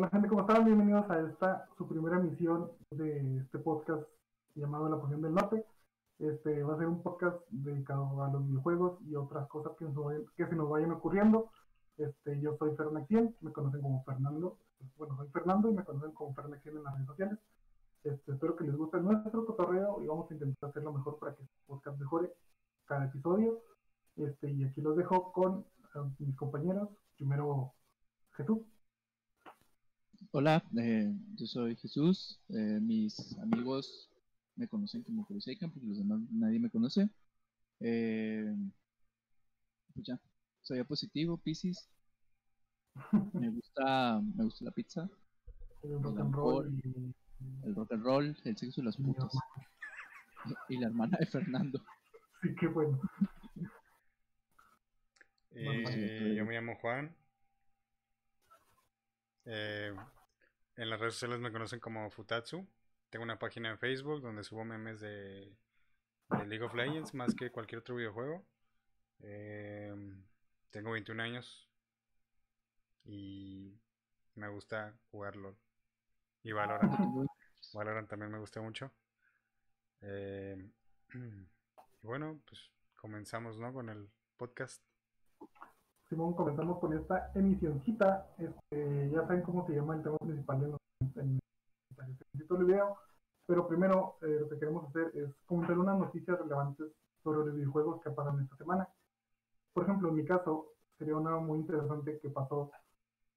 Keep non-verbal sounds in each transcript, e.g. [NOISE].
Hola gente, ¿cómo están? Bienvenidos a esta, su primera emisión de este podcast llamado La Pasión del Norte. Este va a ser un podcast dedicado a los videojuegos y otras cosas que, que se nos vayan ocurriendo. Este, yo soy Fernexien, me conocen como Fernando. Bueno, soy Fernando y me conocen como Fernexien en las redes sociales. Este, espero que les guste nuestro cotorreo y vamos a intentar hacer lo mejor para que este podcast mejore cada episodio. Este, y aquí los dejo con uh, mis compañeros. Primero, Jesús. Hola, eh, yo soy Jesús. Eh, mis amigos me conocen como Crusacan porque los demás nadie me conoce. Eh, pues ya, soy positivo, Pisces. Me gusta, me gusta la pizza. El rock and roll y el rock and roll, el sexo y las putas. [LAUGHS] Y la hermana de Fernando. Sí, qué bueno. Eh, yo me llamo Juan. Eh, en las redes sociales me conocen como Futatsu. Tengo una página en Facebook donde subo memes de, League of Legends más que cualquier otro videojuego. Eh, tengo 21 años y me gusta jugarlo. Y Valorant. [LAUGHS] Valorant también me gusta mucho. Eh, [CLEARS THROAT] y bueno, pues comenzamos ¿no? con el podcast. Simón, comenzamos con esta emisioncita. Este, ya saben cómo se llama el tema principal en, en, el video. Pero primero eh, lo que queremos hacer es comentar unas noticias relevantes sobre los videojuegos que pasan esta semana. Por ejemplo, en mi caso, sería una muy interesante que pasó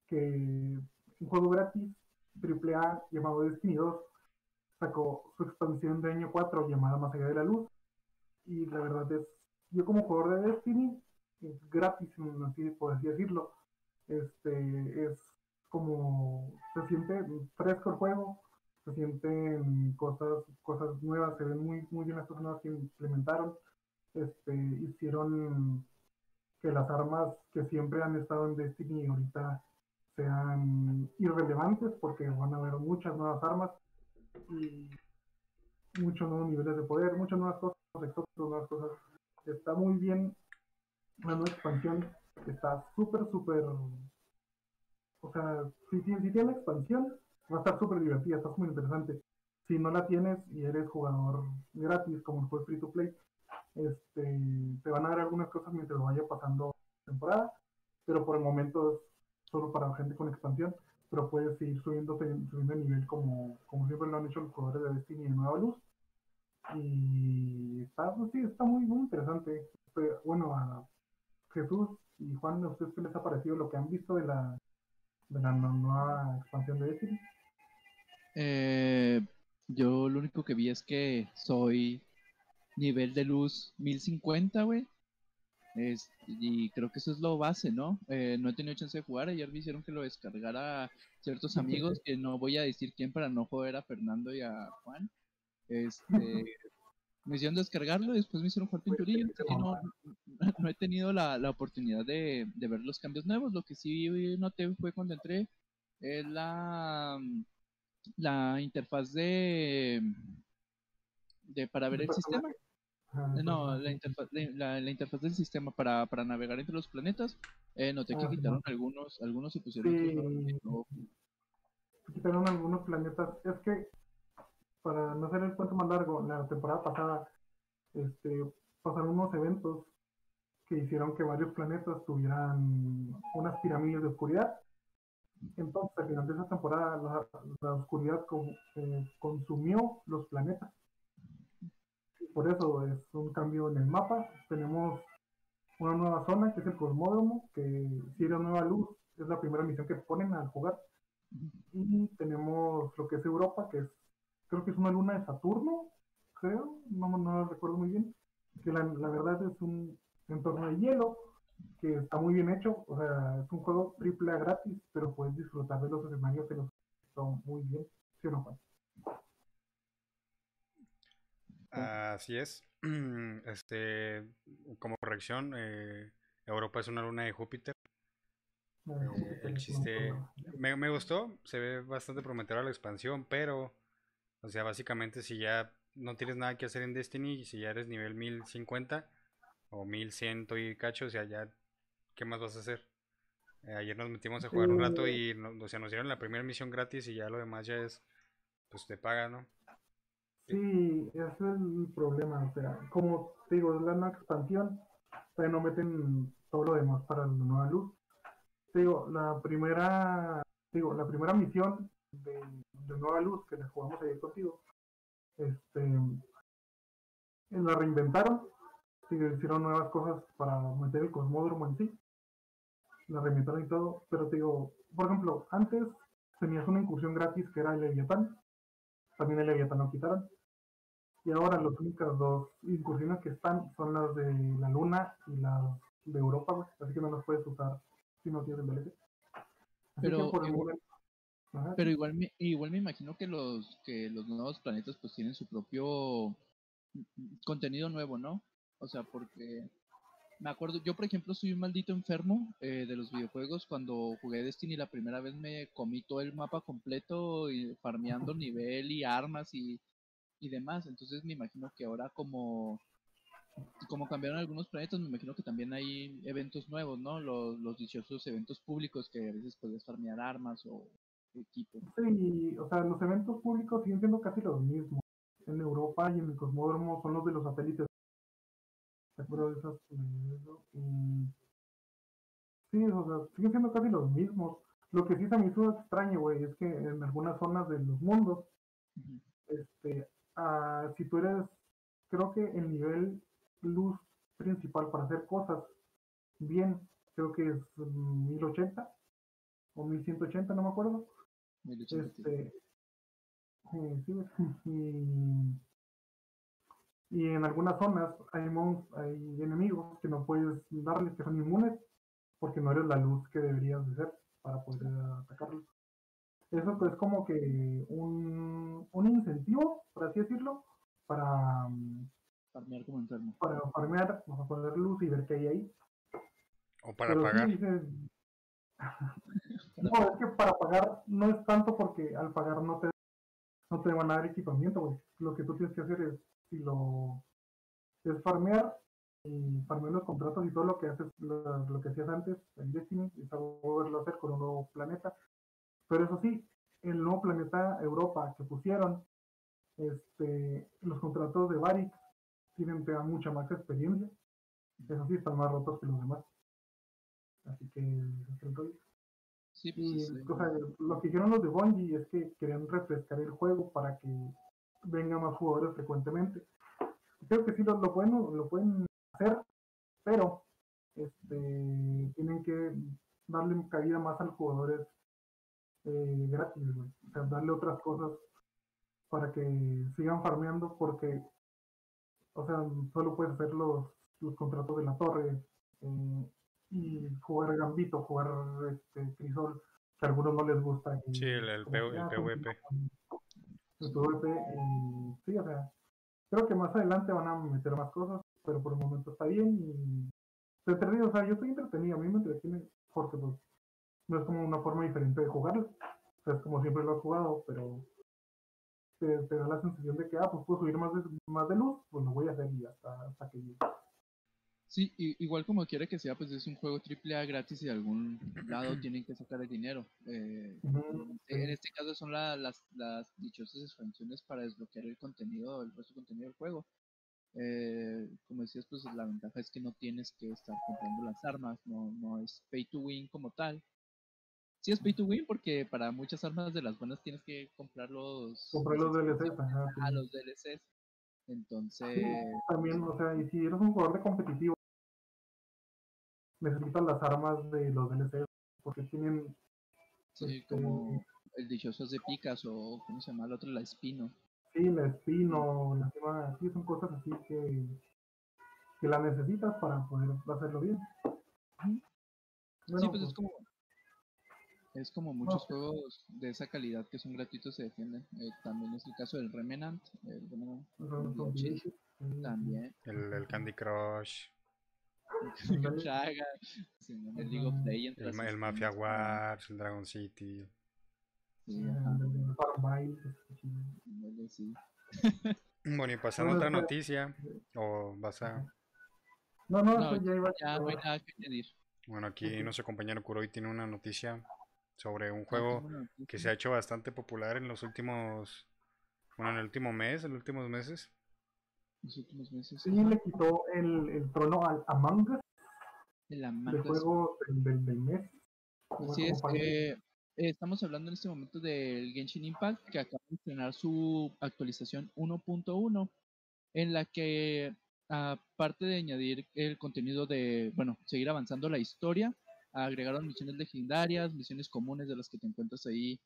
que un juego gratis AAA llamado Destiny 2 sacó su expansión de año 4 llamada Más allá de la luz. Y la verdad es, yo como jugador de Destiny, es gratis, así por así decirlo. Este es como se siente fresco el juego, se sienten cosas, cosas nuevas, se ven muy, muy bien las cosas nuevas que implementaron. Este, hicieron que las armas que siempre han estado en Destiny ahorita sean irrelevantes porque van a haber muchas nuevas armas y muchos nuevos niveles de poder, muchas nuevas cosas, nuevas cosas. Está muy bien la nueva expansión, está súper, súper... O sea, si, si, si tiene la expansión, va a estar súper divertida, está muy interesante. Si no la tienes y eres jugador gratis, como fue free to play, este, te van a dar algunas cosas mientras vaya pasando temporada, pero por el momento es solo para gente con expansión, pero puedes seguir subiendo, subiendo nivel como, como siempre lo han hecho los jugadores de Destiny de Nueva Luz. Y está, pues sí, está muy, muy interesante. Bueno, a Jesús y Juan, ¿a ustedes qué les ha parecido lo que han visto de la, de la nueva expansión de Destiny? Eh, yo lo único que vi es que soy nivel de luz 1050, güey y creo que eso es lo base, ¿no? Eh, no he tenido chance de jugar. Ayer me hicieron que lo descargara ciertos amigos, que no voy a decir quién para no joder a Fernando y a Juan. Este, [LAUGHS] me hicieron descargarlo, después me hicieron jugar pinturillo. No, [LAUGHS] no, he tenido la, la oportunidad de, de, ver los cambios nuevos. Lo que sí noté fue cuando entré es la, la interfaz de, de para ver el sistema. No, la interfaz, la, interfaz del sistema para, navegar entre los planetas, eh, noté que quitaron algunos, algunos y pusieron otros. Quitaron algunos planetas. Es que, para no hacer el cuento más largo, la temporada pasada este, pasaron unos eventos que hicieron que varios planetas tuvieran unas pirámides de oscuridad. Entonces, al final de esa temporada, la, oscuridad eh, consumió los planetas por eso es un cambio en el mapa. Tenemos una nueva zona que es el Cosmódromo, que si era nueva luz, es la primera misión que ponen al jugar. Y tenemos lo que es Europa, que es, creo que es una luna de Saturno, creo, no, no lo recuerdo muy bien. Que la, verdad es un entorno de hielo, que está muy bien hecho, o sea, es un juego triple A gratis, pero puedes disfrutar de los escenarios que los son muy bien, ¿sí o no, Así es. [CLEARS THROAT] Este, como corrección, eh, Europa es una luna de Júpiter. Eh, el chiste me, me, gustó, se ve bastante prometedora la expansión, pero, o sea, básicamente si ya no tienes nada que hacer en Destiny, si ya eres nivel 1050 o 1100 y cacho, o sea, ya, ¿qué más vas a hacer? Eh, ayer nos metimos a jugar un rato y nos, o sea, nos dieron la primera misión gratis y ya lo demás ya es, pues te paga, ¿no? Sí, ese es el problema. O sea, como te digo, es la nueva expansión, pero no meten todo lo demás para la nueva luz. Te digo, la primera, digo, la primera misión de, Nueva Luz que la jugamos ayer contigo, este, la reinventaron, hicieron nuevas cosas para meter el cosmódromo en sí, la reinventaron y todo, pero te digo, por ejemplo, antes tenías una incursión gratis que era el Leviatán, también el Leviatán lo quitaron, y ahora las únicas dos incursiones que están son las de la Luna y las de Europa, así que no las puedes usar si no tienes el DLC. pero, pero igual me, igual me imagino que los que los nuevos planetas pues tienen su propio mm, mm, contenido nuevo, ¿no? O sea, porque me acuerdo, yo por ejemplo soy un maldito enfermo eh, de los videojuegos. Cuando jugué Destiny la primera vez me comí todo el mapa completo y farmeando [LAUGHS] nivel y armas y, y demás. Entonces me imagino que ahora como como cambiaron algunos planetas, me imagino que también hay eventos nuevos, ¿no? Los, los dichosos eventos públicos que a veces puedes farmear armas o Sí, o sea, los eventos públicos siguen siendo casi los mismos. En Europa y en el Cosmódromo son los de los satélites. ¿Te acuerdas de esas? Sí, o sea, siguen siendo casi los mismos. Lo que sí se me hizo extraño, güey, es que en algunas zonas de los mundos, este, ah, si tú eres, creo que el nivel luz principal para hacer cosas bien, creo que es 1080 o 1180, no me acuerdo. Este, y, en algunas zonas hay, hay enemigos que no puedes darles, que son inmunes, porque no eres la luz que deberías de ser para poder atacarlos. Eso pues como que un, un incentivo, por así decirlo, para farmear como enfermo. Para farmear, vamos a poner luz y ver qué hay ahí. O para pagar. No, es que para pagar no es tanto porque al pagar no te, no te van a dar equipamiento, Lo que tú tienes que hacer es, si lo es farmear y farmear los contratos y todo lo que haces, lo, que hacías antes en Destiny, y volverlo a hacer con un nuevo planeta. Pero eso sí, el nuevo planeta Europa que pusieron, este, los contratos de Varix tienen mucha más experiencia. Eso sí, están más rotos que los demás. Así que Sí, pues, lo que hicieron los de Bungie es que querían refrescar el juego para que vengan más jugadores frecuentemente. Creo que sí lo, lo, pueden, lo pueden hacer, pero este, tienen que darle cabida más a los jugadores eh, gratis, o sea, darle otras cosas para que sigan farmeando porque o sea, solo puedes hacer los, los contratos de la torre eh, y jugar Gambito, jugar este, Crisol, que a algunos no les gusta. sí, el, el, PvP. El PvP, y sí, o sea, creo que más adelante van a meter más cosas, pero por el momento está bien y entretenido, o sea, yo estoy entretenido, a mí me entretiene porque pues no es como una forma diferente de jugarlo, o sea, es como siempre lo he jugado, pero te, da la sensación de que, ah, pues puedo subir más de, más de luz, pues lo voy a hacer y hasta, hasta que llegue. Sí, igual como quiera que sea, pues es un juego AAA gratis y de algún lado tienen que sacar el dinero. Eh, en este caso son las, las dichosas expansiones para desbloquear el contenido, el resto del contenido del juego. Eh, como decías, pues la ventaja es que no tienes que estar comprando las armas, no, no es pay to win como tal, sí es pay to win porque para muchas armas de las buenas tienes que comprar los... Comprar los DLCs, ajá. los DLCs. Entonces... también, o sea, y si eres un jugador de competitivo, necesitas las armas de los DLCs porque tienen... Sí, este, como el dichoso de Picas o, ¿cómo se llama el otro? La Espino. Sí, la Espino, la tema, sí, son cosas así que, que la necesitas para poder hacerlo bien. sí, pues es como es como muchos juegos de esa calidad que son gratuitos se defienden. Eh, también es el caso del Remnant. El Remnant también. El, el, Candy Crush. [LAUGHS] el League of Legends. El, el Mafia Wars, el Dragon City. Sí, [LAUGHS] Bueno, y pasando a otra noticia, o vas a... No, no, ya iba ya no hay nada que añadir. Bueno, aquí nuestro compañero Kuroi tiene una noticia sobre un ah, juego que se ha hecho bastante popular en los últimos, bueno, en el último mes, en los últimos meses. Los últimos meses. Sí, le quitó el, el trono al Among Us. El Among Us. juego del, del, mes. Así es, que estamos hablando en este momento del Genshin Impact, que acaba de estrenar su actualización 1.1, en la que aparte de añadir el contenido de, bueno, seguir avanzando la historia, agregaron misiones legendarias, misiones comunes de las que te encuentras ahí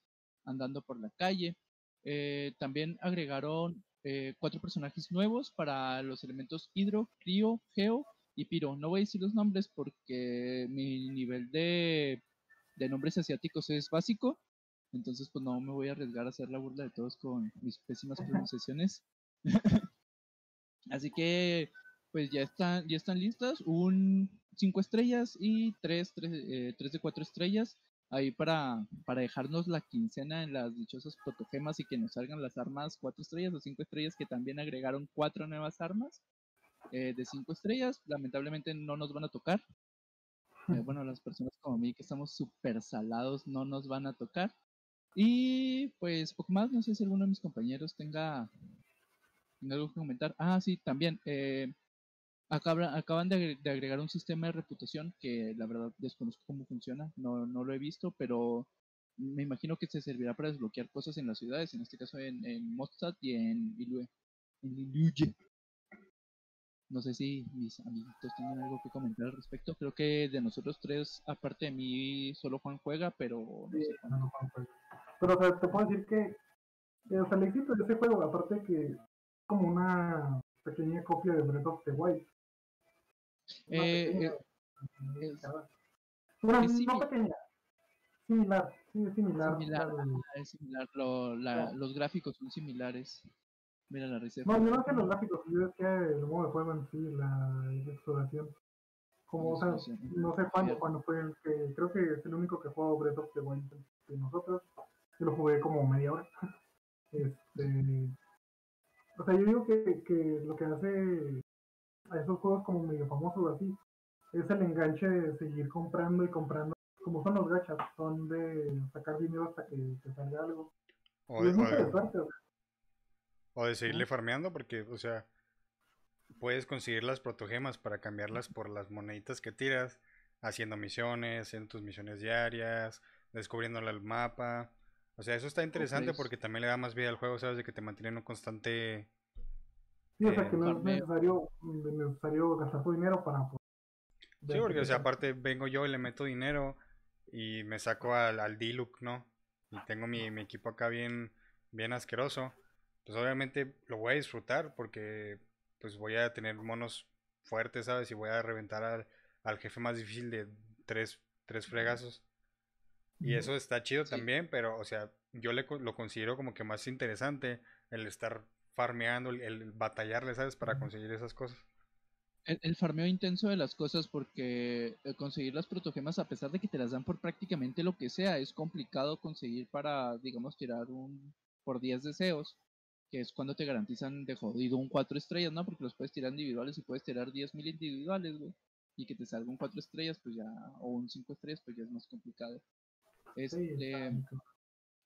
andando por la calle. Eh, también agregaron eh, cuatro personajes nuevos para los elementos hidro, crío, geo y piro. No voy a decir los nombres porque mi nivel de, de nombres asiáticos es básico. Entonces, pues no me voy a arriesgar a hacer la burla de todos con mis pésimas pronunciaciones. [LAUGHS] Así que, pues ya están, ya están listas. Un 5 estrellas y 3, eh, de 4 estrellas. Ahí para, para dejarnos la quincena en las dichosas protogemas y que nos salgan las armas 4 estrellas o 5 estrellas que también agregaron 4 nuevas armas eh, de 5 estrellas. Lamentablemente no nos van a tocar. Eh, bueno, las personas como mí que estamos súper salados no nos van a tocar. Y pues poco más, no sé si alguno de mis compañeros tenga algo que comentar. Ah, sí, también. Eh, acaban de, agregar un sistema de reputación que la verdad desconozco cómo funciona, no, no lo he visto, pero me imagino que se servirá para desbloquear cosas en las ciudades, en este caso en, en y en Ilue. En No sé si mis amiguitos tienen algo que comentar al respecto. Creo que de nosotros tres, aparte de mí, solo Juan juega, pero no sé Pero o sea, te puedo decir que o sea, el éxito de ese juego, aparte que como una pequeña copia de Breath of the Wild. Eh, eh, no pequeña, similar, sí, es similar. Similar, es similar. Los gráficos son similares. Mira la receta. No, no es que los gráficos, yo es que el modo de juego en sí, la exploración. Como, o sea, no sé cuándo, cuando fue el que, creo que es el único que jugó Breath of the Wild de nosotros. Yo lo jugué como media hora. [LAUGHS] Este, o sea, yo digo que, que lo que hace a esos juegos como medio famosos así es el enganche de seguir comprando y comprando. Como son los gachas, son de sacar dinero hasta que te salga algo. O de, o de, seguirle farmeando, porque, o sea, puedes conseguir las protogemas para cambiarlas por las moneditas que tiras, haciendo misiones, haciendo tus misiones diarias, descubriéndole el mapa. O sea, eso está interesante porque también le da más vida al juego, ¿sabes? De que te mantiene en un constante... Sí, o sea, que no es necesario, necesario gastar tu dinero para... Sí, porque, o sea, aparte vengo yo y le meto dinero y me saco al, al D-Look, ¿no? Y tengo mi, mi, equipo acá bien, bien asqueroso. Pues obviamente lo voy a disfrutar porque pues voy a tener monos fuertes, ¿sabes? Y voy a reventar al, al jefe más difícil de tres, tres fregazos. Y eso está chido también, pero, o sea, yo le, lo considero como que más interesante el estar farmeando, el, batallarle, ¿sabes? Para conseguir esas cosas. El, farmeo intenso de las cosas porque eh, conseguir las protogemas a pesar de que te las dan por prácticamente lo que sea, es complicado conseguir para, digamos, tirar un por 10 deseos, que es cuando te garantizan de jodido un 4 estrellas, ¿no? Porque los puedes tirar individuales y puedes tirar 10.000 individuales, güey. Y que te salga un 4 estrellas, pues ya, o un 5 estrellas, pues ya es más complicado. Este,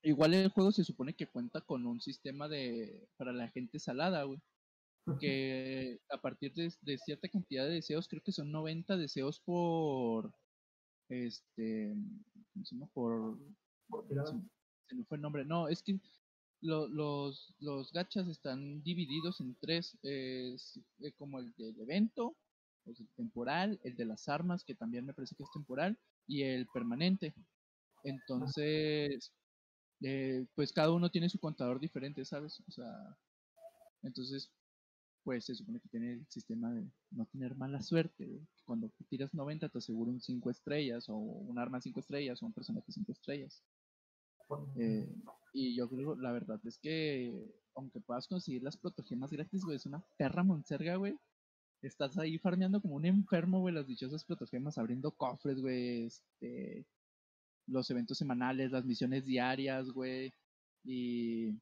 igual el juego se supone que cuenta con un sistema de para la gente salada, güey. Que a partir de, cierta cantidad de deseos, creo que son 90 deseos por. Este. Por. se, me fue el nombre. No, es que los, los gachas están divididos en tres. Es, eh, como el del evento, el temporal, el de las armas, que también me parece que es temporal, y el permanente. Entonces, eh, pues cada uno tiene su contador diferente, ¿sabes? O sea, entonces, pues se supone que tiene el sistema de no tener mala suerte. Cuando tiras 90 te asegura un 5 estrellas o un arma 5 estrellas o un personaje 5 estrellas. Eh, y yo creo, la verdad es que aunque puedas conseguir las protogemas gratis, güey, es una perra monserga, güey. Estás ahí farmeando como un enfermo, güey, las dichosas protogemas, abriendo cofres, güey, este, los eventos semanales, las misiones diarias, güey. Y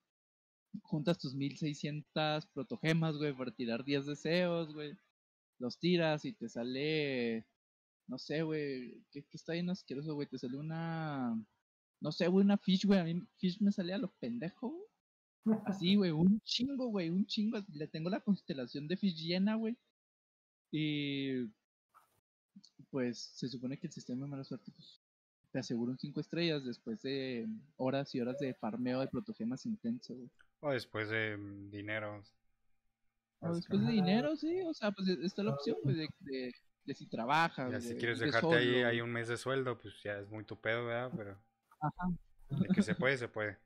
juntas tus 1600 protogemas, güey, para tirar 10 deseos, güey. Los tiras y te sale no sé, güey, ¿qué, está bien asqueroso, güey? Te salió una, no sé, güey, una fish, güey, a mí fish me salía a los pendejos. Así, güey, un chingo, güey, un chingo. Le tengo la constelación de fish llena, güey. Y pues se supone que el sistema de mala suerte pues, te asegura un 5 estrellas después de horas y horas de farmeo de protogemas intenso, güey. O después de mm, dinero. O después de dinero, sí, o sea, pues está la opción, güey, de, de, si trabajas. Ya, si quieres dejarte ahí, ahí un mes de sueldo, pues ya es muy tu pedo, ¿verdad? Pero. Ajá. De que se puede, se puede.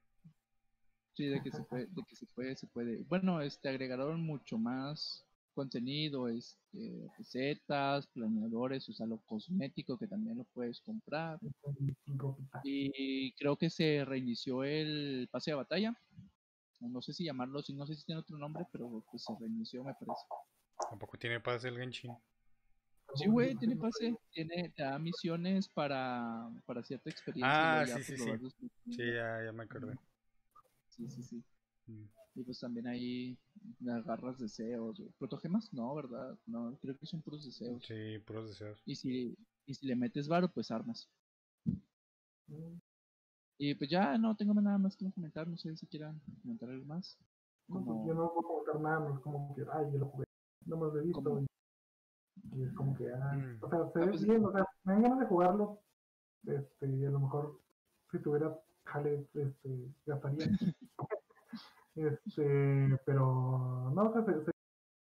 Sí, de que se puede, de que se puede, se puede. Bueno, este agregaron mucho más contenido, este, recetas, planeadores, o sea, lo cosmético que también lo puedes comprar. Y creo que se reinició el pase de batalla. No sé si llamarlo, si no sé si tiene otro nombre, pero pues se reinició, me parece. Tampoco tiene pase el Genshin. Sí, güey, tiene pase, tiene da misiones para, para cierta experiencia. Ah, sí, sí, sí. Sí, ya, ya me acordé. Sí, sí, sí. Mm. Y pues también hay agarras deseos. Protogemas no, ¿verdad? No, creo que son puros deseos. Sí, puros deseos. Y si, y si le metes varo, pues armas. Y pues ya no tengo nada más que comentar. No sé si quieran comentar algo más. Pues yo no puedo comentar nada, no es como que, ay, yo lo jugué. No me lo he visto. Y, es como que, ah, mm. o sea, se ah, ve pues bien, o sea, me dan ganas de jugarlo. Este, y a lo mejor si tuviera jale, este, gastaría. [LAUGHS] Este, pero no, o sea,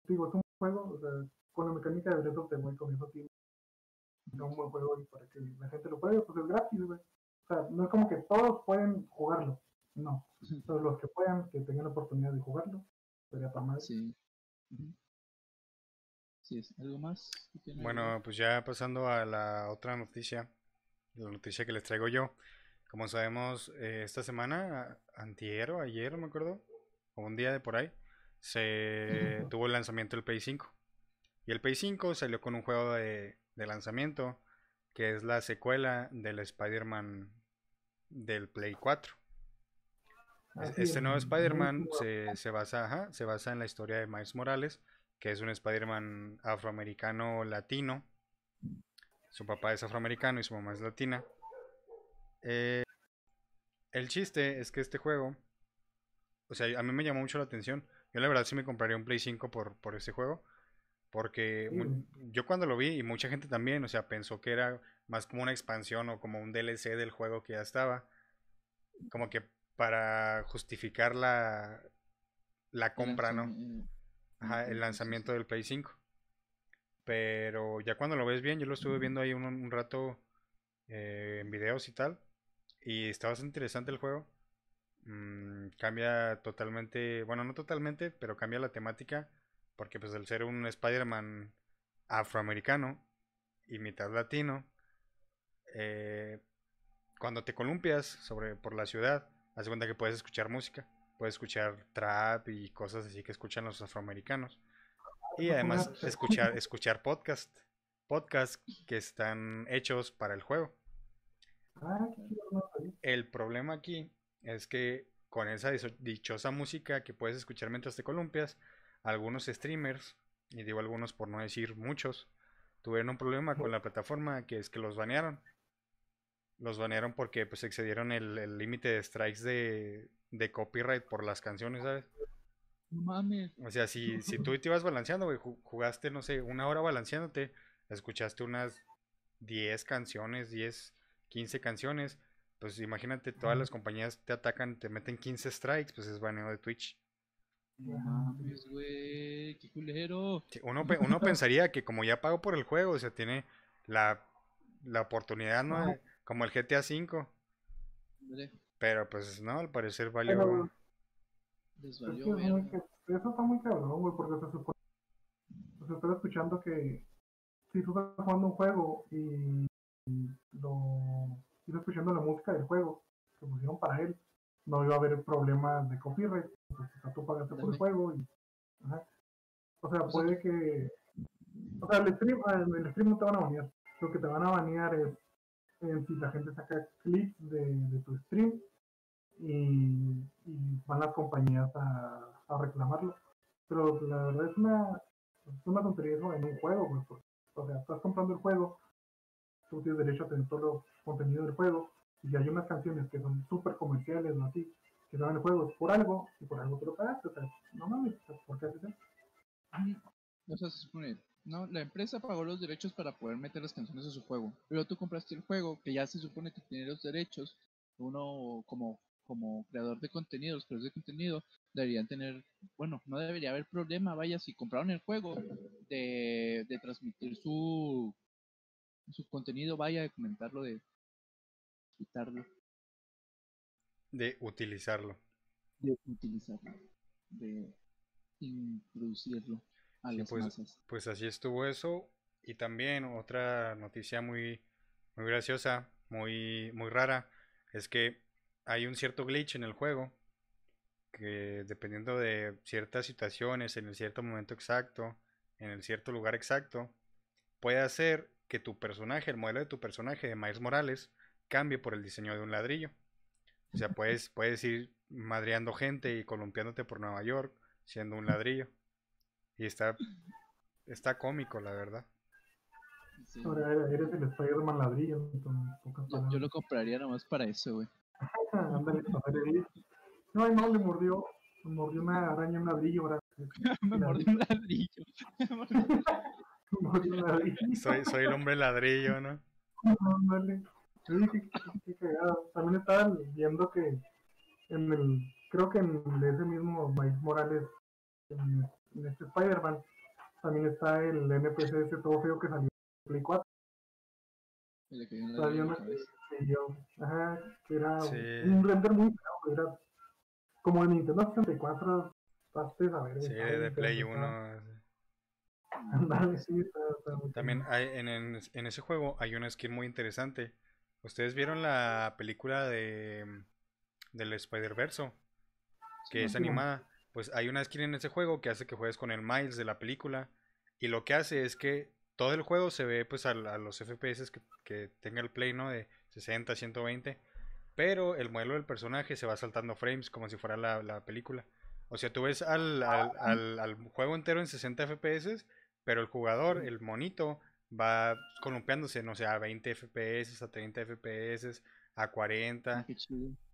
digo, es un juego, o sea, con la mecánica de Breath of the Wild con eso tiene un buen juego y para que la gente lo juegue, pues es gratis, güey. O sea, no es como que todos pueden jugarlo, no. Todos los que puedan, que tengan la oportunidad de jugarlo, sería para más. Sí. Sí, ¿algo más? Bueno, pues ya pasando a la otra noticia, la noticia que les traigo yo. Como sabemos, eh, esta semana, antier o ayer, no me acuerdo, un día de por ahí, se tuvo el lanzamiento del Play 5. Y el Play 5 salió con un juego de, lanzamiento que es la secuela del Spider-Man del Play 4. este nuevo Spider-Man se, basa, se basa en la historia de Miles Morales, que es un Spider-Man afroamericano latino. Su papá es afroamericano y su mamá es latina. Eh, el chiste es que este juego o sea, a mí me llamó mucho la atención. Yo la verdad sí me compraría un Play 5 por, por ese juego. Porque yo cuando lo vi, y mucha gente también, o sea, pensó que era más como una expansión o como un DLC del juego que ya estaba. Como que para justificar la, la compra, ¿no? Ajá, el lanzamiento del Play 5. Pero ya cuando lo ves bien, yo lo estuve viendo ahí un, rato eh, en videos y tal. Y está bastante interesante el juego. Mm, cambia totalmente, bueno, no totalmente, pero cambia la temática, porque pues al ser un Spider-Man afroamericano y mitad latino, eh, cuando te columpias sobre, por la ciudad, haz cuenta que puedes escuchar música, puedes escuchar trap y cosas así que escuchan los afroamericanos. Y además [LAUGHS] escuchar, escuchar podcast, podcast que están hechos para el juego. Ah, el problema aquí es que con esa dichosa música que puedes escuchar mientras te columpias, algunos streamers, y digo algunos por no decir muchos, tuvieron un problema con la plataforma que es que los banearon. Los banearon porque pues excedieron el límite de strikes de, de, copyright por las canciones, ¿sabes? No mames. O sea, si, si [LAUGHS] tú te ibas balanceando, güey, jugaste, no sé, una hora balanceándote, escuchaste unas 10 canciones, 10, 15 canciones, pues imagínate, todas las compañías te atacan, te meten 15 strikes, pues es baneo de Twitch. Mames, güey, qué culero. uno, uno pensaría que como ya pago por el juego, o sea, tiene la, la oportunidad, ¿no? Como el GTA V. Pero pues no, al parecer valió. Les valió eso está muy cabrón, güey, porque se supone. Se está escuchando que si tú estás jugando un juego y lo iba escuchando la música del juego que pusieron para él, no iba a haber problemas de copyright. O sea, tú pagaste por el juego y. O sea, puede que. O sea, el stream, ah, el stream no te van a banear. Lo que te van a banear es si la gente saca clips de, tu stream y, van las compañías a, a, reclamarlo. Pero la verdad es una, es una tontería eso en un juego, pues, o sea, estás comprando el juego tú tienes derecho a tener todo el contenido del juego. Y hay unas canciones que son súper comerciales o así, que son el juego por algo y por algo te lo pagaste. O sea, no mames, ¿por qué haces eso? O sea, se supone, no, la empresa pagó los derechos para poder meter las canciones a su juego, pero tú compraste el juego que ya se supone que tiene los derechos. Uno como como creador de contenido, los creadores de contenido deberían tener, bueno, no debería haber problema, vaya, si compraron el juego, de, de transmitir su, su contenido, vaya, de comentarlo, de quitarlo. De utilizarlo. De utilizarlo. De introducirlo a las pues, masas. Pues así estuvo eso. Y también otra noticia muy, muy graciosa, muy, muy rara, es que hay un cierto glitch en el juego que dependiendo de ciertas situaciones, en el cierto momento exacto, en el cierto lugar exacto, puede hacer que tu personaje, el modelo de tu personaje de Miles Morales, cambie por el diseño de un ladrillo. O sea, puedes, puedes ir madreando gente y columpiándote por Nueva York siendo un ladrillo. Y está, está cómico, la verdad. Ahora eres el Spider-Man ladrillo. Yo, yo, lo compraría nomás para eso, güey. [LAUGHS] Ándale, No, no, le mordió, le mordió una araña, un ladrillo, ahora. [LAUGHS] Me mordió un ladrillo. [LAUGHS] Soy, soy el hombre ladrillo, ¿no? Ándale. Sí, qué, qué, cagado. También estaba viendo que en el, creo que en ese mismo Miles Morales, en, en este Spider-Man, también está el NPC ese todo feo que salió en Play 4. Le cayó un ladrillo en la cabeza yo, ajá, que era un render muy feo, era como en Nintendo 64, pastes a ver. Sí, de Play 1. [LAUGHS] sí, También hay, en, en, en, ese juego hay una skin muy interesante. ¿Ustedes vieron la película de del Spider-Verse? Que es animada. Pues hay una skin en ese juego que hace que juegues con el Miles de la película. Y lo que hace es que todo el juego se ve pues a, a los FPS que, que, tenga el play, ¿no? De 60, 120. Pero el modelo del personaje se va saltando frames como si fuera la, la película. O sea, tú ves al, al, al, al, juego entero en 60 FPS, pero el jugador, el monito, va columpiándose, no sé, a 20 FPS, a 30 FPS, a 40.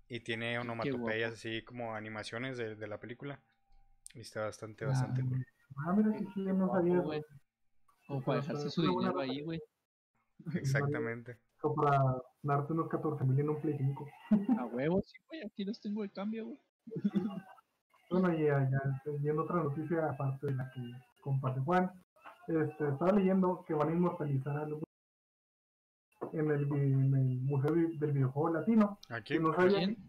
y tiene onomatopeyas así como animaciones de, de, la película. Y está bastante, bastante cool. Ah, mira que sí, no sabía. Como para dejarse su dinero ahí, güey. Exactamente para darte unos 14 mil en un Play 5. A huevo, sí, güey, aquí los tengo de cambio, güey. [LAUGHS] Bueno, y ya, ya viendo otra noticia aparte de la que comparte Juan, este, estaba leyendo que van a inmortalizar a los en el, en el Museo del Videojuego Latino. ¿Aquí? No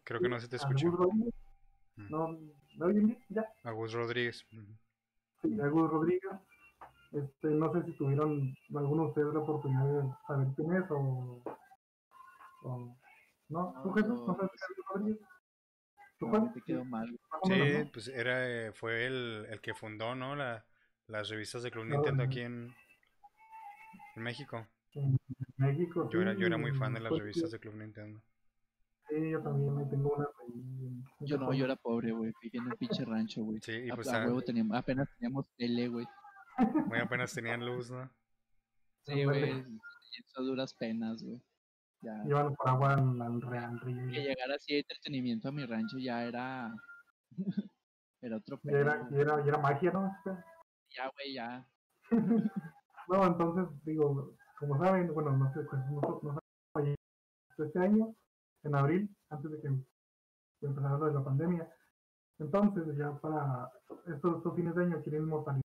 Creo que no se te escucha. Mm. No, ¿no bien? Ya. Agus Rodríguez. Sí, Agus Rodríguez este, no sé si tuvieron alguno de ustedes la oportunidad de saber quién es o, o no, ¿tú Jesús? ¿No sabes quién es ¿Tú no, te quedó mal. Sí, pues era, fue el, el que fundó, ¿no? La, las revistas de Club Nintendo aquí en, en México. En México, yo, sí, era, yo era muy fan de las pues, revistas de Club Nintendo. Sí, yo también me tengo una. Yo no, yo era pobre, güey. Fíjate en el pinche rancho, güey. Sí, y pues a, a huevo teníamos, apenas teníamos tele, güey. Muy apenas tenían luz, ¿no? Sí, güey. Eso duras penas, güey. Ya. Llevan por agua al, al real río. Que llegara así de entretenimiento a mi rancho ya era. [LAUGHS] era otro pedo. Ya era, ya era, ya era magia, ¿no? Ya, güey, ya. [LAUGHS] no, entonces, digo, como saben, bueno, no sé, pues nosotros no este año, en abril, antes de que empezara lo de la pandemia. Entonces, ya para estos, estos fines de año quieren inmortalizar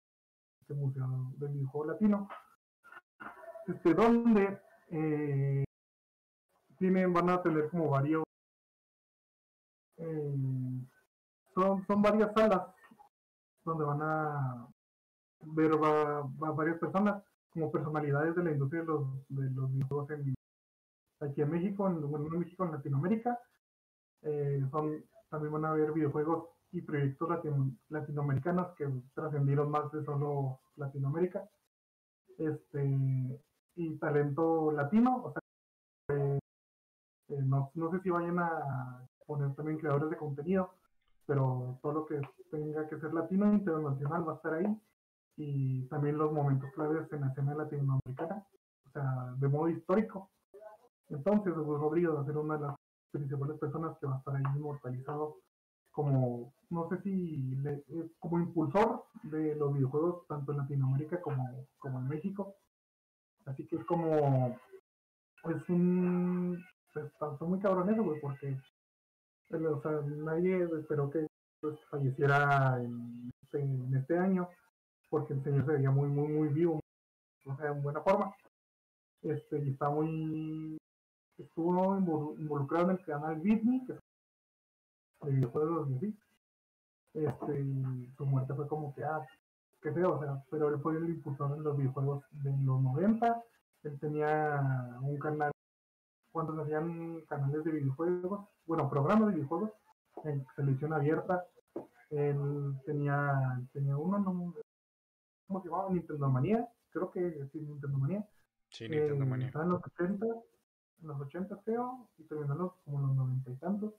este Museo del Videojuego Latino, este, donde eh, tienen, van a tener como varios, eh, son, son varias salas donde van a ver a, varias personas como personalidades de la industria de los, de los videojuegos en, aquí en México, en, bueno, en México, en Latinoamérica. Eh, son, también van a ver videojuegos y proyectos latinoamericanos que trascendieron más de solo Latinoamérica. Este, y talento latino, o sea, eh, eh, no, no sé si vayan a poner también creadores de contenido, pero todo lo que tenga que ser latino internacional va a estar ahí. Y también los momentos claves en la escena latinoamericana, o sea, de modo histórico. Entonces, pues, Rodrigo va a ser una de las principales personas que va a estar ahí inmortalizado como, no sé si, como impulsor de los videojuegos tanto en Latinoamérica como, como en México. Así que es como, es un, pues, está muy cabrón eso, güey, porque, o sea, nadie esperó que pues, falleciera en este, en este año, porque el señor se veía muy, muy, muy vivo, o sea, en buena forma. Este, y está muy, estuvo involucrado en el canal Disney, que de videojuegos y así. Este, su muerte fue como que, ah, qué feo, o sea, pero él fue el impulsor en los videojuegos de los 90. Él tenía un canal, cuando se hacían canales de videojuegos, bueno, programas de videojuegos en televisión abierta. Él tenía, tenía uno, no, ¿cómo se llamaba? Nintendo Manía, creo que sí, Nintendo Manía. Sí, Nintendo Manía. Estaba en los 80, en los 80 creo, y terminó los, como en los 90 y tantos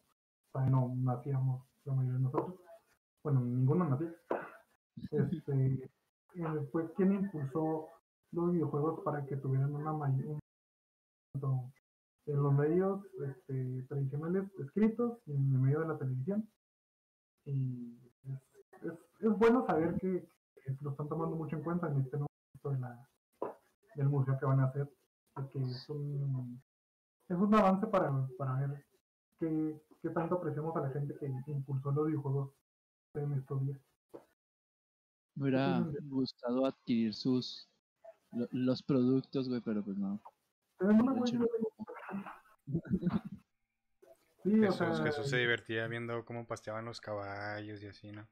no nacíamos la mayoría de nosotros. Bueno, ninguno nació. Este, [LAUGHS] fue quien impulsó los videojuegos para que tuvieran una mayor en los medios este, tradicionales escritos y en el medio de la televisión. Y es, es, bueno saber que, lo están tomando mucho en cuenta en este nuevo de la, del museo que van a hacer, porque es un, es un avance para, para ver qué, qué tanto apreciamos a la gente que impulsó los videojuegos en estos días. Me hubiera gustado adquirir sus los productos, güey, pero pues no. [LAUGHS] sí, o sea, Jesús se divertía viendo cómo pasteaban los caballos y así, ¿no?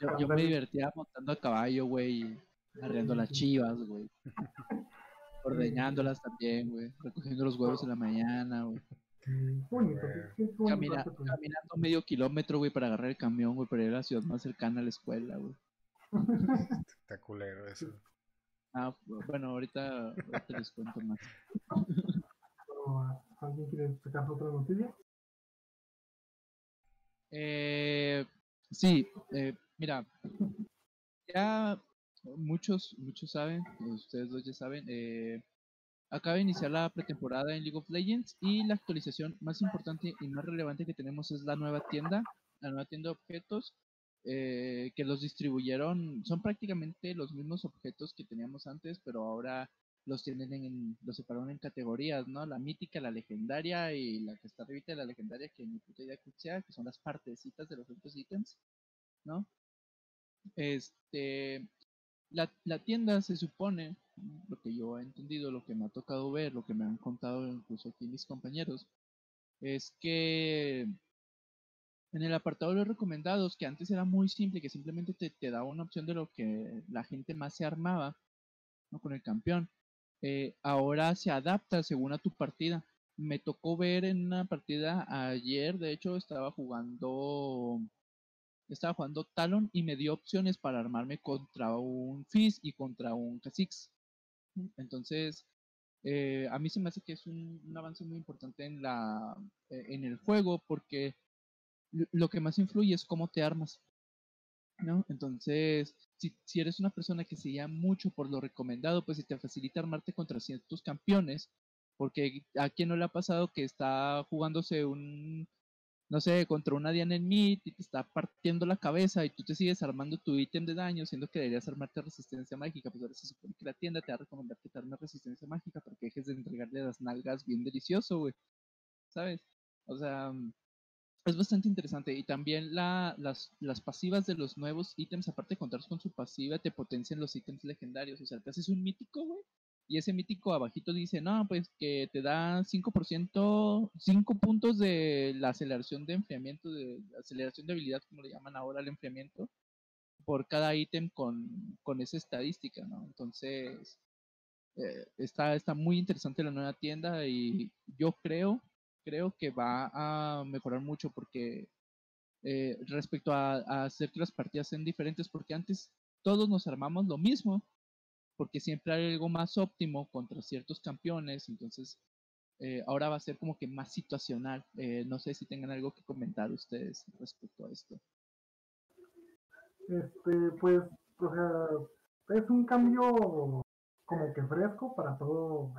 Yo, me divertía montando a caballo, güey, arreando las chivas, güey. [LAUGHS] Ordeñándolas también, güey. Recogiendo los huevos en la mañana, güey. caminando medio kilómetro, güey, para agarrar el camión, güey, para ir a la ciudad más cercana a la escuela, güey. Está culero eso. Ah, bueno, ahorita, les cuento más. [LAUGHS] ¿Alguien quiere sacar otra noticia? Eh, sí, eh, mira, ya muchos, muchos saben, ustedes dos ya saben, eh, acaba de iniciar la pretemporada en League of Legends y la actualización más importante y más relevante que tenemos es la nueva tienda, la nueva tienda de objetos eh, que los distribuyeron, son prácticamente los mismos objetos que teníamos antes, pero ahora los tienen en, los separaron en categorías, ¿no? La mítica, la legendaria y la que está arriba de la legendaria, que ni puta idea que sea, que son las partecitas de los otros ítems, ¿no? Este, la, la tienda se supone, lo que yo he entendido, lo que me ha tocado ver, lo que me han contado incluso aquí mis compañeros, es que en el apartado de los recomendados, que antes era muy simple, que simplemente te, te daba una opción de lo que la gente más se armaba ¿no? con el campeón, eh, ahora se adapta según a tu partida. Me tocó ver en una partida ayer, de hecho estaba jugando estaba jugando Talon y me dio opciones para armarme contra un Fizz y contra un Kha'Zix. Entonces, eh, a mí se me hace que es un, avance muy importante en, la, eh, en el juego porque lo que más influye es cómo te armas. ¿no? Entonces, si, si eres una persona que se llama mucho por lo recomendado, pues se te facilita armarte contra ciertos campeones, porque a quien no le ha pasado que está jugándose un, no sé, contra una Diana en mid y te está partiendo la cabeza y tú te sigues armando tu ítem de daño, siendo que deberías armarte resistencia mágica, pues ahora se supone que la tienda te va a recomendar que te armes resistencia mágica para que dejes de entregarle las nalgas bien delicioso, güey. ¿Sabes? O sea, es bastante interesante. Y también la, las, las pasivas de los nuevos ítems, aparte de contar con su pasiva, te potencian los ítems legendarios. O sea, te haces un mítico, güey y ese mítico abajito dice, no, pues que te da 5%, 5 puntos de la aceleración de enfriamiento, de aceleración de habilidad, como le llaman ahora al enfriamiento, por cada ítem con, con esa estadística, ¿no? Entonces, eh, está, está muy interesante la nueva tienda y yo creo, creo que va a mejorar mucho porque eh, respecto a hacer que las partidas sean diferentes, porque antes todos nos armamos lo mismo, porque siempre hay algo más óptimo contra ciertos campeones, entonces eh, ahora va a ser como que más situacional. Eh, no sé si tengan algo que comentar ustedes respecto a esto. Este, pues, o sea, es un cambio como que fresco para todo,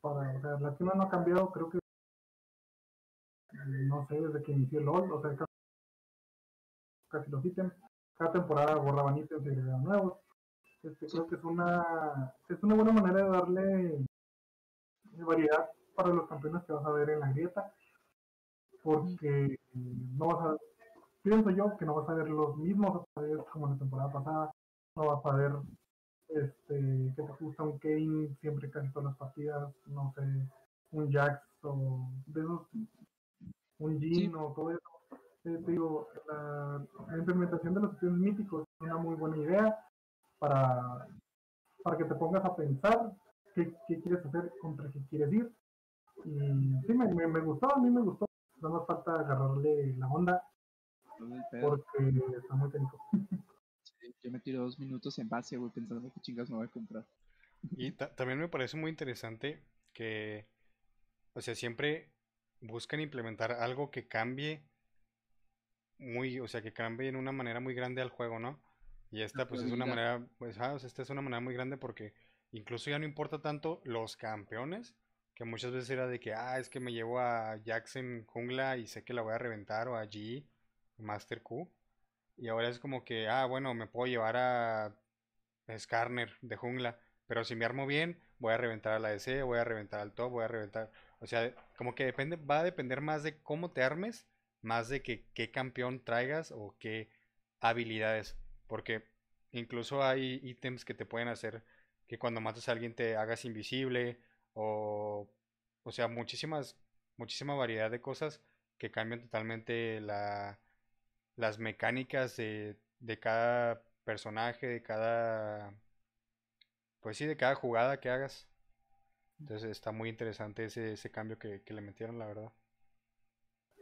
para, o sea, la tienda no ha cambiado, creo que, no sé, desde que inició el LOL, o sea, casi los ítems, cada temporada borraban ítems y agregaban nuevos. Este, creo que es una, es una buena manera de darle variedad para los campeones que vas a ver en la grieta, porque no vas a, pienso yo que no vas a ver los mismos como la temporada pasada, no vas a ver este, que te gusta un Kane siempre casi todas las partidas, no sé, un Jax o de esos, un Jin o todo eso. Eh, digo, la, implementación de los sistemas míticos es una muy buena idea para, para que te pongas a pensar qué, qué quieres hacer, contra qué quieres ir. Y sí, me, me, me, gustó, a mí me gustó. No nos falta agarrarle la onda porque está muy técnico. [LAUGHS] yo me tiro dos minutos en base, güey, pensando que chingas me voy a comprar. Y también me parece muy interesante que, o sea, siempre buscan implementar algo que cambie muy, o sea, que cambie en una manera muy grande al juego, ¿no? Y esta, pues, es una manera, pues, ah, esta es una manera muy grande porque incluso ya no importa tanto los campeones, que muchas veces era de que, ah, es que me llevo a Jackson jungla y sé que la voy a reventar, o a G, Master Q. Y ahora es como que, ah, bueno, me puedo llevar a Skarner de jungla. Pero si me armo bien, voy a reventar a la DC, voy a reventar al top, voy a reventar. O sea, como que depende, va a depender más de cómo te armes, más de que qué campeón traigas o qué habilidades. Porque incluso hay ítems que te pueden hacer que cuando matas a alguien te hagas invisible. O, o sea, muchísimas, muchísima variedad de cosas que cambian totalmente la, las mecánicas de, de cada personaje, de cada... Pues sí, de cada jugada que hagas. Entonces está muy interesante ese, ese cambio que, le metieron, la verdad.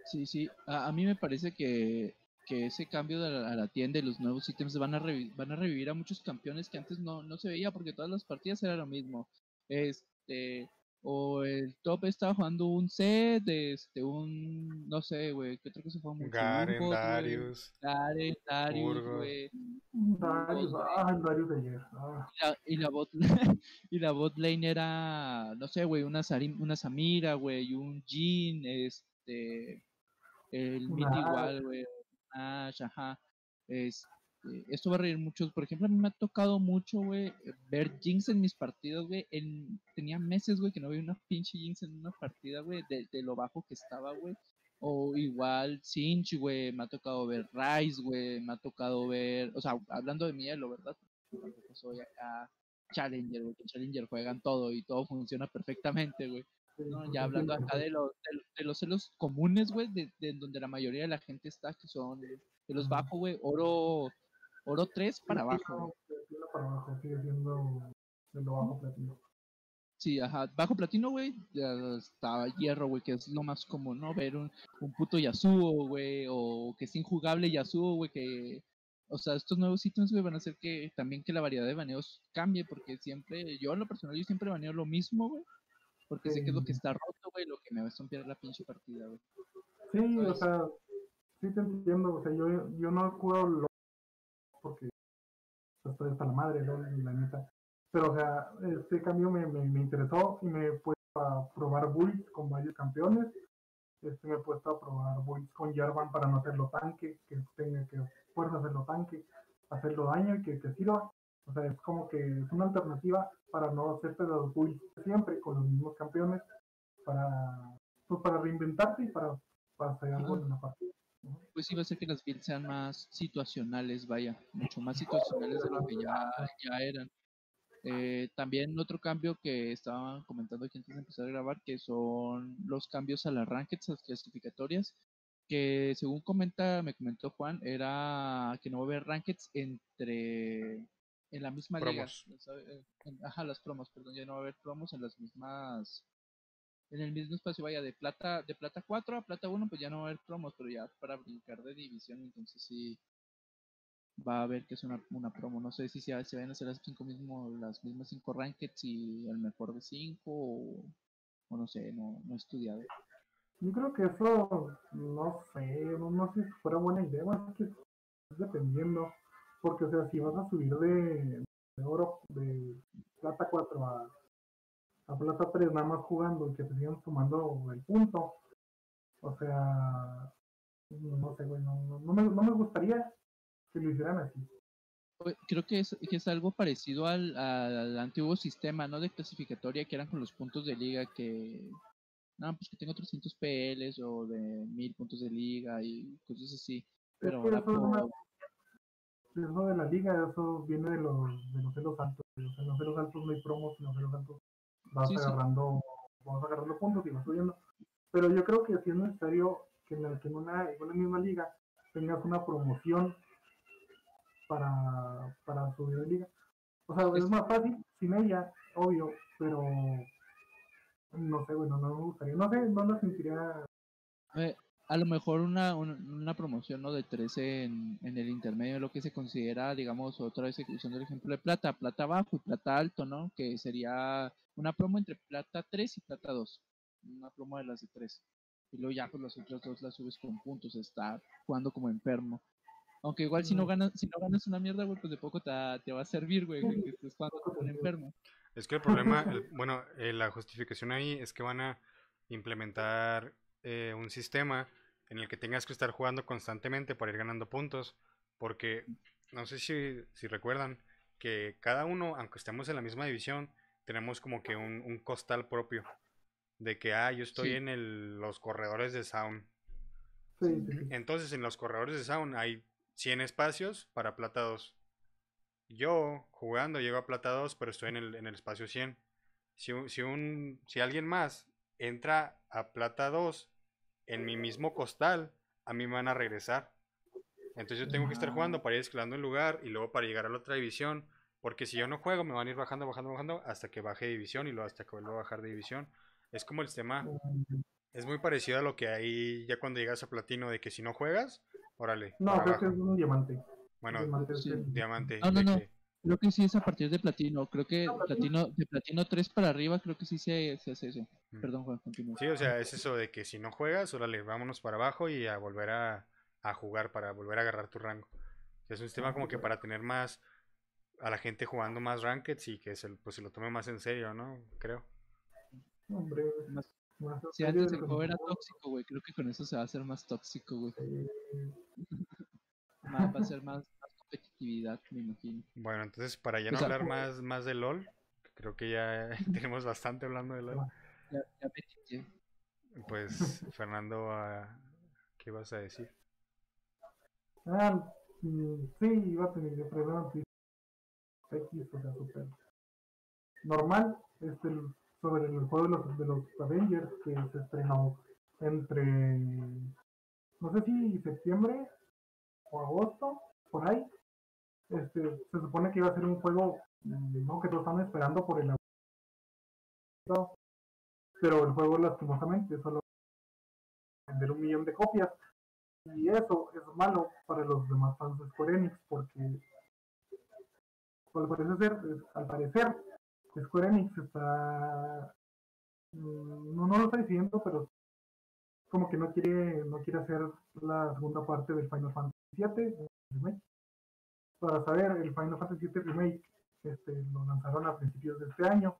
Sí, sí. A, mí me parece que, que ese cambio a la tienda y los nuevos ítems van a, van a revivir a muchos campeones que antes no, no se veía porque todas las partidas era lo mismo. Este, o el top estaba jugando un set, este, un, no sé, güey, ¿qué otra cosa fue mucho? Garen, Darius. Garen, Darius, güey. Darius, ah, Darius de ayer. Ah. Y, la, bot, [LAUGHS] y la bot lane era, no sé, güey, una, una Samira, güey, un Jin, este, el Mid igual, güey, Ajá. Este, esto va a reír muchos. Por ejemplo, a mí me ha tocado mucho, güey, ver Jinx en mis partidas, güey. Tenía meses, güey, que no veía una pinche Jinx en una partida, güey, de, lo bajo que estaba, güey. O igual Cinch, güey, me ha tocado ver Rice, güey, me ha tocado ver, o sea, hablando de Mielo, ¿verdad? Tampoco soy acá Challenger, Challenger juegan todo y todo funciona perfectamente, güey. Ya hablando acá de, los de, los celos comunes, güey, de, de, donde la mayoría de la gente está, que son de los bajos, güey, oro Oro 3 para abajo. Para abajo, sigue siendo de lo bajo platino. Sí, ajá, bajo platino, güey, ya está hierro, güey, que es lo más común, ¿no? Ver un, un puto Yasuo, güey, o que es injugable Yasuo, güey, que... O sea, estos nuevos ítems, güey, van a hacer que también que la variedad de baneos cambie, porque siempre, yo en lo personal, yo siempre baneo lo mismo, güey, porque sé que es lo que está roto, güey, lo que me va a estompear la pinche partida, güey. Sí, o sea, sí te entiendo, o sea, yo, yo no juego porque estoy hasta la madre, ¿no? la neta. Pero, o sea, este cambio me, me, interesó y me he puesto a probar builds con varios campeones. Este, me he puesto a probar builds con Jarvan para no hacerlo tanque, que tenga que fuerza hacerlo tanque, hacerlo daño y que, que sirva. O sea, es como que es una alternativa para no hacerte los builds siempre con los mismos campeones, para, pues, para reinventarte y para, para hacer algo en una partida pues sí va a ser que las builds sean más situacionales, vaya, mucho más situacionales de lo que ya, ya eran. Eh, también otro cambio que estaban comentando aquí antes de empezar a grabar, que son los cambios a las rankings, a las clasificatorias, que según comenta, me comentó Juan, era que no va a haber rankings entre en la misma liga. Eh, ajá, las promos, perdón, ya no va a haber promos en las mismas en el mismo espacio, vaya, de plata, de plata 4 a plata 1, pues ya no va a haber promos, pero ya para brincar de división, entonces sí va a haber que es una, una promo. No sé si se, van a hacer las cinco mismo, las mismas 5 rankeds y el mejor de 5 o, no sé, no, no he estudiado. Yo creo que eso, no sé, no, sé si fuera buena idea, más que dependiendo, porque o sea, si vas a subir de, de oro, de plata 4 a a plata 3 nada más jugando y que te sigan sumando el punto. O sea, no sé, güey, no, no, me, no me gustaría que lo hicieran así. Creo que es, que es algo parecido al, al, antiguo sistema, ¿no? De clasificatoria que eran con los puntos de liga que... No, pues que tengo 300 PLs o de 1000 puntos de liga y cosas así. Pero ahora eso de la liga, eso viene de los, de los celos altos. en los celos altos no hay promos, en los celos altos vas agarrando, vamos agarrando puntos y vas subiendo. Pero yo creo que sí es necesario que en, que en, una, en una misma liga tengas una promoción para, para subir de liga. O sea, es más fácil sin ella, obvio, pero no sé, bueno, no me gustaría, no sé, no lo sentiría. Eh, a lo mejor una, una, promoción ¿no? de 13 en, en, el intermedio, lo que se considera, digamos, otra vez usando el ejemplo de plata, plata bajo y plata alto, ¿no? Que sería una promo entre plata 3 y plata 2, una promo de las de 3. Y luego ya con pues, las otras dos las subes con puntos, está jugando como enfermo. Aunque igual si no ganas, si no ganas una mierda, güey, pues de poco te, te va a servir, güey, que [LAUGHS] estés jugando como un enfermo. Es que el problema, bueno, eh, la justificación ahí es que van a implementar eh, un sistema en el que tengas que estar jugando constantemente para ir ganando puntos, porque no sé si, si recuerdan que cada uno, aunque estemos en la misma división, tenemos como que un, un costal propio, de que, ah, yo estoy en el, los corredores de Sound. Entonces, en los corredores de Sound hay 100 espacios para plata 2. Yo, jugando, llego a plata 2, pero estoy en el, en el espacio 100. Si, si, un, si alguien más entra a plata 2 en mi mismo costal, a mí me van a regresar. Entonces yo tengo que estar jugando para ir escalando el lugar y luego para llegar a la otra división. Porque si yo no juego, me van a ir bajando, bajando, bajando hasta que baje de división y luego hasta que vuelva a bajar de división. Es como el sistema. Es muy parecido a lo que hay ya cuando llegas a platino, de que si no juegas, órale. No, creo que es un diamante. Bueno, diamante. No, no, no. Creo que sí es a partir de platino. Creo que platino, de platino 3 para arriba, creo que sí se, se hace eso. Mm. Perdón, Juan, continúa. Sí, o sea, es eso de que si no juegas, órale, vámonos para abajo y a volver a, a jugar para volver a agarrar tu rango. es un sistema como que para tener más a la gente jugando más rankeds y que se, pues, se lo tome más en serio, ¿no? Creo. Hombre, si antes el juego era tóxico, güey, creo que con eso se va a hacer más tóxico, güey. [LAUGHS] va a ser más, competitividad, me imagino. Bueno, entonces para ya no hablar más, más de LOL, creo que ya [LAUGHS] tenemos bastante hablando de LOL. Ya, ya Pues, Fernando, ¿qué vas a decir? Ah, sí, iba a tener problemas X, o sea, super normal. Este, sobre el juego de los, de los Avengers que se estrenó entre, no sé si septiembre o agosto, por ahí. Este, se supone que iba a ser un juego ¿no? que todos estaban esperando por el pero el juego lastimosamente solo vender un millón de copias y eso es malo para los demás fans de Square Enix porque al parecer, Square Enix está mm, no, no lo está diciendo pero como que no quiere no quiere hacer la segunda parte del Final Fantasy VII. Para saber el Final Fantasy VII remake este, lo lanzaron a principios de este año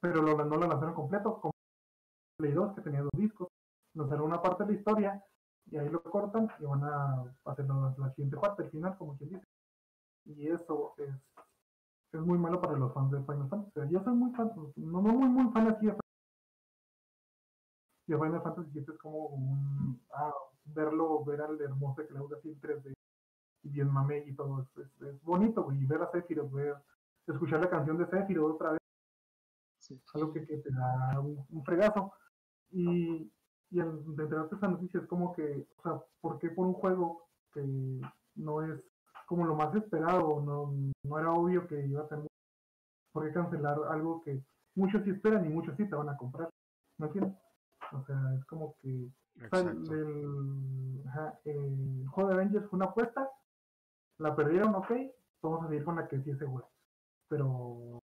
pero no lo lanzaron completo como Play 2 que tenía dos discos lanzaron una parte de la historia y ahí lo cortan y van a hacer la, siguiente parte, el final, como quien dice. Y eso es es muy malo para los fans de Final Fantasy. yo soy muy fan, no, no muy, muy fan así de Final Fantasy VII es como un, ah, verlo, ver al hermoso gusta así en 3D y bien mame y todo, es, es, bonito, güey, y ver a Sephiroth, ver, escuchar la canción de Sephiroth otra vez, es algo que, que, te da un, fregazo. Y, y el, de enterarte esa noticia es como que, o sea, ¿por qué por un juego que no es como lo más esperado, no, no era obvio que iba a ser ¿Por qué cancelar algo que muchos sí esperan y muchos sí te van a comprar? ¿No entiendes? O sea, es como que el, juego de Avengers fue una apuesta, la perdieron, ok, vamos a seguir con la que sí es segura. Pero,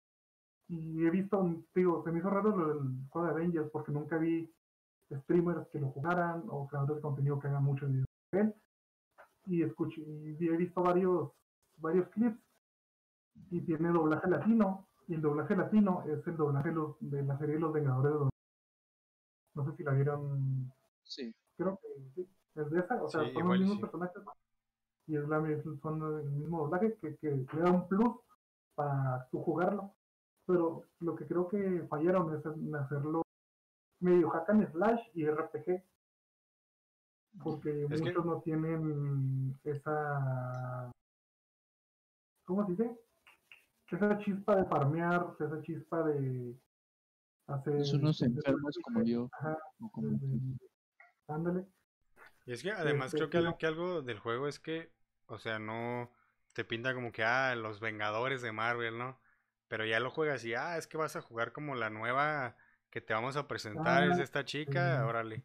y he visto, digo, se me hizo raro lo del juego de Avengers porque nunca vi streamers que lo jugaran o creadores de contenido que hagan mucho de él y escuché y he visto varios varios clips y tiene doblaje latino Y el doblaje latino es el doblaje de, la serie de Los Vengadores. No sé si la vieron. Sí. Creo que sí. Es de esa. O sea, son los mismos personajes. Y es la, son el mismo doblaje que, que le da un plus para tu jugarlo. Pero lo que creo que fallaron es en hacerlo medio hack and slash y RPG. Porque muchos no tienen esa. ¿Cómo se dice? Esa chispa de farmear, esa chispa de hacer. Es unos enfermos como yo. Ajá, ándale. Y es que además creo que algo, que algo del juego es que, o sea, no te pinta como que, ah, los Vengadores de Marvel, ¿no? Pero ya lo juegas y, ah, es que vas a jugar como la nueva que te vamos a presentar, es ah, esta chica, órale.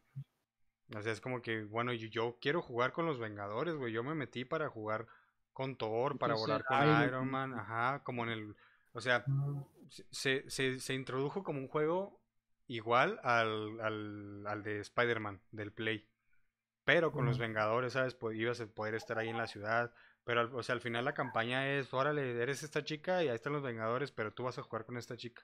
O sea, es como que, bueno, yo, quiero jugar con los Vengadores, güey. Yo me metí para jugar con Thor, para volar con Iron Man, ajá, como en el... O sea, se, se, se introdujo como un juego igual al, al, al de Spider-Man, del Play. Pero con los Vengadores, ¿sabes? Pues ibas a poder estar ahí en la ciudad. Pero, o sea, al final la campaña es, órale, eres esta chica y ahí están los Vengadores, pero tú vas a jugar con esta chica.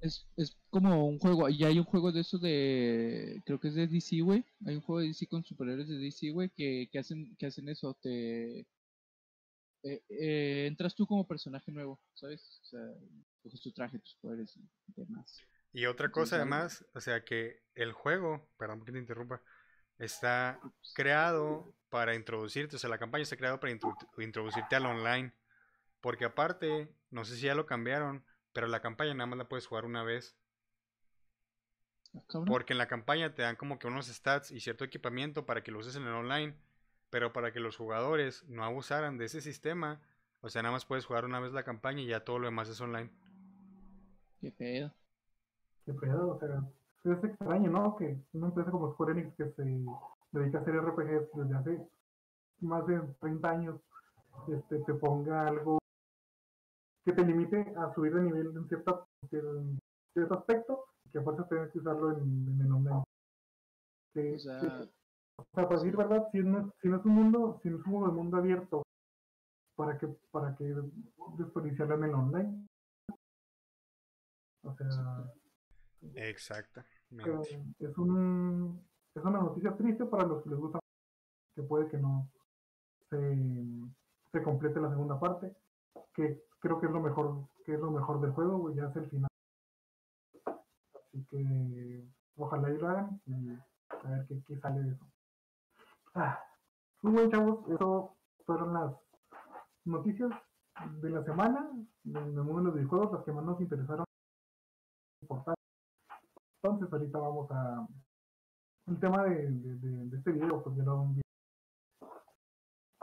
Es, es como un juego, y hay un juego de eso de, creo que es de DC, güey. Hay un juego de DC con superhéroes de DC, güey, que, que, hacen, que hacen eso, te... Eh, eh, entras tú como personaje nuevo, ¿sabes? O sea, coges tu traje, tus poderes y demás. Y otra cosa además, o sea que el juego, perdón que te interrumpa, está creado para introducirte, o sea, la campaña está creada para introducirte al online. Porque aparte, no sé si ya lo cambiaron, pero la campaña nada más la puedes jugar una vez. Ah, Porque en la campaña te dan como que unos stats y cierto equipamiento para que lo uses en el online. Pero para que los jugadores no abusaran de ese sistema, o sea, nada más puedes jugar una vez la campaña y ya todo lo demás es online. Qué pedo. Qué pedo, o sea, es extraño, ¿no? Que una empresa como Square Enix que se dedica a hacer RPGs desde hace más de 30 años, este, te ponga algo que te limite a subir de nivel en cierto, cierto aspecto, que aparte tengas que usarlo en, el online. o, sea, para decir verdad, si no, si no es un mundo, si no es un mundo, mundo abierto, ¿para que para que desperdiciarlo en el online? O sea. Exacto. Es, un, es una noticia triste para los que les gusta, que puede que no se, se complete la segunda parte, que creo que es lo mejor, que es lo mejor del juego, ya es el final. Así que ojalá y lo hagan y a ver qué, qué sale de eso. Ah, muy bien, chavos, eso fueron las noticias de la semana en el mundo de los videojuegos, las que más nos interesaron. Entonces, ahorita vamos a. El tema de, de, este video, pues lo un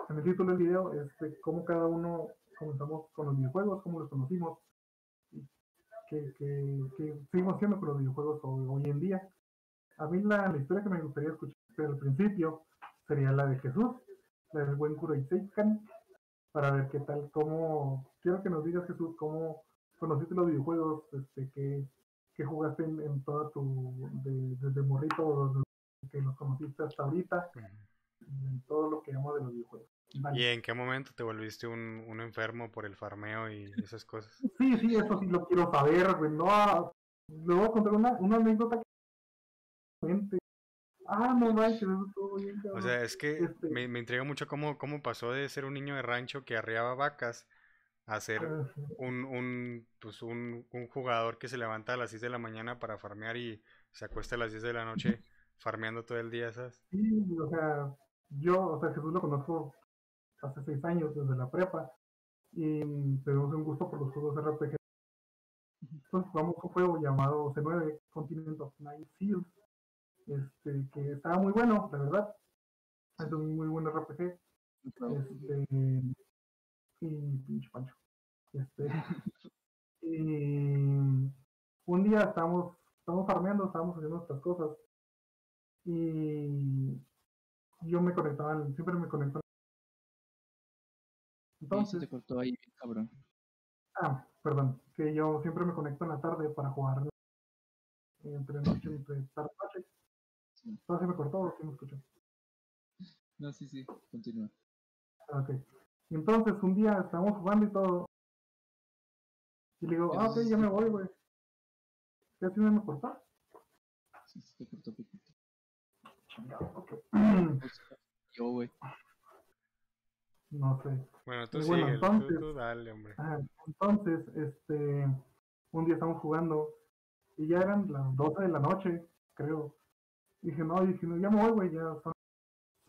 En el título del video es de cómo cada uno comenzamos con los videojuegos, cómo los conocimos, que, que, seguimos haciendo con los videojuegos hoy, en día. A mí la, historia que me gustaría escuchar al principio sería la de Jesús, la del buen Seikan, para ver qué tal, cómo, quiero que nos digas Jesús, cómo conociste los videojuegos, este, qué, qué jugaste en, toda tu, desde morrito, desde que los conociste hasta ahorita, en todo lo que amo de los videojuegos. ¿Y en qué momento te volviste un, un, enfermo por el farmeo y esas cosas? Sí, sí, eso sí lo quiero saber, güey. No, le voy a contar una, una anécdota que... Ah, no manches, eso estuvo bien. O sea, es que este me, me intriga mucho cómo, cómo pasó de ser un niño de rancho que arriaba vacas a ser ah, un, un, pues un, un, jugador que se levanta a las 6 de la mañana para farmear y se acuesta a las 10 de la noche [LAUGHS] farmeando todo el día, ¿sabes? Sí, o sea, yo, o sea, Jesús lo conozco hace seis años desde la prepa y tenemos un gusto por los juegos de RPG. Entonces jugamos un juego llamado C9 Continent of Nine Seals, este, que estaba muy bueno, la verdad. Es un muy buen RPG. Este, y pinche pancho. Este, y [LAUGHS] un día estábamos, estábamos farmeando, estábamos haciendo nuestras cosas. Y yo me conectaba, siempre me conectaba entonces, te cortó ahí, cabrón. Ah, perdón, que yo siempre me conecto en la tarde para jugar entre noche, [LAUGHS] entre tarde y noche. Sí. Entonces me cortó o sí me escuchó. No, sí, sí, continúa. Ok. Entonces un día estábamos jugando y todo. Y le digo, ah, ok, ya me voy, güey. ¿Qué así me cortó? Sí, se te cortó poquito. [CLEARS THROAT] Yo, güey. No sé. Bueno, tú Y sí, bueno, entonces- tú, tú dale, hombre. Ajá, Entonces, este, un día estamos jugando y ya eran las 12 de la noche, creo. dije, no, dije, no, ya me voy, güey, ya son,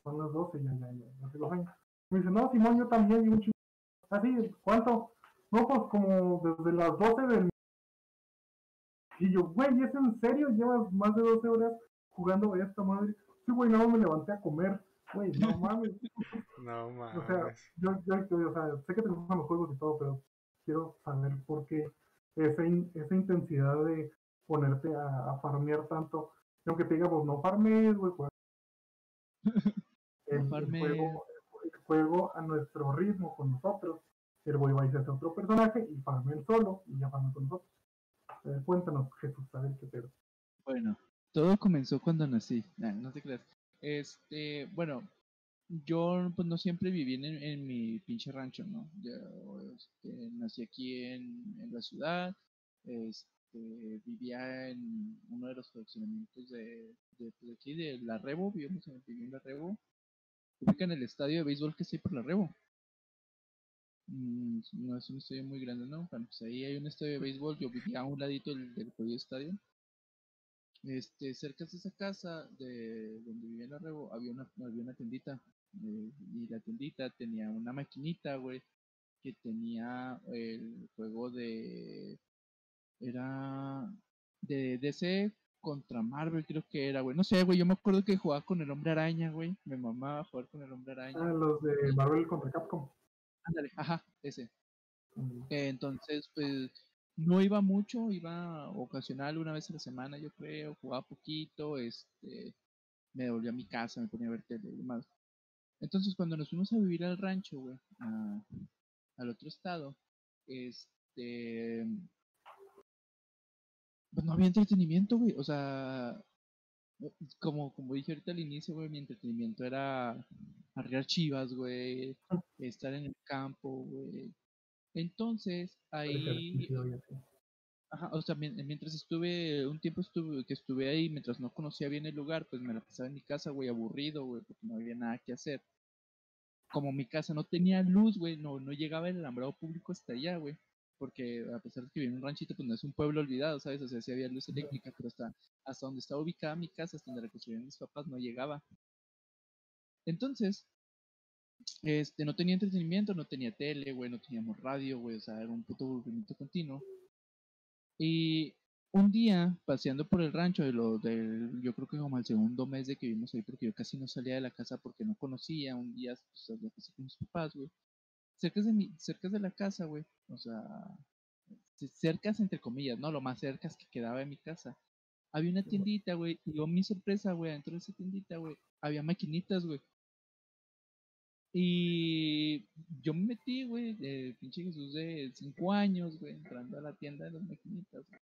son las 12, ya, ya, ya, ya. Me dice, no, Simón, yo también, y un chingo. Ah, sí, ¿cuánto? No, pues como desde las 12 del... Y yo, güey, ¿es en serio? ¿Llevas más de 12 horas jugando a esta madre? Sí, güey, más me levanté a comer. Güey, no [LAUGHS] mames. No O sea, mames. yo, yo, yo, o sea, sé que te gustan los juegos y todo, pero quiero saber por qué esa, in- esa intensidad de ponerte a, a farmear tanto. Y aunque te diga, pues no farmes, güey, [LAUGHS] juega. El, juego, el juego a nuestro ritmo con nosotros. El güey va a irse a otro personaje y farme el solo y ya farme con nosotros. Eh, cuéntanos, Jesús, a ver qué pedo. Bueno, todo comenzó cuando nací. Nah, no te creas. Este, bueno, yo pues no siempre viví en, en mi pinche rancho, ¿no? Yo este, nací aquí en, en la ciudad, este, vivía en uno de los fraccionamientos de, de, pues, aquí de La Rebo, en, viví en La Rebo. El estadio de béisbol que ahí por La Rebo. Mm, no es un estadio muy grande, ¿no? Bueno, pues ahí hay un estadio de béisbol, yo vivía a un ladito del, del estadio. Este, cerca de esa casa de donde vivía en la Rebo había una, había una tiendita. eh, y la tiendita tenía una maquinita, güey, que tenía el juego de. Era de DC contra Marvel, creo que era, güey. No sé, güey, yo me acuerdo que jugaba con el hombre araña, güey. Me mamaba jugar con el hombre araña. Ah, los de Marvel contra Capcom. Ándale, ajá, ese. Eh, Entonces, pues no iba mucho, iba ocasional una vez a la semana, yo creo, jugaba poquito, este, me devolvía a mi casa, me ponía a ver tele y demás. Entonces, cuando nos fuimos a vivir al rancho, güey, a- al otro estado, este, pues no había entretenimiento, güey, o sea, como, como dije ahorita al inicio, güey, mi entretenimiento era arriar chivas, güey, estar en el campo, güey. Entonces, ahí. Ajá, o sea, mien- mientras estuve, un tiempo estuve, que estuve ahí, mientras no conocía bien el lugar, pues me la pasaba en mi casa, güey, aburrido, güey, porque no había nada que hacer. Como mi casa no tenía luz, güey, no, no llegaba el alambrado público hasta allá, güey. Porque a pesar de que vivía en un ranchito, pues no es un pueblo olvidado, ¿sabes? O sea, sí había luz eléctrica, pero hasta, hasta donde estaba ubicada mi casa, hasta donde la construyeron mis papás, no llegaba. Entonces, este, no tenía entretenimiento, no tenía tele, güey, no teníamos radio, güey, o sea, era un puto aburrimiento continuo. Y un día, paseando por el rancho, de lo, del, yo creo que como el segundo mes de que vivimos ahí, porque yo casi no salía de la casa porque no conocía, un día pues, salí a casa con mis papás, güey. Cerca de, mi, cerca de la casa, güey, o sea, ce- cercas entre comillas, ¿no? Lo más cercas que quedaba de mi casa. Había una tiendita, güey, y yo mi sorpresa, güey, dentro de esa tiendita, güey, había maquinitas, güey. Y yo me metí, güey, de pinche Jesús de 5 años, güey, entrando a la tienda de las maquinitas, güey,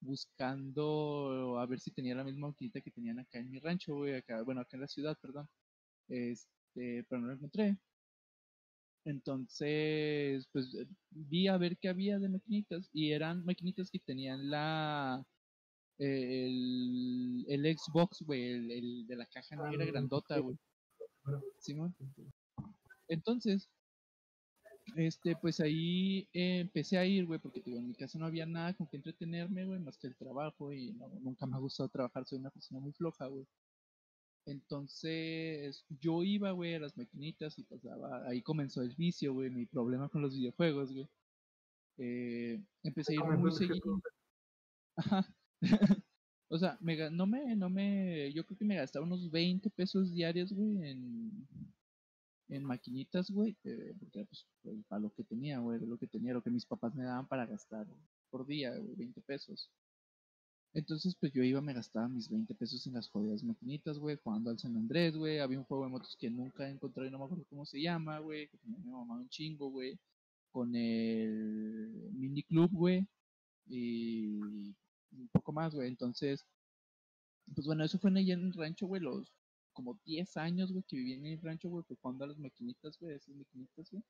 buscando a ver si tenía la misma maquinita que tenían acá en mi rancho, güey, acá, bueno, acá en la ciudad, perdón. Este, pero no la encontré. Entonces, pues eh, vi a ver qué había de maquinitas y eran maquinitas que tenían la el, el Xbox, güey, el, el de la caja Ah, negra el grandota, güey. Simón. Entonces, este, pues ahí eh, empecé a ir, güey, porque digo, en mi casa no había nada con que entretenerme, güey, más que el trabajo y no, nunca me ha gustado trabajar, soy una persona muy floja, güey. Entonces, yo iba, güey, a las maquinitas y pasaba, ahí comenzó el vicio, güey, mi problema con los videojuegos, güey. Eh, empecé a ir muy seguido. [LAUGHS] Ajá. [LAUGHS] o sea, me, no me, no me, yo creo que me gastaba unos 20 pesos diarios, güey, en, en maquinitas, güey, eh, porque era, pues, pues, para lo que tenía, güey, lo que tenía, lo que mis papás me daban para gastar por día, güey, 20 pesos. Entonces, pues yo iba, me gastaba mis 20 pesos en las jodidas maquinitas, güey, jugando al San Andrés, güey. Había un juego de motos que nunca encontré, no me acuerdo cómo se llama, güey, que tenía mi mamá un chingo, güey. Con el mini club, güey. Y un poco más, güey. Entonces, pues bueno, eso fue allá en el rancho, güey, los como 10 años, güey, que viví en el rancho, güey, pues jugando a las maquinitas, güey, esas maquinitas, güey.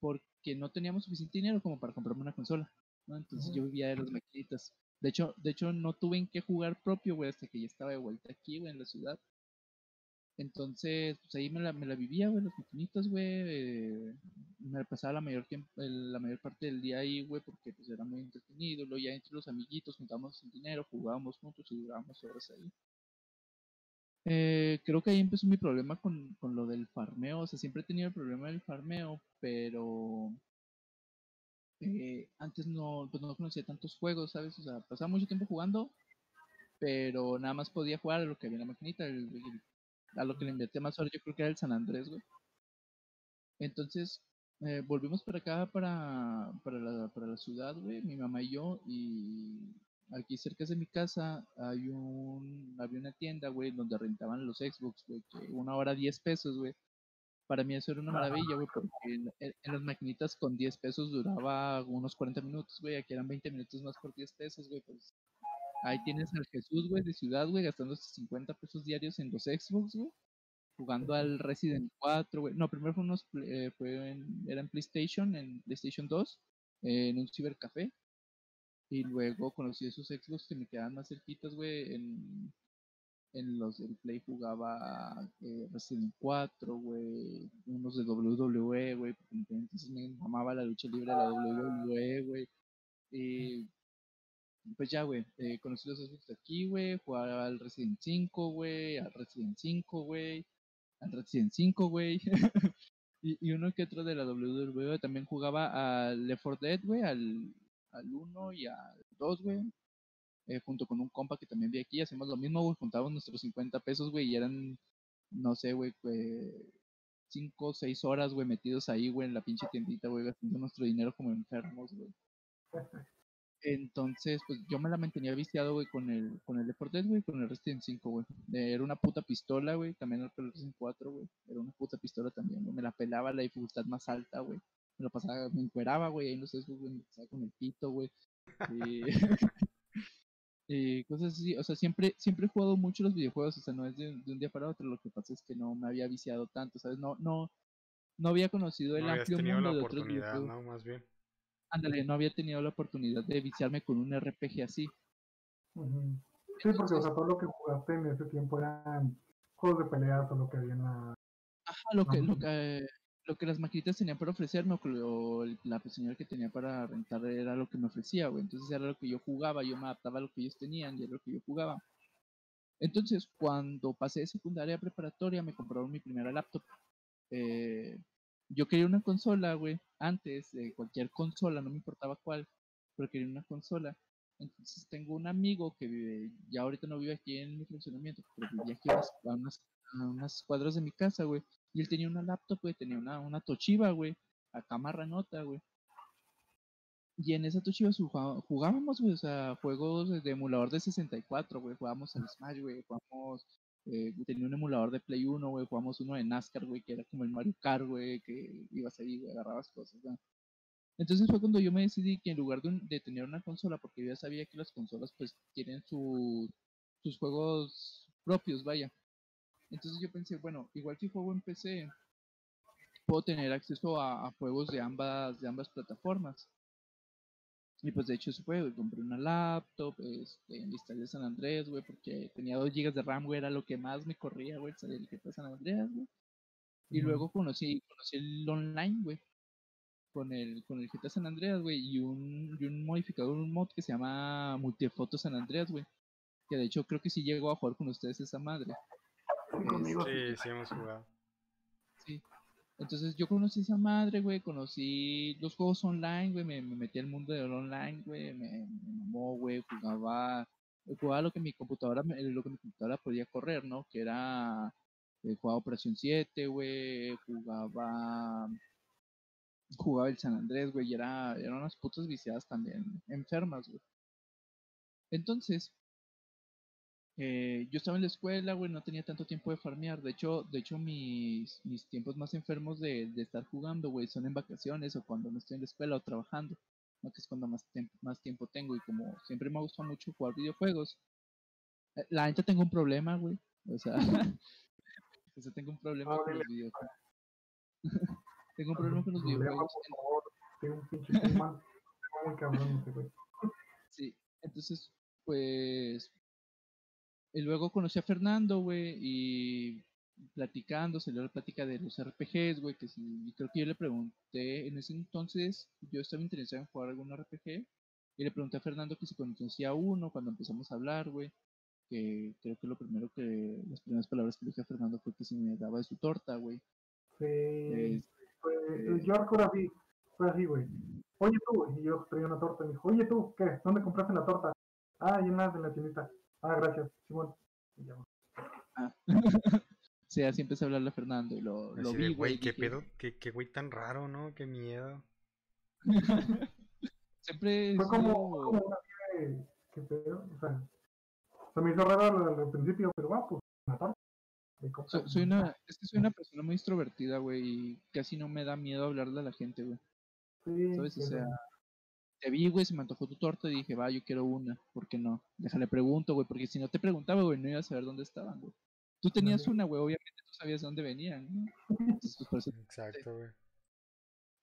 Porque no teníamos suficiente dinero como para comprarme una consola. ¿no? Entonces yo vivía de las maquinitas. De hecho, de hecho no tuve en qué jugar propio, güey, hasta que ya estaba de vuelta aquí, güey, en la ciudad. Entonces, pues ahí me la, me la vivía, güey, las maquinitas, güey. Me pasaba la mayor, la mayor parte del día ahí, güey, porque pues era muy entretenido. Luego ya entre los amiguitos juntábamos el dinero, jugábamos juntos y durábamos horas ahí. Eh, creo que ahí empezó mi problema con, con, lo del farmeo. O sea, siempre he tenido el problema del farmeo, pero eh, antes no, pues no conocía tantos juegos, ¿sabes? O sea, pasaba mucho tiempo jugando, pero nada más podía jugar a lo que había en la maquinita. a lo que le invertí más horas yo creo que era el San Andrés, güey. Entonces, eh, volvimos para acá, para, para, la, para la ciudad, güey, mi mamá y yo, y aquí cerca de mi casa hay un, había una tienda, güey, donde rentaban los Xbox, güey, que una hora 10 pesos, güey. Para mí eso era una maravilla, güey, porque en, en, las maquinitas con 10 pesos duraba unos 40 minutos, güey, aquí eran 20 minutos más por 10 pesos, güey, pues Ahí tienes al Jesús, güey, de ciudad, güey, gastando 50 pesos diarios en los Xbox, güey. Jugando al Resident 4, güey. No, primero fue, unos, eh, fue en, era en PlayStation, en PlayStation 2, en un cibercafé. Y luego conocí esos Xbox que me quedaban más cerquitas, güey. En, en los del Play jugaba eh, Resident 4, güey. Unos de WWE, güey. Entonces me amaba la lucha libre de la WWE, güey. Y pues ya, güey, eh, conocí los Xbox aquí, güey, jugaba al Resident 5, güey, al Resident 5, güey, al Resident 5, güey. [LAUGHS] y, uno que otro de la WWE también jugaba al Left 4 Dead, güey, al, al 1 y al 2, güey. Eh, junto con un compa que también vi aquí, hacemos lo mismo, güey, juntábamos nuestros 50 pesos, güey, y eran, no sé, güey, 5 o 6 horas, güey, metidos ahí, güey, en la pinche tiendita, güey, gastando nuestro dinero como enfermos, güey. Entonces, pues yo me la mantenía viciado, güey, con el, con el Deportes, güey, con el Resident 5, güey. Era una puta pistola, güey, también el Resident 4, güey. Era una puta pistola también, güey. Me la pelaba la dificultad más alta, güey. Me lo pasaba, me encueraba, güey, ahí no sé, güey, me pasaba con el pito, güey. Y... [LAUGHS] y cosas así, o sea, siempre, siempre he jugado mucho los videojuegos, o sea, no es de, un día para otro, lo que pasa es que no me había viciado tanto, ¿sabes? No, no, no había conocido el amplio mundo de otros videojuegos. ¿no? Más bien. Ándale, no había tenido la oportunidad de viciarme con un RPG así. Sí, porque o sea, todo lo que jugaste en ese tiempo eran juegos de peleas o lo que había en la... Ajá, lo que, lo que, lo que las maquinitas tenían para ofrecerme o la señora que tenía para rentar era lo que me ofrecía, güey. Entonces era lo que yo jugaba, yo me adaptaba a lo que ellos tenían y era lo que yo jugaba. Entonces, cuando pasé de secundaria preparatoria, me compraron mi primera laptop. Eh, yo quería una consola, güey, antes de cualquier consola, no me importaba cuál, pero quería una consola. Entonces tengo un amigo que vive, ya ahorita no vive aquí en mi funcionamiento, pero vivía aquí a unas, unas cuadras de mi casa, güey. Y él tenía una laptop, güey, tenía una, una Toshiba, güey, a cámara nota, güey. Y en esa Toshiba jugábamos, güey, o sea, juegos de emulador de 64, güey, jugábamos al Smash, güey, jugábamos eh, tenía un emulador de Play 1, güey, jugamos uno de NASCAR, güey, que era como el Mario Kart, güey, que ibas ahí, güey, agarrabas cosas, Entonces fue cuando yo me decidí que en lugar de, tener una consola, porque yo ya sabía que las consolas pues tienen sus juegos propios, vaya. Entonces yo pensé, bueno, igual si juego en PC, puedo tener acceso a, a juegos de ambas, de ambas plataformas. Y pues de hecho eso fue, compré una laptop, este, instalé San Andrés, güey, porque tenía 2 GB de RAM, güey, era lo que más me corría, güey, el GTA San Andrés, güey. Y luego conocí, conocí el online, güey, con el, con el GTA San Andreas, güey, y un, y un modificador, un mod que se llama Multifoto San Andreas, güey. Que de hecho creo que sí llegó a jugar con ustedes esa madre. Sí, sí, sí hemos jugado. Sí. Entonces yo conocí esa madre, güey, conocí los juegos online, güey, me, metí al mundo del online, güey, me, me mamó, güey, jugaba, jugaba lo que mi computadora, lo que mi computadora podía correr, ¿no? Que era, eh, jugaba Operación 7, güey, jugaba, jugaba el San Andrés, güey, y era, eran unas putas viciadas también, enfermas, güey. Entonces, eh, yo estaba en la escuela, güey, no tenía tanto tiempo de farmear. De hecho, de hecho mis, mis tiempos más enfermos de, de estar jugando, güey, son en vacaciones o cuando no estoy en la escuela o trabajando. ¿no? Que es cuando más, tiempo, más tiempo tengo. Y como siempre me gusta mucho jugar videojuegos, eh, la neta tengo un problema, güey. O sea, [LAUGHS] o sea tengo un problema con los videojuegos. tengo un problema con los videojuegos. muy cabrón ese güey. Sí, entonces, pues. Y luego conocí a Fernando, güey, y platicando, salió la plática de los RPGs, güey, que sí, creo que yo le pregunté, en ese entonces yo estaba interesado en jugar algún RPG, y le pregunté a Fernando que si conocía uno cuando empezamos a hablar, güey, que creo que lo primero que, las primeras palabras que le dije a Fernando fue que si me daba de su torta, güey. Sí, pues, yo recuerdo así, fue así, güey. Oye tú, y yo traía una torta, y me dijo, oye tú, ¿qué? ¿Dónde compraste la torta? Ah, y una de la tiendita. Ah, gracias, Simón. Ah. [LAUGHS] sí, así empecé a hablarle a Fernando y lo, lo vi, güey. qué pedo, qué, qué güey tan raro, ¿no? Qué miedo. [LAUGHS] Siempre. Fue como, como una qué pedo, o sea, se me hizo raro al, principio, pero va, pues, soy, una, es que soy una persona muy extrovertida, güey, y casi no me da miedo hablarle a la gente, güey. Sí, ¿Sabes? O sea, te vi, güey, se me antojó tu torta y dije, va, yo quiero una, ¿por qué no? Déjale pregunto, güey, porque si no te preguntaba, güey, no iba a saber dónde estaban, güey. Tú tenías una, güey, obviamente tú sabías dónde venían, ¿no? Pues, Exacto, güey.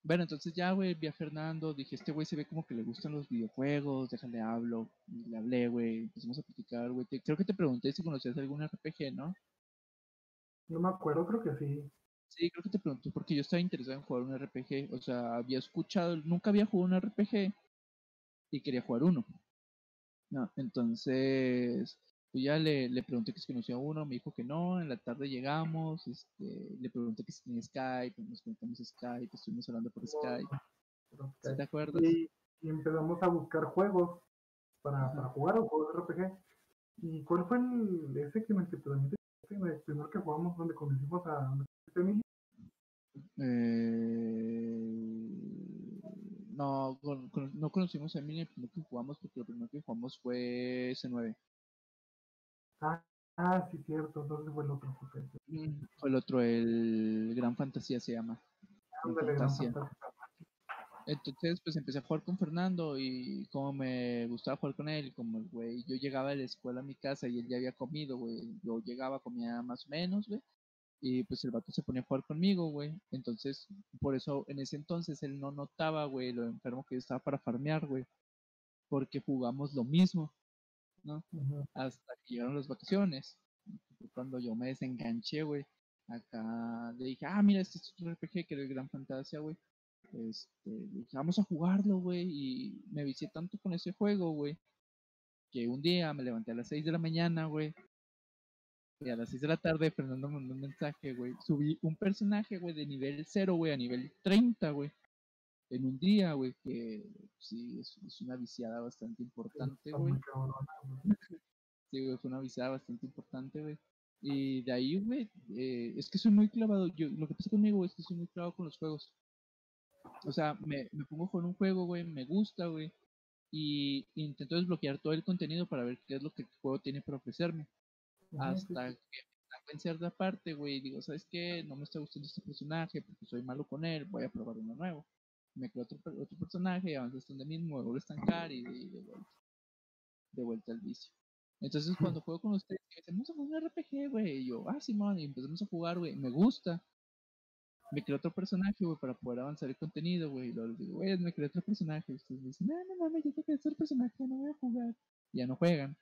Bueno, entonces ya, güey, vi a Fernando, dije, este güey se ve como que le gustan los videojuegos, déjale hablo, y le hablé, güey, empezamos a platicar, güey. Creo que te pregunté si conocías algún RPG, ¿no? No me acuerdo, creo que sí. Sí, creo que te pregunté porque yo estaba interesado en jugar un RPG, o sea, había escuchado, nunca había jugado un RPG y quería jugar uno. No, entonces, pues ya le, le pregunté que si conocía uno, me dijo que no, en la tarde llegamos, este, le pregunté que si tenía Skype, nos conectamos Skype, estuvimos hablando por Skype. ¿Sí ¿Te acuerdas? Y, empezamos a buscar juegos para, para jugar o juegos de RPG. ¿Y cuál fue el ese que me que te el primero que jugamos donde conocimos a Emilio? Eh, no, no conocimos a Emilio el primero que jugamos porque lo primero que jugamos fue S9. Ah, ah, sí, cierto. Entonces fue el otro. Mm, fue el otro, el Gran Fantasía se llama. Fantasía. Entonces, pues empecé a jugar con Fernando y como me gustaba jugar con él, como el güey, yo llegaba de la escuela a mi casa y él ya había comido, güey. Yo llegaba, comía más o menos, güey. Y pues el vato se ponía a jugar conmigo, güey. Entonces, por eso en ese entonces él no notaba, güey, lo enfermo que yo estaba para farmear, güey. Porque jugamos lo mismo. ¿no? Hasta que llegaron las vacaciones. Cuando yo me desenganché, güey. Acá le dije, ah, mira, este es un RPG que era el Gran Fantasia, güey. Este, dije, vamos a jugarlo, güey. Y me vicié tanto con ese juego, güey. Que un día me levanté a las 6 de la mañana, güey. Y a las 6 de la tarde Fernando mandó un mensaje, güey. Subí un personaje, güey, de nivel 0, güey, a nivel 30, güey en un día, güey, que sí, es, una viciada bastante importante, güey. [LAUGHS] sí, güey, fue una viciada bastante importante, güey. Y de ahí, güey, eh, es que soy muy clavado. Yo, lo que pasa conmigo es que soy muy clavado con los juegos. O sea, me, me pongo con un juego, güey, me gusta, güey. Y, intento desbloquear todo el contenido para ver qué es lo que el juego tiene para ofrecerme. Hasta que en cierta parte, güey, digo, ¿sabes qué? No me está gustando este personaje porque soy malo con él, voy a probar uno nuevo me creo otro, otro personaje, avanzas donde mismo, me vuelvo a estancar y de, vuelta. De vuelta al vicio. Entonces cuando juego con ustedes, me dicen, vamos a jugar un RPG, güey. Y yo, ah, Simón, y empezamos a jugar, güey. Me gusta. Me creo otro personaje, güey, para poder avanzar el contenido, güey. Y luego les digo, güey, me creo otro personaje. Y ustedes me dicen, no, no mames, yo tengo que hacer personaje, no voy a jugar. Y ya no juegan.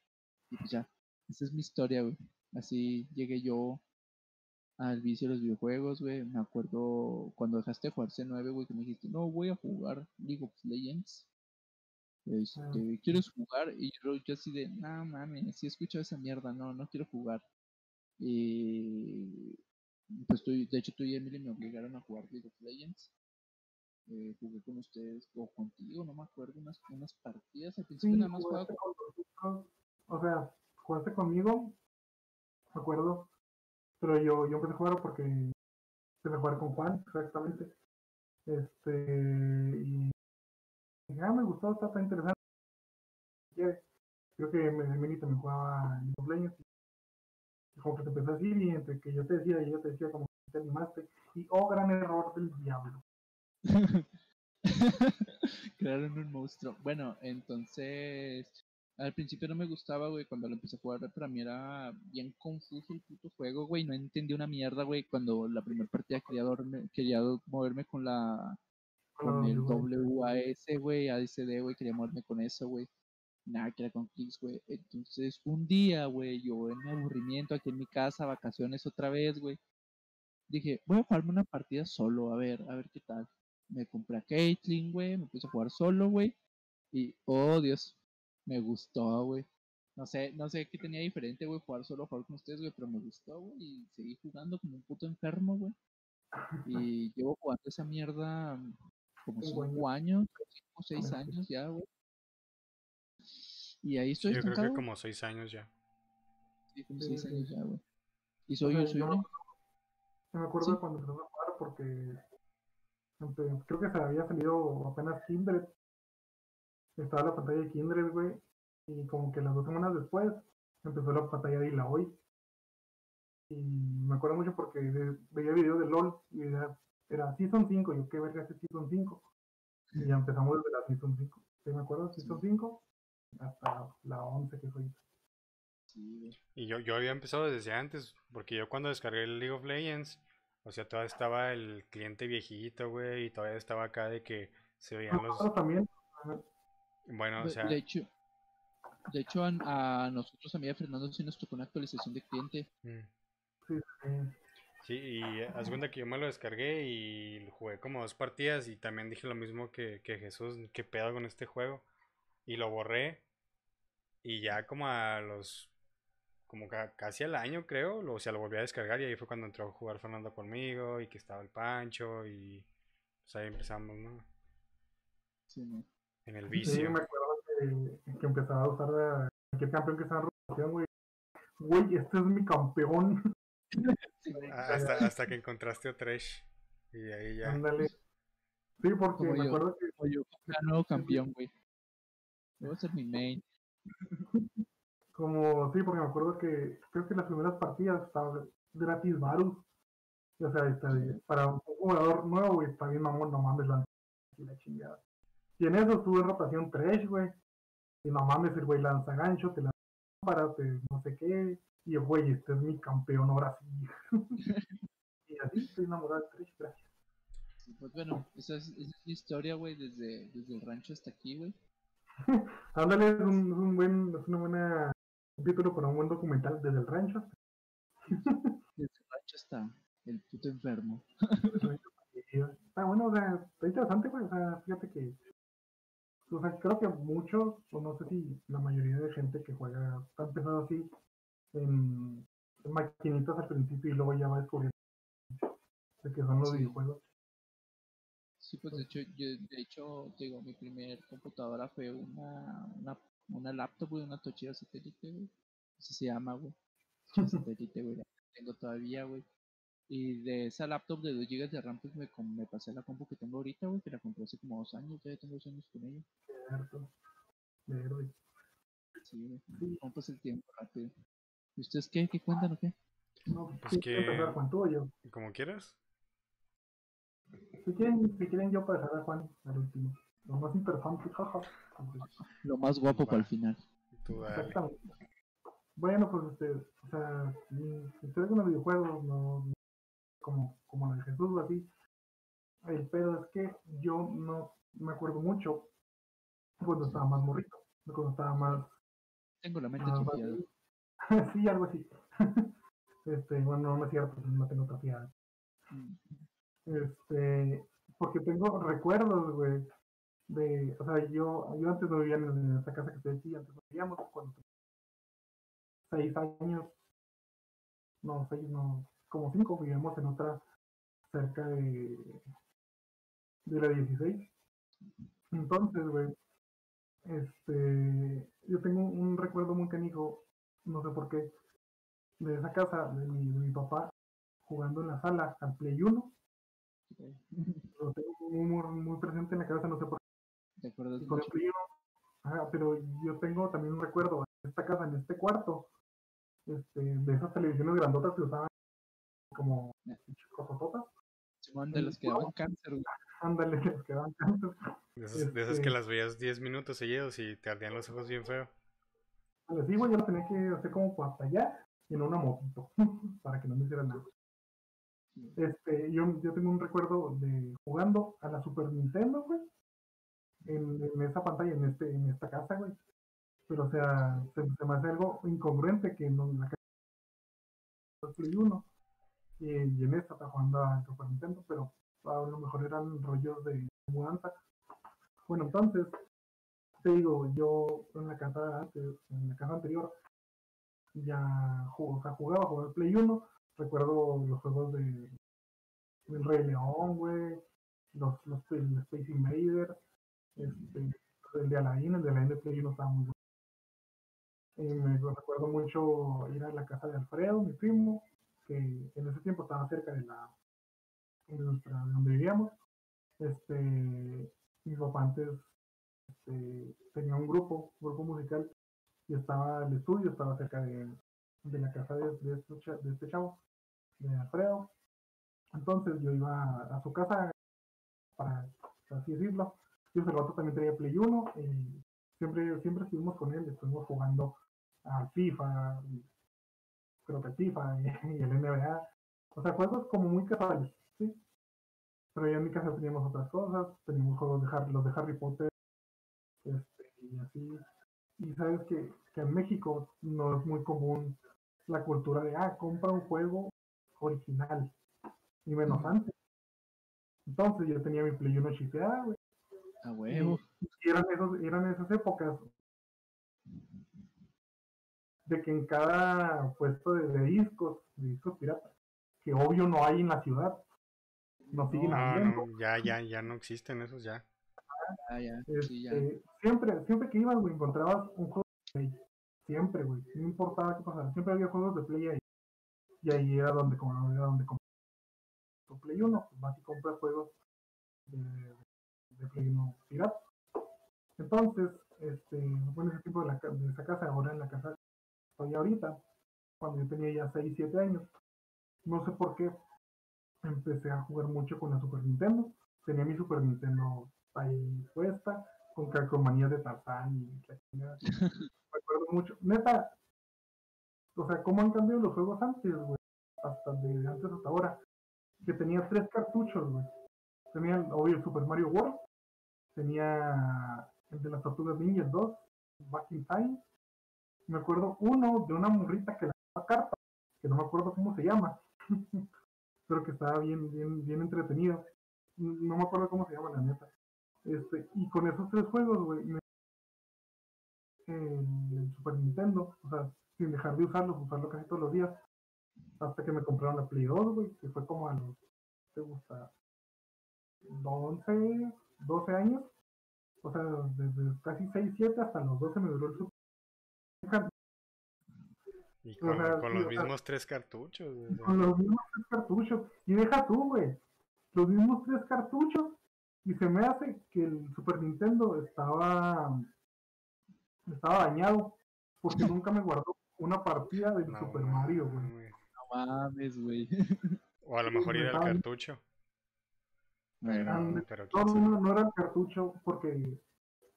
Y pues ya, esa es mi historia, güey. Así llegué yo al vicio de los videojuegos, güey. Me acuerdo cuando dejaste de jugar C9, güey, que me dijiste, no, voy a jugar League of Legends. Este, ah. ¿quieres jugar? Y yo, yo así de, no mames, si he escuchado esa mierda, no, no quiero jugar. Y pues estoy, de hecho tú y Emily me obligaron a jugar League of Legends. Eh, jugué con ustedes o contigo, no me acuerdo, unas, unas partidas. Al principio nada más jugaba con... O sea, jugaste conmigo, me acuerdo, pero yo, yo empecé a jugar porque empecé a jugar con Juan, exactamente. Este, y ah, me gustó, está tan interesante. Creo que Meni también jugaba en los Legends. Y como que te empezó a decir, y entre que yo te decía y yo te decía, como que te animaste. Y oh, gran error del diablo. [LAUGHS] Crearon un monstruo. Bueno, entonces al principio no me gustaba, güey, cuando lo empecé a jugar, para mí era bien confuso el puto juego, güey, no entendí una mierda, güey, cuando la primera partida quería, dorme, quería moverme con la con el WAS, güey, ADCD, güey, quería moverme con eso, güey. Nada, que era con clics, güey. Entonces, un día, güey, yo en mi aburrimiento aquí en mi casa, vacaciones otra vez, güey. Dije, voy a jugarme una partida solo, a ver, a ver qué tal. Me compré a Caitlyn, güey, me puse a jugar solo, güey. Y, oh, Dios, me gustó, güey. No sé, no sé qué tenía diferente, güey, jugar solo, jugar con ustedes, güey, pero me gustó, güey. Y seguí jugando como un puto enfermo, güey. Y [LAUGHS] llevo jugando esa mierda como cinco años, cinco o seis años ya, güey. Y ahí estoy yo creo que como seis años ya. Sí, como seis años ya, güey. Y soy yo, soy yo. No, me acuerdo cuando empezó a jugar porque creo que se había salido apenas Kindred. Estaba la pantalla de Kindred, güey. Y como que las dos semanas después empezó la pantalla de la hoy. Y me acuerdo mucho porque veía videos de LOL y era, era Season 5. Yo, ¿qué verga es Season 5? Y ya empezamos desde la Season 5. ¿Sí me acuerdo? Season 5 hasta la 11 que fue. y yo, yo había empezado desde antes, porque yo cuando descargué el League of Legends, o sea, todavía estaba el cliente viejito, güey, y todavía estaba acá de que se veían los... también. Bueno, o sea... De hecho, de hecho a, nosotros, a mí y a Fernando, sí nos tocó una actualización de cliente. Mm. Sí, y haz cuenta que yo me lo descargué y jugué como dos partidas y también dije lo mismo que, que Jesús, qué pedo con este juego y lo borré. Y ya como a los. Como casi al año, creo. O sea, lo volví a descargar y ahí fue cuando entró a jugar Fernando conmigo y que estaba el Pancho y. Pues ahí empezamos, ¿no? Sí, ¿no? En el vicio. Sí, me acuerdo que, empezaba a usar cualquier campeón que estaba en rotación, güey. Güey, este es mi campeón. [LAUGHS] hasta, hasta que encontraste a Tresh. Y ahí ya. Ándale. Sí, porque me acuerdo que. Como yo, ganó campeón, güey. Debo ser mi main. [LAUGHS] Como, sí, porque me acuerdo que creo que las primeras partidas estaba gratis Varus. O sea, está, para un jugador nuevo, güey, está bien mamón, no mames la, la chingada. Y en eso estuve en rotación 3, güey. Y no mames, el güey lanza gancho, te la para, te no sé qué. Y güey, este es mi campeón ahora sí. [LAUGHS] y así estoy enamorado de Thresh, gracias. Pues bueno, esa es, esa es la historia, güey, desde, desde el rancho hasta aquí, güey. [LAUGHS] Ándale, es un, es un buen, es una buena título para un buen documental desde el rancho. desde el rancho está el puto enfermo. [LAUGHS] está bueno, o sea, está interesante, pues, o sea, fíjate que, o sea, creo que muchos, o no sé si la mayoría de gente que juega, está empezando así en, maquinitas al principio y luego ya va descubriendo de que son los videojuegos. Sí, pues de hecho, yo, de hecho, digo, mi primer computadora fue una, una, una laptop, güey, una Toshiba satélite, güey. Así se llama, güey. [LAUGHS] satélite, güey. La tengo todavía, güey. Y de esa laptop de 2 GB de RAM, pues me, me pasé la compu que tengo ahorita, güey, que la compré hace como dos años, ya tengo dos años con ella. Cierto. Sí, güey. Sí. ¿Cómo pasa el tiempo rápido? ¿Y ustedes qué? ¿Qué cuentan o qué? No, pues que... Con Como quieras. Si quieren, si quieren yo para a Juan al último. Lo más interesante, jaja. Lo más guapo para el final. Exactamente. Bueno, pues ustedes, o sea, si ustedes con los videojuegos, no, como, como la de Jesús o así, el pedo es que yo no me acuerdo mucho cuando estaba más morrito, cuando estaba más... Tengo la mente tapiada. [LAUGHS] sí, algo así. [LAUGHS] este, bueno, no es cierto, no tengo tapiada. Mm. Este, porque tengo recuerdos, güey, de, o sea, yo, yo antes no vivía en, esta casa que estoy aquí, antes no vivíamos, cuando seis años, no, seis, no, como cinco, vivíamos en otra cerca de, de la 16. Entonces, güey, este, yo tengo un recuerdo muy canijo, no sé por qué, de esa casa de mi, de mi papá jugando en la sala al Play 1 lo tengo muy, muy, presente en la cabeza, no sé por qué. Pero yo tengo también un recuerdo en esta casa, en este cuarto, este, de esas televisiones grandotas que usaban como cosototas. de los que daban cáncer. Ándale, de los que daban cáncer. De esas, de esas que este las veías 10 minutos seguidos y te ardían los ojos bien feo. Les digo, yo lo tenía que hacer como hasta allá en una motito, [LAUGHS] para que no me hicieran nada. Este, yo, yo tengo un recuerdo de jugando a la Super Nintendo, güey. En, en esa pantalla, en este, en esta casa, güey. Pero o sea, se, me hace algo incongruente que no la casa Play 1 y, y, en esta está jugando a Super Nintendo, pero a lo mejor eran rollos de mudanza. Bueno, entonces, te digo, yo en la casa antes, en la casa anterior, ya o sea, jugaba, jugaba Play 1, recuerdo los juegos de El Rey León, güey, los, los, Space Invaders, este, el de Aladdin, el de Aladdin de Play 1 estaba muy bueno. Y me recuerdo mucho ir a la casa de Alfredo, mi primo, que en ese tiempo estaba cerca de la donde vivíamos. Este, mi papá antes este, tenía un grupo, un grupo musical, y estaba el estudio, estaba cerca de, de la casa de, de, este, este, chavo, de Alfredo. Entonces yo iba a, su casa para, así decirlo. Y ese rato también tenía Play 1 y siempre, siempre estuvimos con él, estuvimos jugando a FIFA, creo que FIFA y, [LAUGHS] el NBA. O sea, juegos como muy casuales, ¿sí? Pero ya en mi casa teníamos otras cosas, teníamos juegos de Harry, los de Harry Potter, este, y así. Y sabes que, que en México no es muy común la cultura de, ah, compra un juego original, ni menos antes. Entonces yo tenía mi Play 1 chipeada, güey. A huevo. Y, eran, esos, eran esas épocas de que en cada puesto de, discos, de discos piratas, que obvio no hay en la ciudad, no siguen no, ya, ya, ya no existen esos ya. Ah, ya, este, Siempre, siempre que ibas, güey, encontrabas un juego de Play. Siempre, güey. No importaba qué pasara. Siempre había juegos de Play ahí. Y ahí era donde, como, era donde tu Play 1. Pues vas y compras juegos de, de Play 1 pirata. Entonces, este, bueno, ese tiempo de, la, de esa casa, ahora en la casa estoy ahorita, cuando yo tenía ya 6, 7 años, no sé por qué empecé a jugar mucho con la Super Nintendo. Tenía mi Super Nintendo ahí puesta, con calcomanías de Tarzán y [LAUGHS] Me acuerdo mucho. Neta, o sea, ¿cómo han cambiado los juegos antes, güey? Hasta de antes hasta ahora. Que tenía tres cartuchos, güey. Tenía, obvio, el Super Mario World. Tenía el de las Tortugas Ninjas 2, Back in Time. Me acuerdo uno de una morrita que la daba carta, que no me acuerdo cómo se llama. [LAUGHS] Pero que estaba bien, bien, bien entretenido. No me acuerdo cómo se llama la neta. Este, y con esos tres juegos, güey, en el Super Nintendo, o sea, sin dejar de usarlos, usarlo casi todos los días, hasta que me compraron la Play 2, güey, que fue como a los, ¿te gusta? 11, 12 años, o sea, desde casi 6, 7 hasta los 12 me duró el Super y con, con los mismos tres cartuchos. Con los mismos tres cartuchos. Y deja tú, güey. Los mismos tres cartuchos y se me hace que el Super Nintendo estaba, estaba dañado porque nunca me guardó una partida del Super Mario, güey. No mames, güey. O a lo mejor era el cartucho. Pero, no, no, era el cartucho porque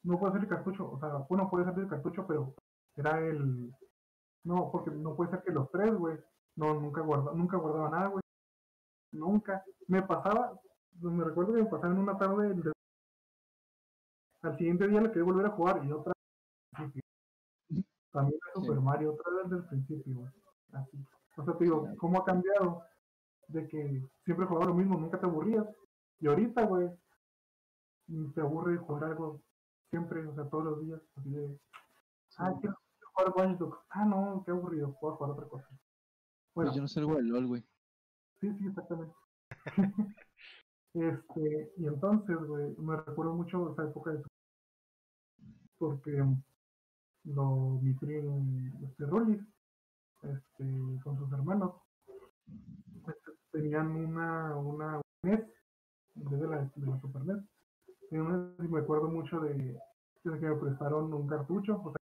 no puede ser el cartucho. O sea, uno puede ser el cartucho, pero era el. No, porque no puede ser que los tres, güey. No, nunca guardaba, nunca guardaba nada, güey. Nunca. Me pasaba, pues, me recuerdo que me pasaron una tarde al siguiente día le quería volver a jugar y otra también a Super Mario otra vez desde el principio así o sea te digo cómo ha cambiado de que siempre jugaba lo mismo nunca te aburrías y ahorita güey te aburre jugar algo siempre o sea todos los días así de ah quiero jugar Watch Dogs ah no qué aburrido puedo jugar otra cosa. Bueno. Pues yo no sé el LOL güey. Sí sí exactamente. [LAUGHS] Este, y entonces, güey, me recuerdo mucho esa época de porque lo, mi primo, este Rolly, este, con sus hermanos, este, tenían una, una NES, en vez de la, de la Super NES. Y me acuerdo mucho de, que me prestaron un cartucho, o sea,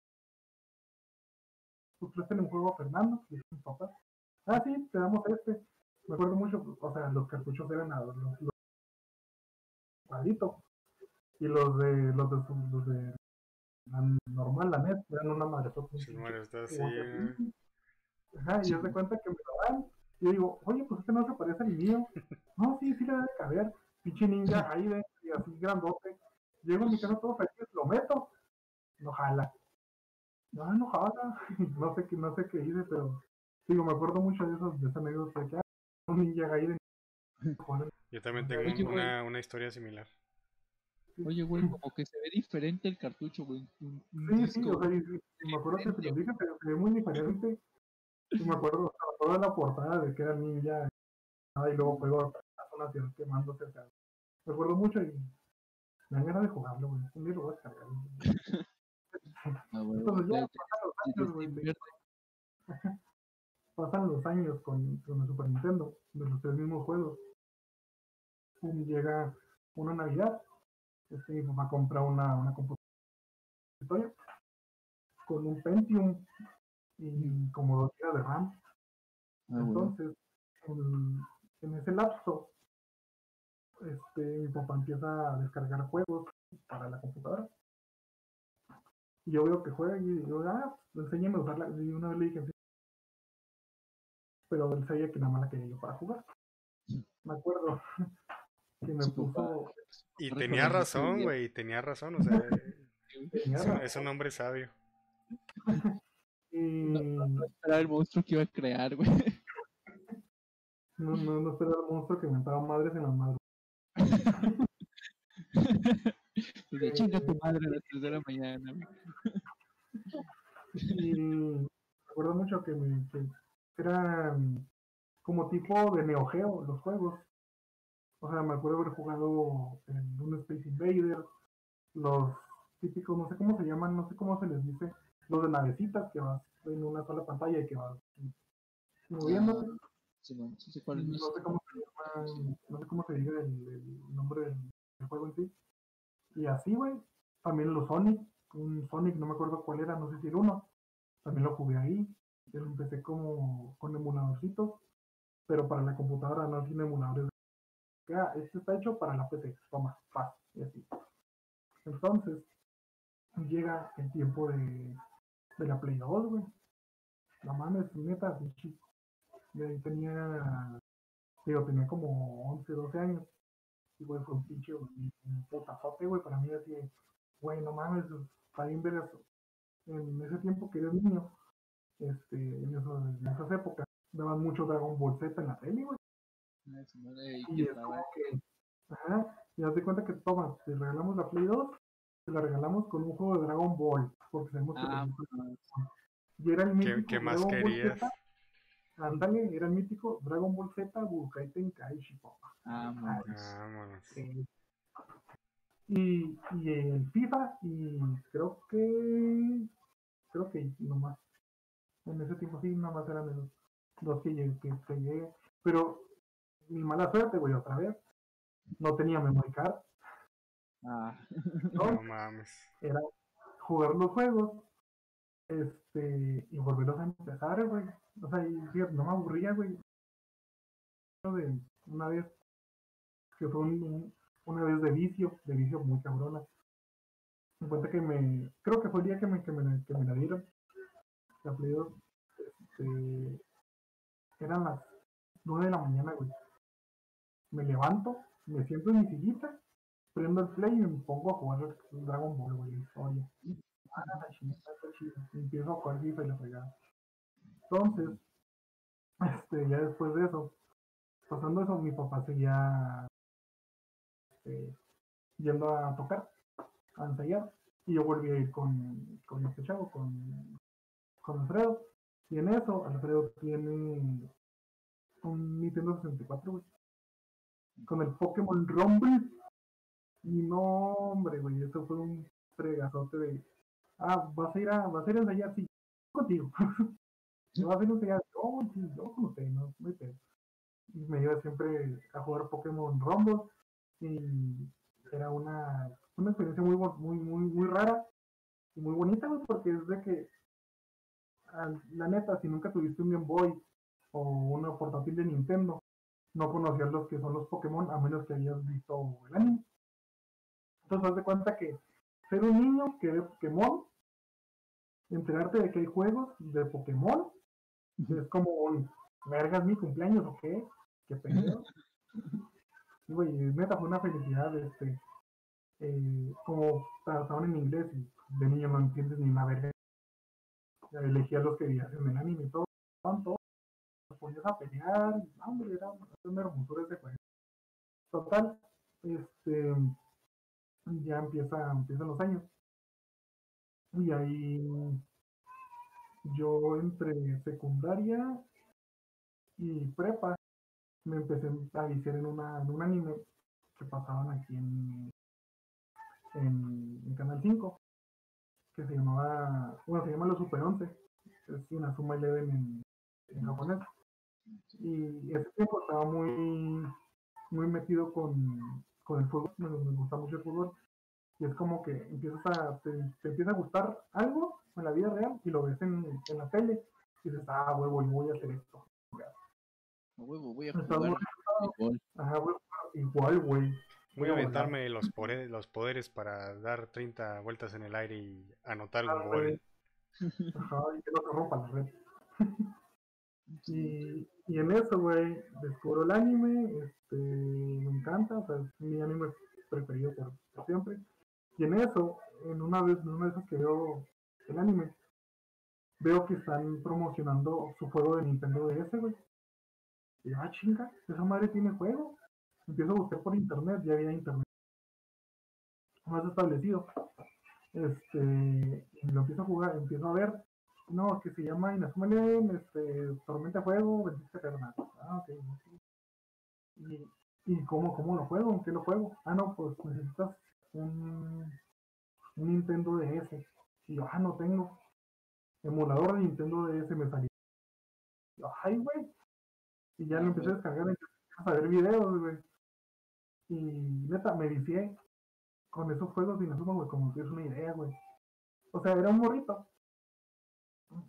pues presten un juego a Fernando, y mi papá. Ah, sí, te damos este. Me acuerdo mucho, o sea, los cartuchos eran a, los, y los de los de, los de la normal, la net, eran una madre. Sí, está así. Ajá, y yo se cuenta que me lo dan Y yo digo, oye, pues este no se parece al mío. [LAUGHS] No, sí, sí le debe caber. Pinche ninja ahí de, y así grandote. Llego a mi casa todo feliz, lo meto. No jala. No, no jala. [LAUGHS] No sé qué, no sé qué hice, pero digo, me acuerdo mucho de esos, de esa anécdota de que ah, un ninja Gaiden. [LAUGHS] Yo también tengo Oye, una, una historia similar. Oye, güey, como que se ve diferente el cartucho, güey. Un- un Sí, sí, o sea, y- me acuerdo que te lo dije, pero se ve muy diferente. Y me acuerdo, o sea, toda la portada de que era ninja, ah, y luego pegó a zona quemándose, o sea, me acuerdo mucho y me dan ganas de jugarlo, güey. Un día lo voy a descargar. [LAUGHS] Ah, ya pasan los años, pasan los con, con el Super Nintendo, de los tres mismos juegos. Pum, llega una Navidad, este, mi papá compra una, una computadora con un Pentium y como dos gigas de RAM. Ah. Entonces, en, en ese lapso, este, mi papá empieza a descargar juegos para la computadora. Y yo veo que juega y digo, ah, pues, enséñame a usarla. Y una vez le dije, pero él sabía que nada más la quería yo para jugar. Me acuerdo [LAUGHS] que me puso. Y tenía razón, güey, tenía razón, o sea, [LAUGHS] tenía es, un- razón, es un hombre sabio. [LAUGHS] y No esperaba el monstruo que iba a crear, güey. no, no, no esperaba el monstruo que mentaba madres en las madres. [LAUGHS] De chinga tu madre a las 3 de la [LAUGHS] mañana. Y me acuerdo mucho que, me, que eran como tipo de Neo Geo los juegos. O sea, me acuerdo haber jugado en un Space Invader, los típicos, no sé cómo se llaman, no sé cómo se les dice, los de navecitas que vas en una sola pantalla y que vas moviéndote. Sí, no, sí sé cuál es. no sé cómo se llama, no sé cómo se diga el, el nombre del, del juego en sí. Y así, güey. También los Sonic, un Sonic, no me acuerdo cuál era, no sé si era uno. También lo jugué ahí. Yo lo empecé como con emuladorcitos, pero para la computadora no tiene emuladores. Ya, este está hecho para la PC, toma, paz, y así. Entonces, llega el tiempo de, de la Play 2, güey. No mames, neta, pinche. Y ahí tenía, digo, tenía como 11, 12 años. Y, güey, fue un pinche, putazote, güey, para mí así, güey, no mames, está bien ver eso. En ese tiempo que eres niño, este, en, eso- en esas épocas, daban mucho Dragon Ball Z en la tele, güey. Ah, y es como que, ajá, y haz de cuenta que, toma, te regalamos la Play 2, te la regalamos con un juego de Dragon Ball, porque sabemos que Ah, pues, Y era el ¿Qué, mítico qué más Dragon Ball querías? Z, ándale, era el mítico Dragon Ball Z Budokai Tenkaichi, papá. Ah. Vámonos. Eh, y, y el FIFA, y creo que, creo que nomás, en ese tiempo sí, nomás eran los dos que llegué, que, que llegué. Pero mi mala suerte, güey, otra vez, no tenía memory card, Ah, ¿no? [LAUGHS] No mames. era jugar los juegos este y volverlos a empezar, güey. O sea, y, no me aburría, güey. De una vez que fue un- un- una vez de vicio, de vicio muy cabrona. Me cuenta que me, creo que fue el día que me, que me, que me la dieron. La Play 2, este, eran las 9 de la mañana, güey. Me levanto, me siento en mi sillita, prendo el play y me pongo a jugar Dragon Ball, güey, historia. Ah, empiezo a jugar FIFA y la fregada. Entonces, este, ya después de eso, pasando eso, mi papá seguía este, yendo a tocar, a ensayar, y yo volví a ir con, con este chavo, con, con Alfredo. Y en eso, Alfredo tiene un Nintendo 64, güey, con el Pokémon Rumble. Y no, hombre, güey, eso fue un fregazote de, ah, vas a ir a, vas a ir a ensayar, sí, contigo. ¿Me [LAUGHS] vas a ir a ensayar? No, sí, yo con no, hay pedo. Y me iba siempre a jugar Pokémon Rumble y era una, una experiencia muy, muy, muy, muy rara y muy bonita, güey, porque es de que, la neta, si nunca tuviste un Game Boy o una portátil de Nintendo, no conocías los que son los Pokémon a menos que hayas visto el anime. Entonces, haz de cuenta que ser un niño que ve Pokémon, enterarte de que hay juegos de Pokémon, es como un, ¿vergas mi cumpleaños o qué? ¿Qué pedo? [LAUGHS] y güey, neta fue una felicidad, este, eh, como estaban en inglés y de niño no entiendes ni una verga. Elegía los que en el anime todo, todo, te ponías a pelear, y, hombre, era una hermosura ese juego. Total, este, ya empieza, empiezan los años. Y ahí yo entre secundaria y prepa me empecé a viciar en, una, en un anime que pasaban aquí en, en, Canal 5 que se llamaba, bueno, se llama Los Super 11, es Inazuma Eleven en, en japonés. Y ese tiempo estaba muy, muy metido con, con el fútbol, me, gusta mucho el fútbol. Y es como que empiezas a, te, empieza a gustar algo en la vida real y lo ves en, en la tele y dices, ah, huevo, y voy a hacer esto. Huevo, voy a jugar Ajá, igual, güey. Voy a aventarme los, poderes, los poderes para dar 30 vueltas en el aire y anotar un gol. Ajá, y que no se rompa la red. [LAUGHS] y, y en eso, güey, descubro el anime, este, me encanta, o sea, es mi anime preferido por, siempre. Y en eso, en una vez, en una de esas que veo el anime, veo que están promocionando su juego de Nintendo DS, güey. Y yo, ah, chinga, esa madre tiene juego. Empiezo a buscar por internet, ya había internet más establecido. Este, lo empiezo a jugar, empiezo a ver no, que se llama Inazuma Eleven, este, Tormenta Fuego, Ventisca Eterna. Ah, ok. ¿Y, cómo, cómo lo juego? ¿En qué lo juego? Ah, no, pues necesitas un, un Nintendo DS. Y yo, ah, no tengo. Emulador de Nintendo DS me salió. Ay, güey. Y ya lo empecé a descargar, empecé a ver videos, güey. Y neta, me vicié con esos juegos de Inazuma, güey, como que es una idea, güey. O sea, era un morrito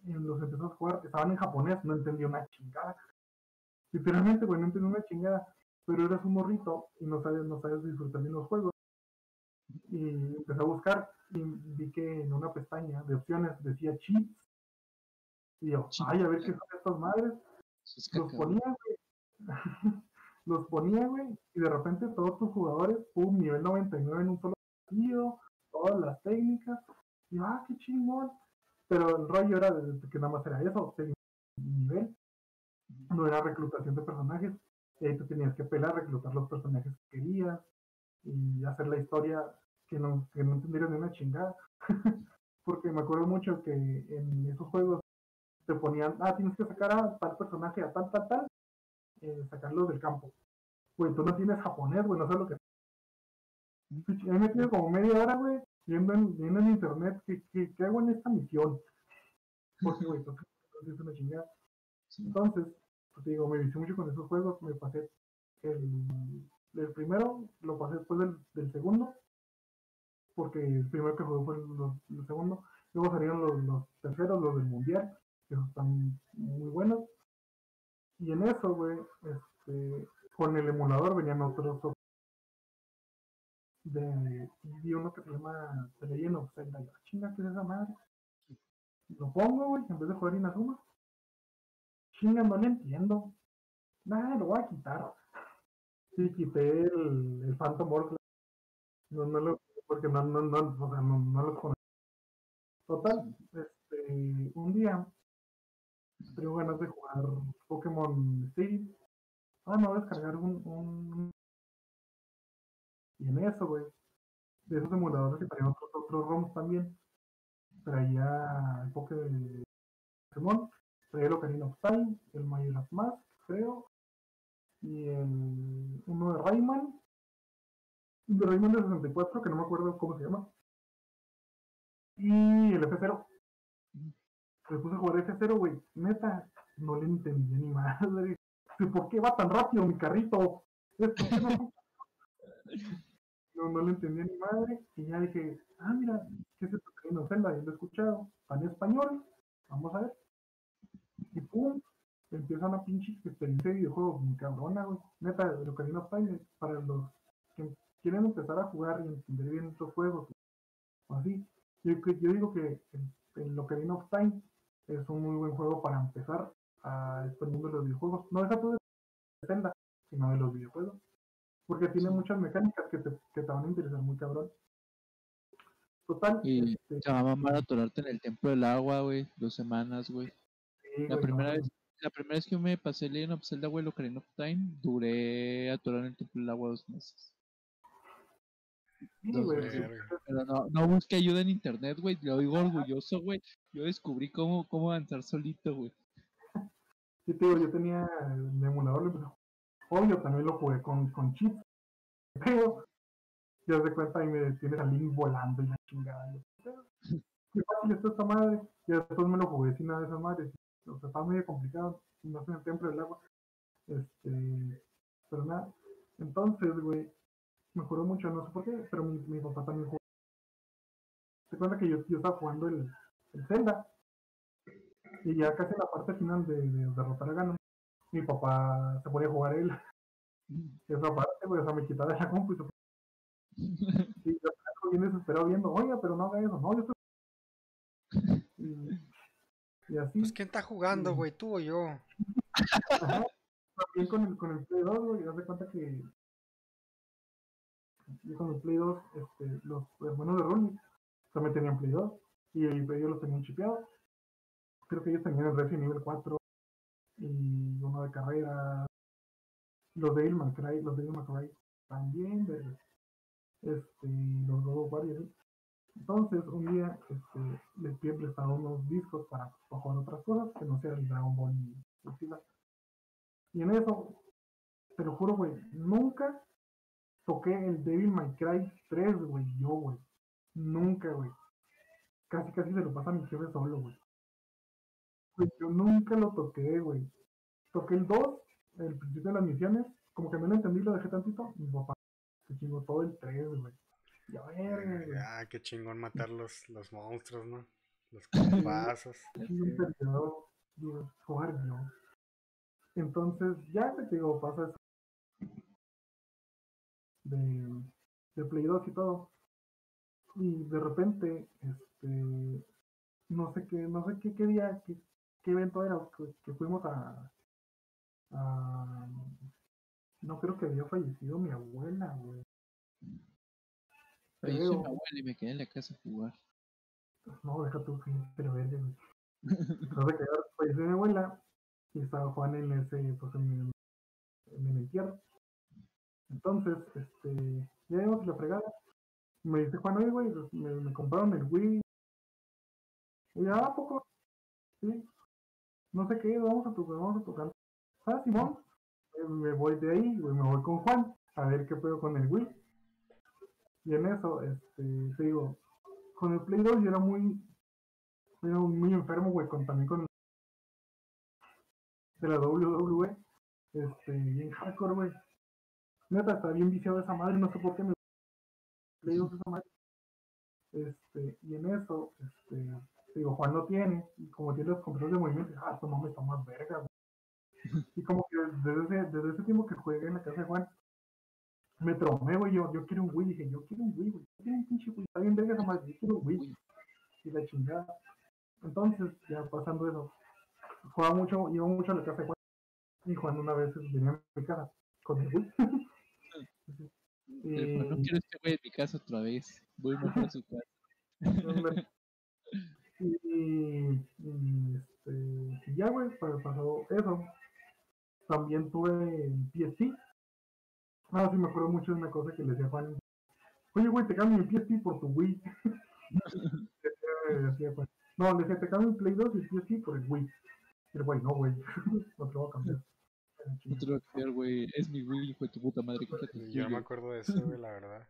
y los empezó a jugar, estaban en japonés, no entendía una chingada. Literalmente, güey, no entendía una chingada, pero eras un morrito y no sabes, no sabes disfrutar bien los juegos. Y empecé a buscar y vi que en una pestaña de opciones decía cheats. Y yo, ay, a ver qué son estas madres. Los ponía, güey. [LAUGHS] los ponía, güey, y de repente todos tus jugadores, pum, nivel 99 en un solo partido, todas las técnicas. Y ah, qué chingón pero el rollo era de, que nada más era eso, nivel, no era reclutación de personajes, y ahí tú tenías que pelar, reclutar los personajes que querías y hacer la historia que no, que no entendieron ni una chingada. [LAUGHS] Porque me acuerdo mucho que en esos juegos te ponían, ah, tienes que sacar a tal personaje, a tal, tal, tal, eh, sacarlo del campo. Güey, tú no tienes japonés, güey, no sé lo que. Me he metido como media hora, güey, viendo en, viendo en internet qué, qué, qué, hago en esta misión. Porque, güey, es una chingada. Entonces, pues digo, me viste mucho con esos juegos, me pasé el, el primero, lo pasé después del, del, segundo, porque el primero que jugué fue el, el segundo, luego salieron los, los, terceros, los del mundial, están muy buenos, y en eso, güey, este, con el emulador venían otros de, vi uno que se llama The. Yo, chinga, ¿qué es esa madre? Lo pongo, güey, en vez de jugar Inazuma. Chinga, no lo entiendo. Nada, lo voy a quitar. Sí, quité el, el Phantom Orc. No, no lo, porque no, no, no, no, no. Total, este, un día tengo ganas de jugar Pokémon Stadium. Ah, no, descargar un, un y en eso, güey, de esos emuladores que traían otros, otros ROMs también, traía el Poké de Pokémon, traía el Ocarina of Time, el Majora's Mask, creo, y el uno de Rayman, de Rayman de 64, que no me acuerdo cómo se llama, y el F0. Me puse a jugar F0, güey, neta, no le entendí ni madre. ¿Por qué va tan rápido mi carrito? no, no le entendía ni madre, y ya dije, ah, mira, ¿qué es esto que no Zelda? Yo lo he escuchado, en español, vamos a ver. Y pum, empieza una pinche experiencia de videojuego muy cabrona, güey. Neta, el Ocarina of Time, para los que quieren empezar a jugar y entender bien estos juegos, o así, yo, yo digo que el, el Ocarina of Time es un muy buen juego para empezar a este mundo de los videojuegos. No deja tú de Zelda, sino de los videojuegos. Porque tiene muchas mecánicas que te, que te van a interesar muy cabrón. Total. Y este, te va a mamar atorarte en el templo del agua, güey. Dos semanas, güey. la primera vez, la primera vez que me pasé Legend of Zelda, güey, Ocarina of Time, duré atorado en el templo del agua dos meses. Pero no, no busqué ayuda en internet, güey. Lo digo orgulloso, güey. Yo descubrí cómo, cómo avanzar solito, güey. Sí, tío, yo tenía el emulador, obvio, también lo jugué con, con chips. Pero ya se cuenta y me tienes al Link volando y la chingada. Qué fácil está esta madre. Y después me lo jugué sin nada de esas madres. O sea, está medio complicado. No sé en el templo del agua. Este. Pero nada. Entonces, güey. Me acuerdo mucho, no sé por qué, pero mi, mi papá también jugó. Se cuenta que yo, yo estaba jugando el, el Zelda. Y ya casi en la parte final de, de derrotar a Ganon, mi papá se ponía a jugar él. [LAUGHS] Esa parte, güey, o sea, me quitaba de la compu y se [LAUGHS] y yo bien desesperado viendo, oye, pero no haga eso, no, yo estoy... [LAUGHS] Y, así. Pues quién está jugando, güey, tú o yo. También con el, con el Play 2, güey, haz de cuenta que yo con el Play 2, este, los hermanos de Ronnie también tenían Play 2 y ellos los tenían chipeados. Creo que ellos tenían el Resident nivel 4 y uno de carrera. Los de Ilman Cry, los de Ilman Cry también, de este, los dos varios. Entonces, un día este, les pide prestado unos discos para, jugar otras cosas que no sea el Dragon Ball y Y en eso, te lo juro, güey, nunca toqué el Devil May Cry 3, güey, yo, güey. Nunca, güey. Casi, casi se lo pasa a mi jefe solo, güey. Yo nunca lo toqué, güey. Toqué el 2, el principio de las misiones, como que no lo entendí, lo dejé tantito. Mi papá se chingó todo el 3, güey. Ya, Ah, qué chingón matar los, los monstruos, ¿no? Los compazos. jugar yo. Entonces, ya te digo, pasa eso. De, de Play 2 y todo. Y de repente, este, no sé qué, no sé qué, qué día, qué, qué evento era, que, que fuimos a, a, no creo que había fallecido mi abuela, güey. Falleció mi abuela y me quedé en la casa a jugar. No, deja tú, pero verde, güey. Entonces, falleció mi abuela y estaba Juan en ese, pues en, en el entierro. Entonces, este, ya íbamos la fregada. Me dice Juan, oye, güey, pues, me, compraron el Wii. Y ya, ¿a poco? Sí. No sé qué, vamos a tocar, vamos a tocar. Ah, Simón, me voy de ahí, me voy con Juan a ver qué puedo con el Wii. Y en eso, este, te digo, con el Play 2 yo era muy, era muy enfermo, güey, con, también con de la WWE, este, bien hardcore, güey. Neta, está bien viciado esa madre, no sé por qué me Play 2 esa madre. Este, y en eso, este, te digo, Juan no tiene, y como tiene los controles de movimiento, ah, esto no me está más verga, güey. Y como que desde ese, desde ese tiempo que juegué en la casa de Juan, me tromé, güey, yo, yo quiero un Wii, dije, yo quiero un Wii, güey, yo quiero un pinche Wii, está bien verga esa madre, yo quiero un Wii. Y la chingada. Entonces, ya pasando eso, jugaba mucho, iba mucho a la casa de Juan, y Juan una vez venía a mi casa con el Wii. [LAUGHS] y... No quiero este güey en mi casa otra vez, voy mejor a su [LAUGHS] casa. y, y, este, y ya, güey, pasó eso también tuve en PSP. Ah, sí, me acuerdo mucho de una cosa que le decía Juan. Oye, güey, te cambio el PSP por tu Wii. [LAUGHS] no, le decía, te cambio el Play 2 y el PSP por el Wii. Y el güey, no, güey, no te voy a cambiar. No te lo voy a cambiar, güey. Es mi Wii, hijo de tu puta madre. Yo no me acuerdo de eso, güey, la verdad.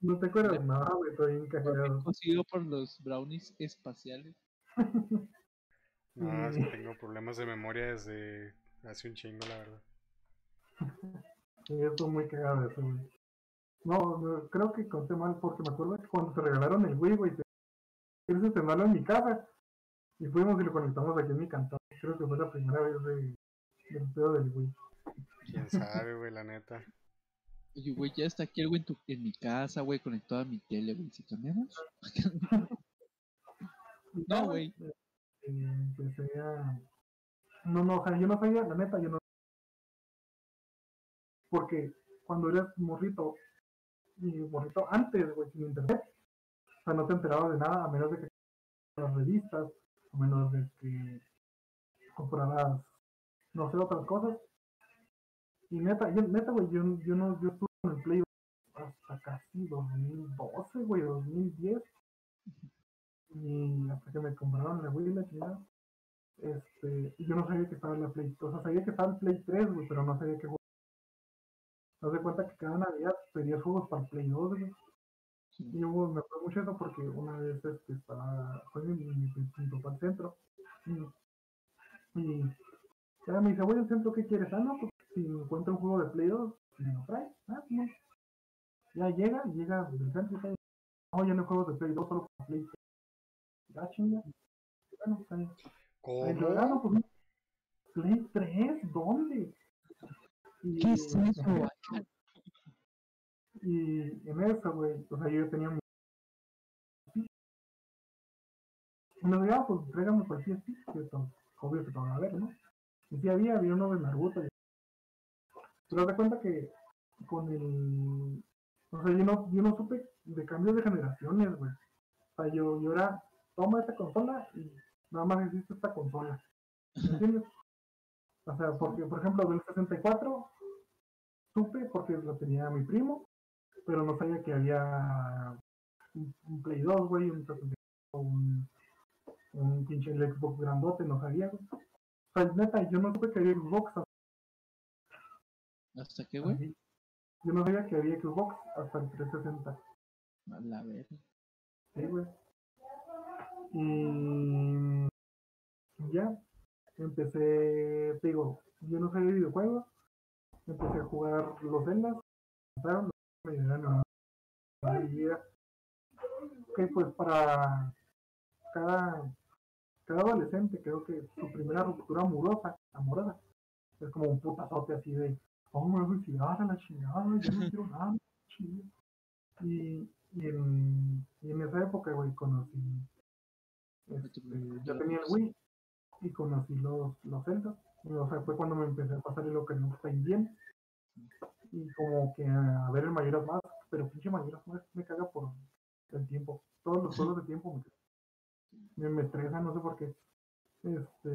No te acuerdas nada, güey, estoy encajado. Conseguido por los brownies espaciales. no, es [LAUGHS] que tengo problemas de memoria desde Hace un chingo, la verdad. sí, estuvo muy cagado eso, güey. No, no, creo que conté mal porque me acuerdo que cuando se regalaron el Wii, güey, quieres estrenarlo en mi casa. Y fuimos y lo conectamos aquí en mi cantón. Creo que fue la primera vez de, del pedo del Wii. Quién sabe, güey, la neta. Oye, güey, ya está aquí el güey en, tu, en mi casa, güey, conectado a mi tele, güey. ¿Si cambiamos? [LAUGHS] no, güey. Eh, empecé a No, no, o sea, yo no sabía, la neta, yo no. Porque cuando eres morrito, y morrito antes, güey, sin internet, o sea, no te enterabas de nada a menos de que las revistas, a menos de que compraras, no sé, otras cosas. Y neta, yo, neta, güey, yo, yo no, yo estuve en el Play hasta casi 2012, güey, 2010. Y hasta que me compraron la Wii, la chingada. Este, y yo no sabía que estaba en la Play, o sea, sabía que estaba en Play 3, güey, pero no sabía que juego. No de cuenta que cada Navidad pedía juegos para Play 2, güey. Y yo me acuerdo mucho eso porque una vez este, estaba, fue mi, mi, mi, al centro. Y, y ya me dice, voy al centro, ¿qué quieres? Ah, no, pues si encuentro un juego de Play 2, me lo trae. Ah, no. Ya llega, llega del centro y no, ya no hay juegos de Play 2, solo para Play 3. Ya chinga. Bueno, está bien. ¿Cómo? pues, Play 3, ¿dónde? Y, ¿Qué es eso? Y en eso, güey, o sea, yo tenía mi. Y me decía, ah, pues tráigame cualquier sí, que obvio que te van a ver, ¿no? Y sí había, había uno de Naruto. Pero te cuenta que con el. O sea, yo no, yo no supe de cambios de generaciones, güey. O sea, yo, yo era, toma esta consola y nada más existe esta consola. ¿Me entiendes? O sea, porque, por ejemplo, del 64 supe porque lo tenía mi primo, pero no sabía que había un, Play 2, güey, un 64, un, un pinche Xbox grandote, no sabía, güey. Sea, neta, yo no supe que había Xbox ¿Hasta qué, güey? Yo no sabía que había Xbox hasta el 360. A la verga. Sí, güey. Y ya, empecé, te digo, yo no sabía de videojuegos, empecé a jugar los Zeldas, me dieron una idea que pues para cada, cada adolescente creo que su primera ruptura amorosa, amorosa, es como un putazote así de, oh, me voy a suicidar a la chingada, yo no quiero [LAUGHS] nada. Y, y, en, y en esa época, güey, conocí, este, yo tenía el Wii y conocí los, los Zelda. O sea, fue cuando me empecé a pasar el Ocarina of Time bien. Y como que a ver el Majora's Mask, pero pinche Majora's Mask me caga por el tiempo. Todos los juegos de tiempo me, me, me estresan, no sé por qué. Este.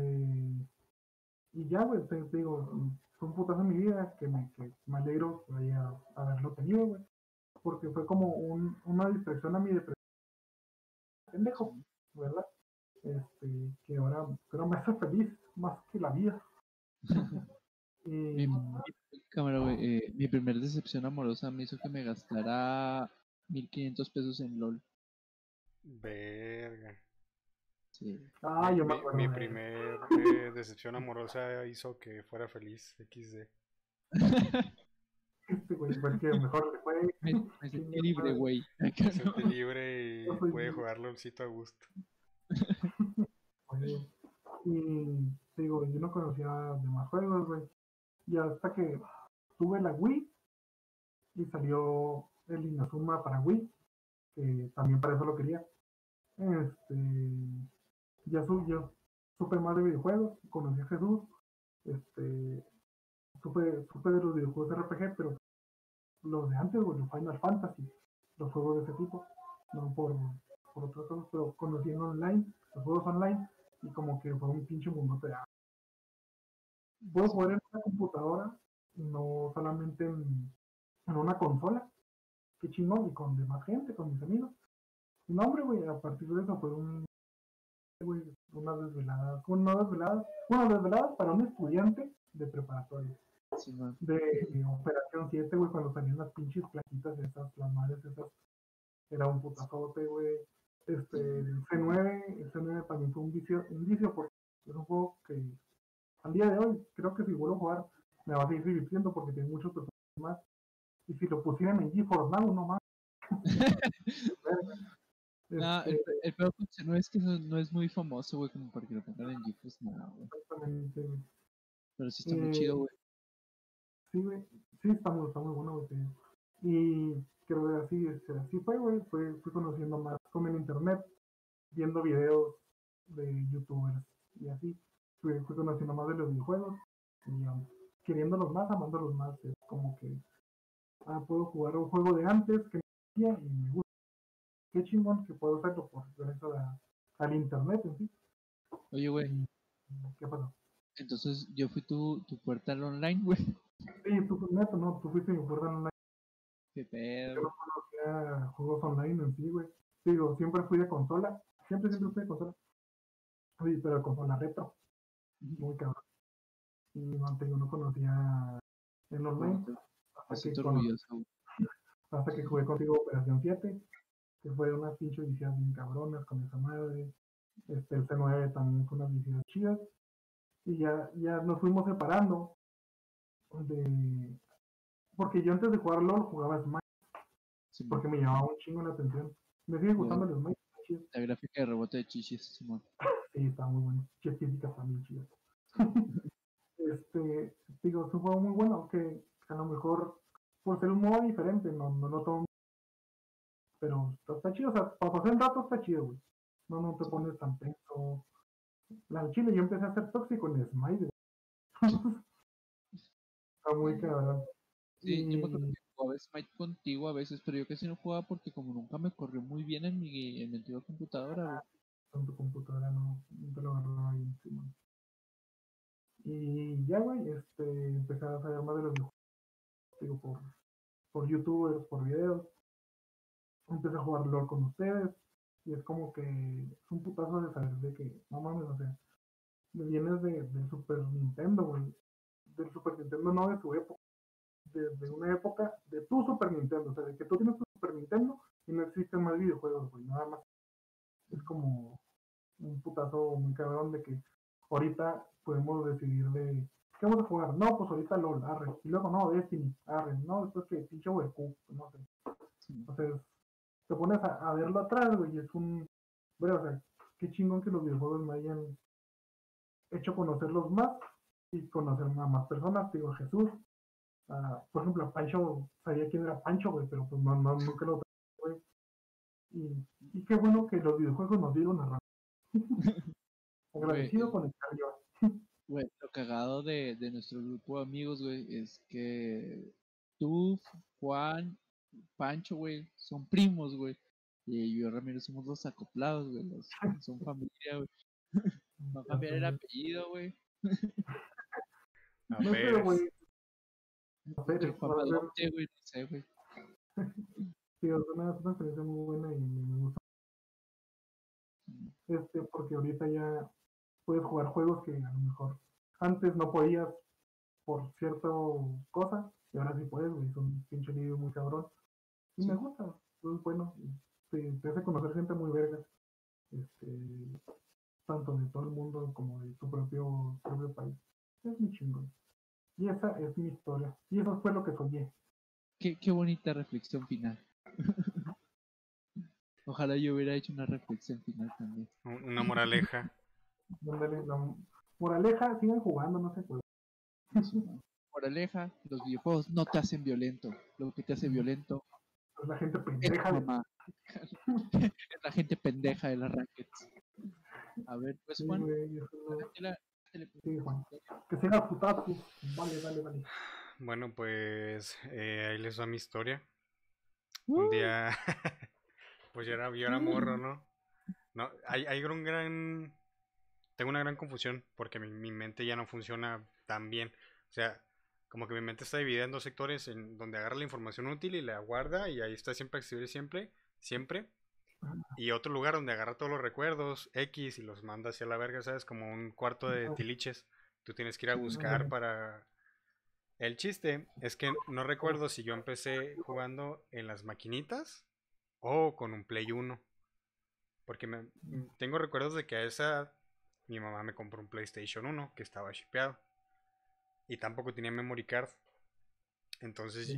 Y ya, güey, te, te digo, fue un putazo en mi vida que me, que me alegro haya haberlo tenido, güey. Porque fue como un, una distracción a mi depresión. Pendejo, ¿verdad? Este, que ahora, ahora me hace feliz más que la vida. [LAUGHS] Mi, y, mi- cámara, güey, eh, mi primer decepción amorosa me hizo que me gastara 1500 pesos en LOL. Verga. Sí. ah, yo me mi, acuerdo. mi de- primer eh, decepción amorosa hizo que fuera feliz. XD. [LAUGHS] Este, güey, fue el que mejor le fue. [LAUGHS] Me, me [LAUGHS] sentí libre, güey. Acá Se no. siente libre y soy puede libre. jugar LOLcito a gusto. Oye, Y te digo, yo no conocía demás juegos, güey. Y hasta que tuve la Wii y salió el Inazuma para Wii, que también para eso lo quería. Este, ya su, yo supe más de videojuegos, conocí a Jesús, este, supe, supe de los videojuegos RPG, pero los de antes, los Final Fantasy, los juegos de ese tipo, no por, por otras cosas, pero conocí en online, los juegos online, y como que fue un pinche mundo de Puedo jugar en una computadora, no solamente en, una consola, qué chingón, y con demás gente, con mis amigos. No, hombre, güey, a partir de eso fue un, güey, unas desveladas, bueno, no desveladas, bueno, desveladas para un estudiante de preparatoria Sí, de Operación 7, güey, cuando salían las pinches plaquitas esas, las madres esas, era un putazote, güey. Este, el C9, el C9 también fue un vicio, un vicio porque es un juego que al día de hoy, creo que si vuelvo a jugar, me va a seguir divirtiendo porque tiene muchos personajes más. Y si lo pusieran en GeForce Now, no más. [LAUGHS] No, el, Este, el peor con C9 es que no, no es muy famoso, güey, como para que lo pongan en GeForce Now, güey. exactamente, güey. Pero sí está muy Eh, chido, güey. Sí, güey. Sí, está muy, está muy bueno, güey. Y creo que así, este, así fue, güey. Fue, fui conociendo más con el internet, viendo videos de youtubers y así. fui, fui conociendo más de los videojuegos y um, queriéndolos más, amándolos más. Es como que ah, puedo jugar un juego de antes que me y me gusta. Qué chingón que puedo hacerlo por gracias al internet en sí. Oye, güey. ¿Qué pasó? Entonces yo fui tu, tu puerta al online, güey. Sí, tú, neto, no, tú fuiste mi puerta al online. Qué pedo. Yo no conocía juegos online en sí, güey. Digo, siempre fui de consola. Siempre, siempre fui de consola. Sí, pero con consola retro. Muy cabrón. Y mantengo, no conocía en online. Hasta que, [LAUGHS] hasta que jugué contigo Operación 7, que fue una pinche edición bien cabronas con esa madre. Este, el C9 también con unas ediciones chidas. Y ya, ya nos fuimos separando. De... Porque yo antes de jugar LOL jugaba Smite. porque me llamaba un chingo la atención. Me sigue gustando el Smite. La gráfica de rebote de chichis, Simón. sí, está muy bueno. Chichis también chidas. [LAUGHS] este, digo, juego muy bueno que a lo mejor por ser un modo diferente, no, no lo tomo. Pero está, chido, o sea, para pasar el rato está chido, güey. No, no te pones tan tenso. La chile yo empecé a ser tóxico en Smite. [LAUGHS] está muy cabrón. Sí, yo me jugaba Smite contigo a veces, pero yo casi no jugaba porque como nunca me corrió muy bien en mi, en mi antigua computadora, En tu computadora no, no te lo agarraba ahí encima. Y ya, güey, este, empecé a saber más de los digo, por, por youtubers, por videos. Empecé a jugar LOL con ustedes. Y es como que es un putazo de saber de que, no mames, o sea, vienes de, del Super Nintendo, güey. Del Super Nintendo, no de tu época. De, de, una época de tu Super Nintendo. O sea, de que tú tienes tu Super Nintendo y no existen más videojuegos, güey. Nada más. Es como un putazo muy cabrón de que ahorita podemos decidir de ¿qué vamos a jugar? No, pues ahorita LOL, arre. Y luego no, Destiny, arre. No, después que pinche WQ, no sé. Entonces, te pones a, verlo atrás, güey, y es un. Bueno, o sea, qué chingón que los videojuegos me hayan hecho conocerlos más y conocer a más personas. Digo, Jesús. por ejemplo, Pancho, sabía quién era Pancho, güey, pero pues no, no nunca lo güey. Y, y qué bueno que los videojuegos nos dieron a [LAUGHS] Agradecido con el cambio. [LAUGHS] Güey, lo cagado de, de nuestro grupo de amigos, güey, es que tú, Juan, Pancho, güey, son primos, güey. Y yo y Ramiro somos los acoplados, güey. Los, [LAUGHS] son familia, güey. Va a cambiar el apellido, güey. A ver. güey. A ver, güey, no sé, güey. [LAUGHS] Sí, es una, una experiencia muy buena y me gusta. Este, porque ahorita ya puedes jugar juegos que a lo mejor antes no podías por cierta cosa y ahora sí puedes, güey, es un pinche libro muy cabrón. Y me gusta, es bueno, te, te, hace conocer gente muy verga, este, tanto de todo el mundo como de tu propio, propio país. Es muy chingón. Y esa es mi historia. Y eso fue lo que soñé. Qué, qué bonita reflexión final. [LAUGHS] Ojalá yo hubiera hecho una reflexión final también. Una moraleja. [LAUGHS] moraleja, sigan jugando, no se puede. [LAUGHS] Moraleja, los videojuegos no te hacen violento. Lo que te hace violento es la gente pendeja. [LAUGHS] Es, la gente pendeja de las rackets. A ver, pues Juan. Que sea putazo. Vale, vale, vale. Bueno, pues eh, ahí les va mi historia. Un día, [LAUGHS] pues yo era, yo era morro, ¿no? No, hay, hay un gran tengo una gran confusión porque mi, mente ya no funciona tan bien. O sea, como que mi mente está dividida en dos sectores en donde agarra la información útil y la guarda y ahí está siempre accesible siempre, siempre. Y otro lugar donde agarra todos los recuerdos X y los manda hacia la verga, ¿sabes? Como un cuarto de tiliches. Tú tienes que ir a buscar para... El chiste es que no recuerdo si yo empecé jugando en las maquinitas o con un Play 1. Porque me, tengo recuerdos de que a esa mi mamá me compró un PlayStation 1 que estaba shipeado. Y tampoco tenía memory card. Entonces,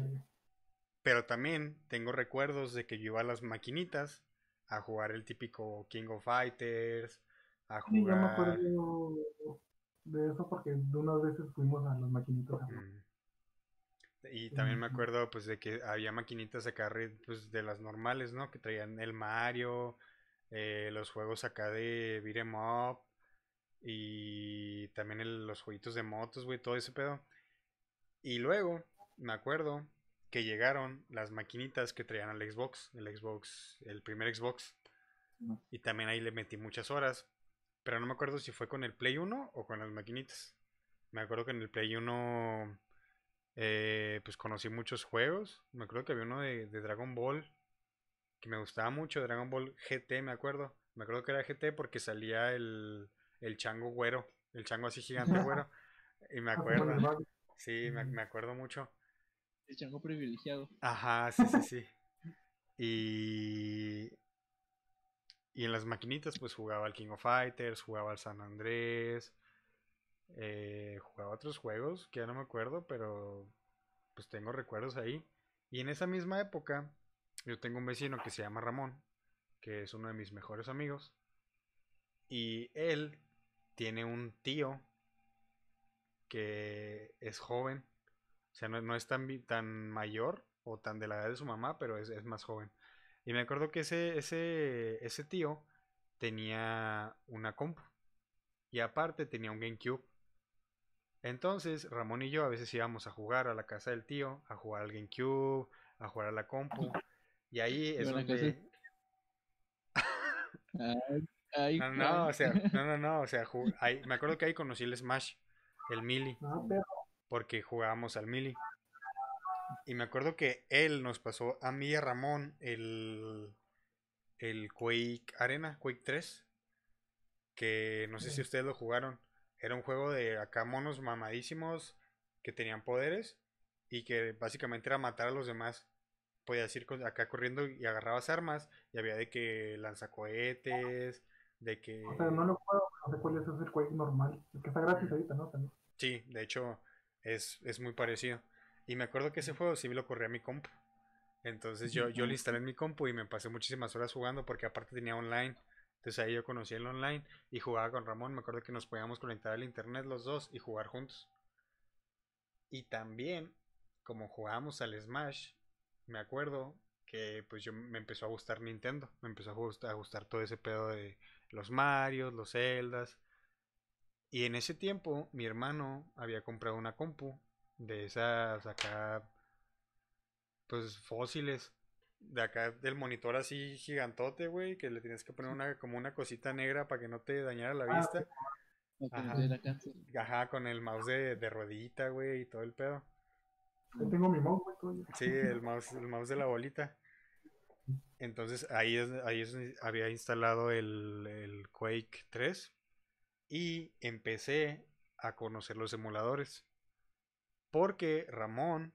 pero también tengo recuerdos de que yo iba a las maquinitas a jugar el típico King of Fighters, a jugar... Sí, yo me acuerdo de eso porque de unas veces fuimos a las maquinitas. Y también me acuerdo pues de que había maquinitas acá pues de las normales, ¿no? Que traían el Mario, eh, los juegos acá de beat'em up, Y también los jueguitos de motos, güey, todo ese pedo. Y luego, me acuerdo que llegaron las maquinitas que traían al Xbox, el Xbox, el primer Xbox. Y también ahí le metí muchas horas. Pero no me acuerdo si fue con el Play 1 o con las maquinitas. Me acuerdo que en el Play 1 eh, pues conocí muchos juegos. Me acuerdo que había uno de, Dragon Ball que me gustaba mucho, Dragon Ball GT, me acuerdo. Me acuerdo que era GT porque salía el, el chango güero, el chango así [LAUGHS] gigante güero. Y me acuerdo. Sí, me, me acuerdo mucho. El chango privilegiado. Ajá, sí, sí, sí. Y, y en las maquinitas, pues jugaba al King of Fighters, jugaba al San Andrés, eh, jugaba otros juegos que ya no me acuerdo, pero pues tengo recuerdos ahí. Y en esa misma época, yo tengo un vecino que se llama Ramón, que es uno de mis mejores amigos. Y él tiene un tío que es joven, o sea, no, es tan, tan mayor o tan de la edad de su mamá, pero es, es más joven. Y me acuerdo que ese, ese, ese tío tenía una compu. Y aparte tenía un GameCube. Entonces, Ramón y yo a veces íbamos a jugar a la casa del tío, a jugar al GameCube, a jugar a la compu. Y ahí es donde. [LAUGHS] no, no, o sea, [LAUGHS] no, no, no, o sea, me acuerdo que ahí conocí el Smash, el Mili, ah, porque jugábamos al Mili. Y me acuerdo que él nos pasó a mí y a Ramón el, el Quake Arena, Quake 3, que no sé si ustedes lo jugaron. Era un juego de acá monos mamadísimos que tenían poderes y que básicamente era matar a los demás. Podías ir acá corriendo y agarrabas armas y había de que lanzacohetes, de que... O sea, no lo puedo, no sé cuál es el Quake normal, el que está gratis ahorita, ¿no? Sí, de hecho es, es muy parecido. Y me acuerdo que ese juego sí lo corría a mi compu. Entonces yo, yo lo instalé en mi compu y me pasé muchísimas horas jugando porque aparte tenía online. Entonces ahí yo conocí el online y jugaba con Ramón. Me acuerdo que nos podíamos conectar al internet los dos y jugar juntos. Y también, como jugábamos al Smash, me acuerdo que pues yo me empezó a gustar Nintendo. Me empezó a gustar, a gustar todo ese pedo de los Marios, los Zeldas. Y en ese tiempo mi hermano había comprado una compu de esas acá, pues fósiles de acá del monitor así gigantote, güey, que le tienes que poner una como una cosita negra para que no te dañara la ah, vista. Ajá. con el mouse de, de ruedita, güey, y todo el pedo. Yo tengo mi mouse, güey. Sí, el mouse, el mouse de la bolita. Entonces ahí es, ahí es, había instalado el, el Quake 3 y empecé a conocer los emuladores. Porque Ramón,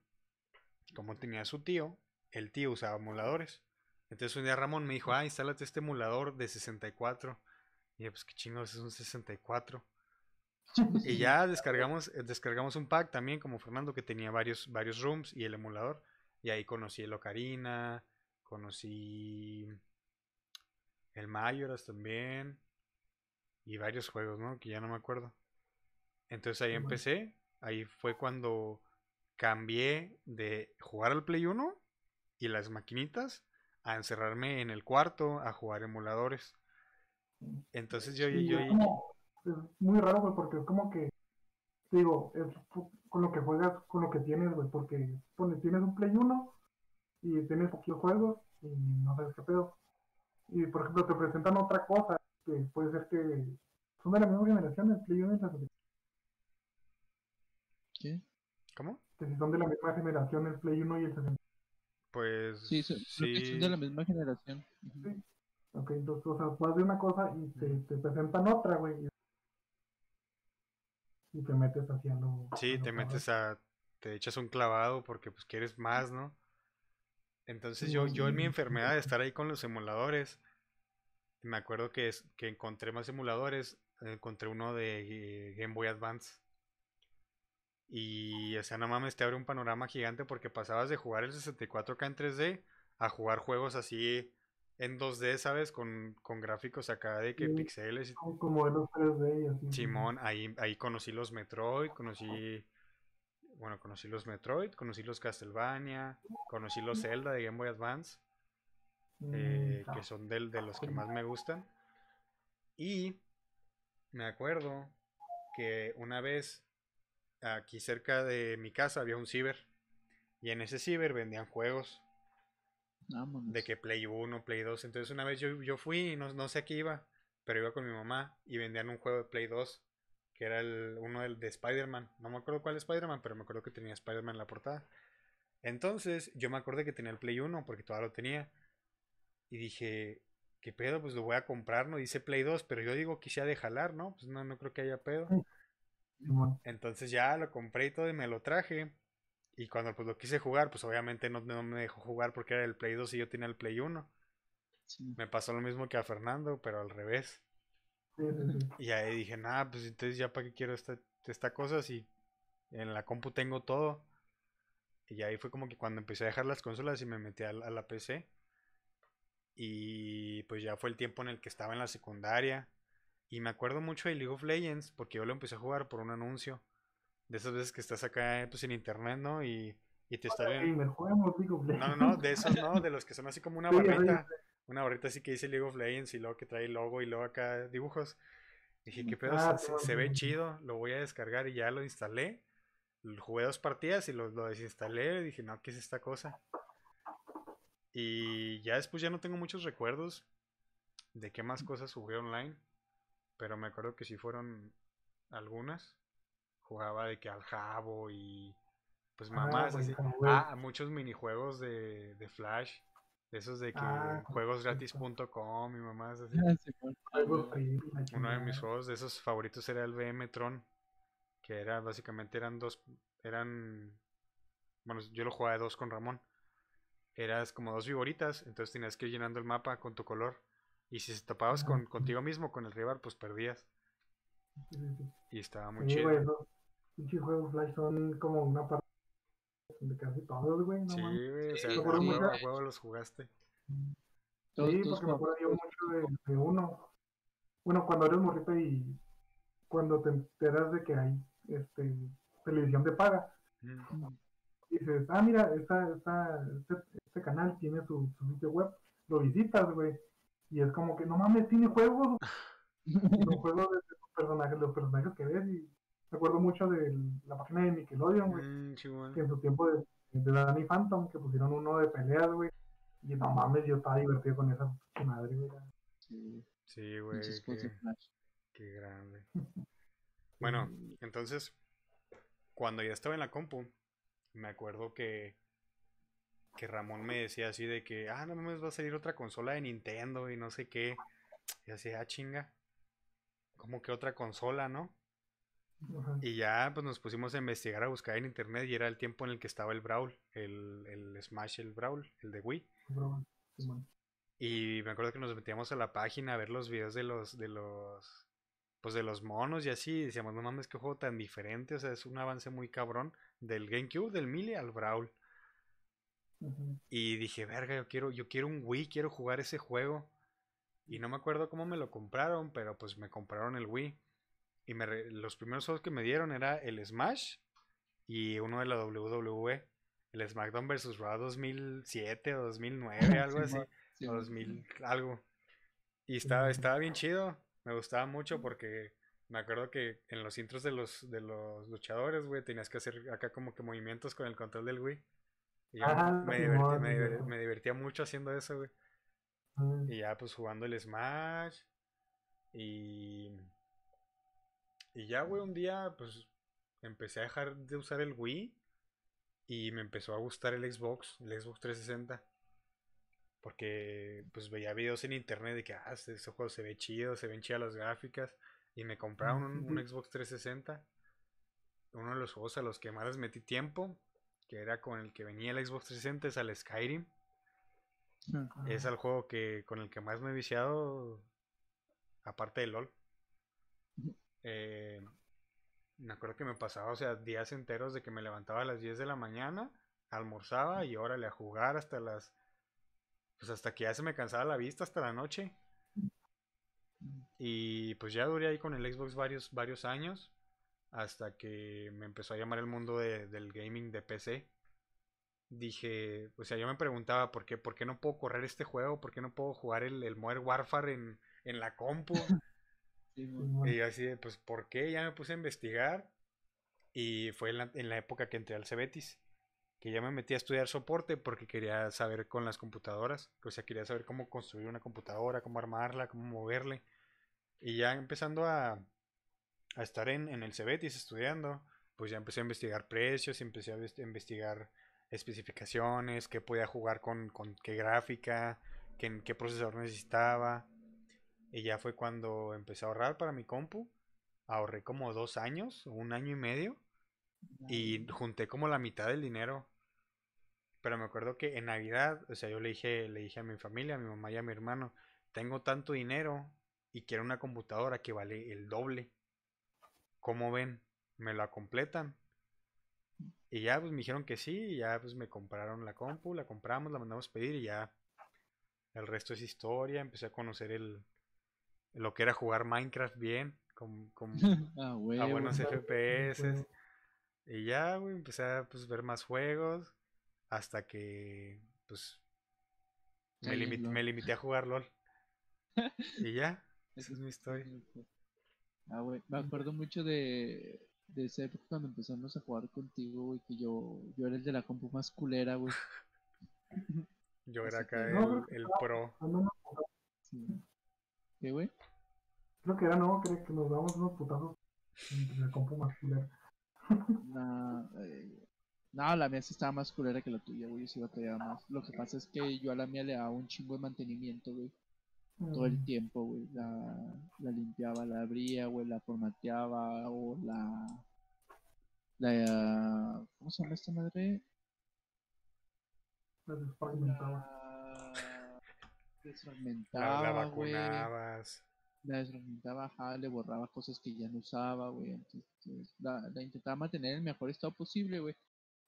como tenía su tío, el tío usaba emuladores. Entonces un día Ramón me dijo, ah, instálate este emulador de 64. Y yo, pues qué chingados es un 64. [LAUGHS] y ya descargamos, eh, descargamos un pack también, como Fernando, que tenía varios, varios rooms y el emulador. Y ahí conocí el Ocarina, conocí el Mayoras también. Y varios juegos, ¿no? Que ya no me acuerdo. Entonces ahí empecé. Ahí fue cuando cambié de jugar al Play 1 y las maquinitas a encerrarme en el cuarto a jugar emuladores. Entonces yo... yo, es, muy raro, porque es como que, digo, es con lo que juegas, con lo que tienes, güey, porque tienes un Play 1 y tienes poquitos juegos y no sabes qué pedo. Y por ejemplo te presentan otra cosa, que puede ser que son de la misma generación, el Play 1 y el ¿Qué? ¿Cómo? Que si son de la misma generación el Play 1 y el 60. Pues. Sí, son, de la misma generación. Sí. Ok, entonces, o sea, vas de una cosa y te, te presentan otra, güey. Y te metes haciendo. Sí, te metes a. Te echas un clavado porque pues quieres más, ¿no? Entonces yo, yo en mi enfermedad de estar ahí con los emuladores, me acuerdo que, es, que encontré más emuladores, encontré uno de Game Boy Advance. Y, o sea, no mames, te abre un panorama gigante porque pasabas de jugar el 64K en 3D a jugar juegos así en 2D, ¿sabes? Con, con gráficos acá de que pixeles. Como en los 3D y así. Simón, ahí, ahí conocí los Metroid, conocí. Bueno, conocí los Metroid, conocí los Castlevania, conocí los Zelda de Game Boy Advance, mm, eh, que son de, de los que más me gustan. Y me acuerdo que una vez aquí cerca de mi casa había un ciber. Y en ese ciber vendían juegos. De que Play 1, Play 2. Entonces una vez yo, yo fui y no, no, sé a qué iba. Pero iba con mi mamá y vendían un juego de Play 2. Que era el, uno del, de Spider-Man. No me acuerdo cuál Spider-Man, pero me acuerdo que tenía Spider-Man en la portada. Entonces yo me acordé que tenía el Play 1 porque todavía lo tenía. Y dije, ¿qué pedo? Pues lo voy a comprar, ¿no? Dice Play 2, pero yo digo que sea de jalar, ¿no? Pues no, no creo que haya pedo. Entonces ya lo compré y todo y me lo traje. Y cuando pues lo quise jugar, pues obviamente no, me dejó jugar porque era el Play 2 y yo tenía el Play 1. Me pasó lo mismo que a Fernando, pero al revés. Y ahí dije, nada, pues entonces ya para qué quiero esta, esta cosa si en la compu tengo todo. Y ahí fue como que cuando empecé a dejar las consolas y me metí a, a la PC. Y pues ya fue el tiempo en el que estaba en la secundaria. Y me acuerdo mucho de League of Legends porque yo lo empecé a jugar por un anuncio. De esas veces que estás acá pues, en internet, ¿no? Y, y te está viendo. No, no, no, de esos no, de los que son así como una [LAUGHS] barrita. Una barrita así que dice League of Legends y luego que trae logo y luego acá dibujos. Dije, ¿qué pedo? Ah, se, ve chido, lo voy a descargar y ya lo instalé. Jugué dos partidas y lo, lo desinstalé. Dije, no, ¿qué es esta cosa? Y ya después ya no tengo muchos recuerdos de qué más cosas jugué online. Pero me acuerdo que sí fueron algunas. Jugaba de que al jabo y pues ah, mamás así. Ah, muchos minijuegos de, de Flash. De esos de que ah, juegosgratis.com y mamás así. Ah, Uno de mis juegos de esos favoritos era el BM Tron. Que era básicamente eran dos. Eran. Bueno, yo lo jugaba de dos con Ramón. Eras como dos vigoritas. Entonces tenías que ir llenando el mapa con tu color. Y si se topabas con, contigo mismo, con el rival, pues perdías. Y estaba muy chido. Flash son como una parte de casi todos, güey. No sí, güey, o sea, a juego, los jugaste. Sí, porque me acuerdo yo mucho de, uno. Bueno, cuando eres morrito y cuando te enteras de que hay este, televisión de paga, dices, ah, mira, esta, esta, este, este canal tiene su, su sitio web, lo visitas, güey y es como que, no mames, tiene juegos. [LAUGHS] los juegos de los personajes, los personajes que ves. Y me acuerdo mucho de la página de Nickelodeon, güey. Mm, que en su tiempo de, de Danny Phantom, que pusieron uno de peleas, güey. Y no mames, yo estaba divertido con esa madre, güey. Sí, güey. Qué, qué grande. bueno, entonces, cuando ya estaba en la compu, me acuerdo que que Ramón me decía así de que, ah, no me va a salir otra consola de Nintendo y no sé qué. Y así, ah, chinga. Como que otra consola, ¿no? Y ya pues nos pusimos a investigar, a buscar en internet y era el tiempo en el que estaba el Brawl, el, el Smash, el Brawl, el de Wii. Y me acuerdo que nos metíamos a la página a ver los videos de los, de los, pues de los monos y así, y decíamos, no mames, qué juego tan diferente, o sea, es un avance muy cabrón del GameCube, del Melee al Brawl. Y dije, verga, yo quiero, yo quiero un Wii, quiero jugar ese juego. Y no me acuerdo cómo me lo compraron, pero pues me compraron el Wii. Y me los primeros juegos que me dieron era el Smash y uno de la WWE. El SmackDown vs. Raw 2007 o 2009, [LAUGHS] algo así. o 2000, algo. Y estaba, estaba bien chido. Me gustaba mucho porque me acuerdo que en los intros de los, de los luchadores, güey, tenías que hacer acá como que movimientos con el control del Wii. Y me, divertía mucho haciendo eso, güey. Y ya pues jugando el Smash. Y. Y ya, güey, un día pues empecé a dejar de usar el Wii. Y me empezó a gustar el Xbox, el Xbox 360. Porque pues veía videos en internet de que, ah, este, ese juego se ve chido, se ven chidas las gráficas. Y me compraron un, un [LAUGHS] Xbox 360. Uno de los juegos a los que más les metí tiempo que era con el que venía el Xbox 360, es al Skyrim. Es el juego que con el que más me he viciado, aparte de LOL. Eh, me acuerdo que me pasaba, o sea, días enteros de que me levantaba a las 10 de la mañana, almorzaba y órale a jugar hasta las. Pues hasta que ya se me cansaba la vista, hasta la noche. Y pues ya duré ahí con el Xbox varios, varios años hasta que me empezó a llamar el mundo del gaming de PC. Dije, o sea, yo me preguntaba por qué, por qué no puedo correr este juego, por qué no puedo jugar el, el Modern Warfare en, en la compu. Y yo así, pues, ¿por qué? Ya me puse a investigar. Y fue en la, en la época que entré al Cebetis. Que ya me metí a estudiar soporte porque quería saber con las computadoras. O sea, quería saber cómo construir una computadora, cómo armarla, cómo moverle. Y ya empezando a, a estar en, en el Cebetis estudiando, pues ya empecé a investigar precios, empecé a investigar especificaciones, qué podía jugar con, con qué gráfica, qué, qué procesador necesitaba. Y ya fue cuando empecé a ahorrar para mi compu. Ahorré como dos años, un año y medio. Y junté como la mitad del dinero. Pero me acuerdo que en Navidad, o sea, yo le dije, le dije a mi familia, a mi mamá y a mi hermano, tengo tanto dinero y quiero una computadora que vale el doble. ¿Cómo ven? ¿Me la completan? Y ya pues me dijeron que sí, y ya pues me compraron la compu, la compramos, la mandamos pedir y ya el resto es historia, empecé a conocer el lo que era jugar Minecraft bien, con, con [LAUGHS] a buenos FPS. Y ya, güey, empecé a pues, ver más juegos hasta que pues me, me limité a [LAUGHS] jugar LOL. y ya, esa es mi historia. Ah, güey, me acuerdo mucho de, de esa época cuando empezamos a jugar contigo, güey, que yo, yo era el de la compu más culera, güey. [LAUGHS] yo era acá el, el pro. ¿Qué, güey? Creo que era no, creo que nos damos unos putazos en la compu más culera. [LAUGHS] no, eh, no, la mía sí estaba más culera que la tuya, güey, yo sí batallaba más. Lo que pasa es que yo a la mía le daba un chingo de mantenimiento, güey. Todo el mm. tiempo, güey. La, la limpiaba, la abría, güey, la formateaba o la... La... ¿Cómo se llama esta madre? La desfragmentaba. La... Desfragmentaba, la, la vacunabas. La desfragmentaba, le borraba cosas que ya no usaba, güey. Entonces, la, la intentaba mantener en el mejor estado posible, güey.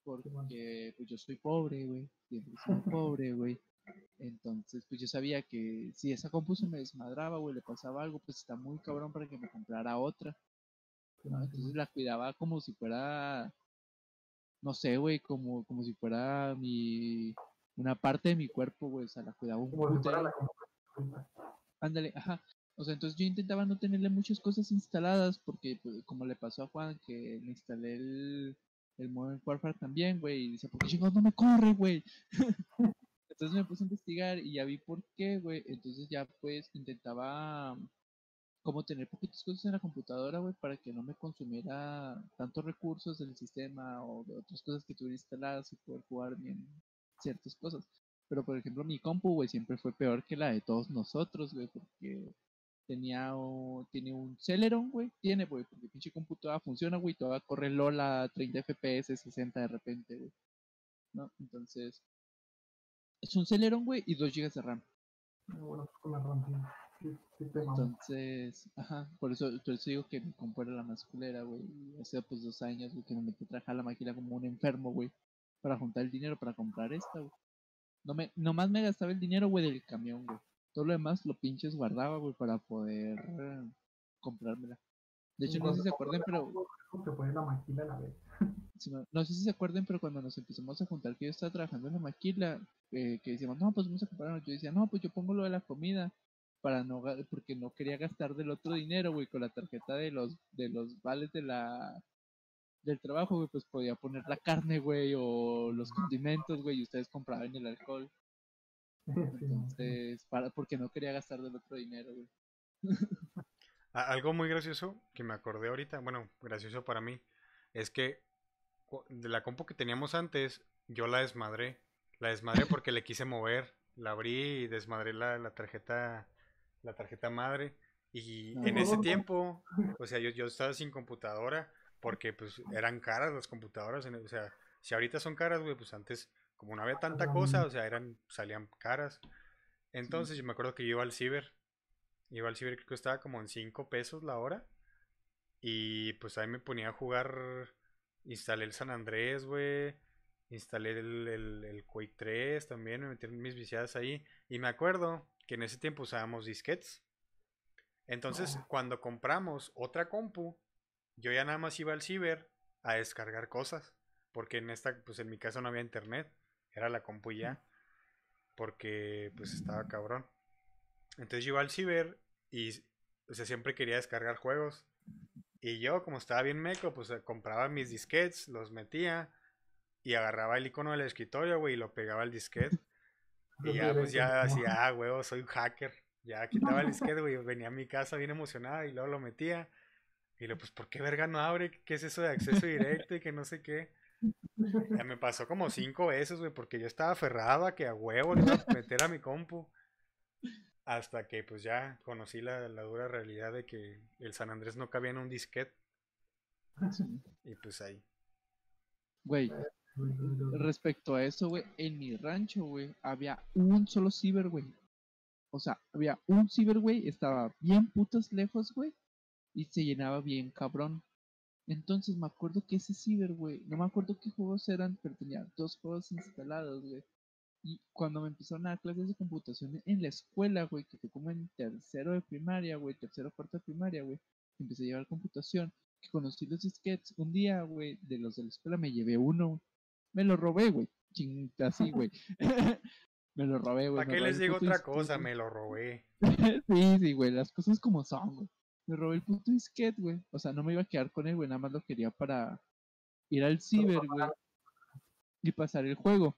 Porque pues yo soy pobre, güey. Siempre soy [LAUGHS] pobre, güey. Entonces, pues yo sabía que si esa compu se me desmadraba, güey, le pasaba algo, pues está muy cabrón para que me comprara otra. Entonces la cuidaba como si fuera, no sé, güey, como, como si fuera mi, una parte de mi cuerpo, güey, o sea, la cuidaba un poco. Ándale, ajá. O sea, entonces yo intentaba no tenerle muchas cosas instaladas porque, pues, como le pasó a Juan, que le instalé el, el Modern Warfare también, güey, y dice, ¿por qué chicos no me corre, güey? [LAUGHS] Entonces me puse a investigar y ya vi por qué, güey. Entonces ya pues intentaba como tener poquitas cosas en la computadora, güey, para que no me consumiera tantos recursos del sistema o de otras cosas que tuviera instaladas y poder jugar bien ciertas cosas. Pero por ejemplo mi compu, güey, siempre fue peor que la de todos nosotros, güey, porque tenía tiene un Celeron, güey, tiene, güey, porque pinche computadora funciona, güey, toda corre LOL a 30 FPS, 60 de repente, güey. ¿No? Entonces, es un Celeron, güey, y 2 GB de RAM. Ah, bueno, pues con la RAM, sí. Entonces, ajá, por eso, por eso digo que mi compu era la más culera, güey. Hace pues dos años, güey, que me metí a trabajar la máquina como un enfermo, güey, para juntar el dinero para comprar esta, güey. No me, nomás me gastaba el dinero, güey, del camión, güey. Todo lo demás lo pinches guardaba, güey, para poder comprármela. De hecho, no sé si se acuerdan, pero. la maquila a la vez. [LAUGHS] no, sé si se acuerden, pero cuando nos empezamos a juntar, que yo estaba trabajando en la maquila, eh, que decíamos, no, pues vamos a comprar. Yo decía, no, pues yo pongo lo de la comida, para no porque no quería gastar del otro dinero, güey, con la tarjeta de los, de los vales de la del trabajo, güey, pues podía poner la carne, güey, o los condimentos, güey, y ustedes compraban el alcohol. [LAUGHS] Entonces, para, porque no quería gastar del otro dinero, güey. Algo muy gracioso que me acordé ahorita, bueno, gracioso para mí, es que de la compu que teníamos antes, yo la desmadré. La desmadré porque le quise mover. La abrí y desmadré la, la tarjeta la tarjeta madre. Y en ese [LAUGHS] tiempo, o sea, yo, yo estaba sin computadora porque pues eran caras las computadoras. O sea, si ahorita son caras, güey, pues antes, como no había tanta cosa, o sea, eran, salían caras. Entonces yo me acuerdo que yo iba al ciber. Iba al ciber, que estaba como en 5 pesos la hora. Y pues ahí me ponía a jugar instalé el San Andrés, güey. Instalé el, el, Quake 3 también, me metí mis viciadas ahí. Y me acuerdo que en ese tiempo usábamos disquetes. Entonces, cuando compramos otra compu, yo ya nada más iba al ciber a descargar cosas. Porque en esta, pues en mi casa no había internet. Era la compu ya. Porque pues estaba cabrón. Entonces yo iba al ciber y o sea, siempre quería descargar juegos. Y yo, como estaba bien meco, pues eh, compraba mis disquets, los metía y agarraba el icono del escritorio, güey, y lo pegaba al disquete. [LAUGHS] Y ya, pues ya hacía, [LAUGHS] ah, huevo, soy un hacker. Ya quitaba el disquete, güey, venía a mi casa bien emocionada y luego lo metía. Y luego, pues, ¿por qué verga no abre? ¿Qué es eso de acceso directo y que no sé qué? Ya me pasó como cinco veces, güey, porque yo estaba aferrado a que a huevo le iba a meter a mi compu. Hasta que pues ya conocí la, dura realidad de que el San Andrés no cabía en un disquete. Y pues ahí. Güey, respecto a eso, güey, en mi rancho, güey, había un solo ciber, güey. O sea, había un ciber, güey, estaba bien putas lejos, güey, y se llenaba bien cabrón. Entonces me acuerdo que ese ciber, güey, no me acuerdo qué juegos eran, pero tenía dos juegos instalados, güey. Y cuando me empezaron a dar clases de computación en la escuela, güey, que fue como en tercero de primaria, güey, tercero cuarto de primaria, güey, empecé a llevar computación, que conocí los disquets. Un día, güey, de los de la escuela me llevé uno, me lo robé, güey, chingada así, güey. [LAUGHS] me lo robé, güey. ¿Para qué les digo otra cosa? Me lo robé. [LAUGHS] sí, sí, güey, las cosas como son, güey. Me robé el puto disquete, güey. O sea, no me iba a quedar con él, güey, nada más lo quería para ir al ciber, güey, y pasar el juego.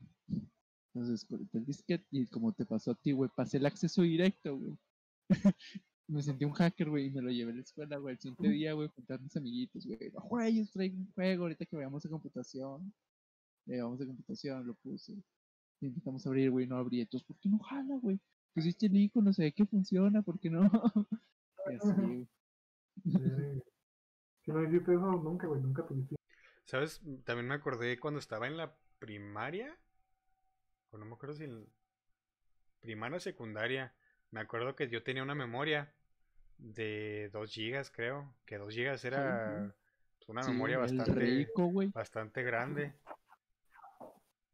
Entonces conecté el disquete y como te pasó a ti, güey, pasé el acceso directo, güey. [LAUGHS] me sentí un hacker, güey, y me lo llevé a la escuela, güey, el siguiente día, güey, juntar mis amiguitos, güey. Güey, yo traigo un juego ahorita que vayamos a computación. Le vamos a computación, lo puse. intentamos abrir, güey, no abrí. Entonces, ¿por qué no jala, güey? Pusiste el icono, sé que funciona, ¿por qué no? [LAUGHS] y así, güey. Si no hiciste eso, nunca, güey, nunca tuviste. ¿Sabes? También me acordé cuando estaba en la primaria no me acuerdo si en primaria o secundaria, me acuerdo que yo tenía una memoria de 2 gigas, creo, que 2 gigas era una memoria bastante, bastante grande.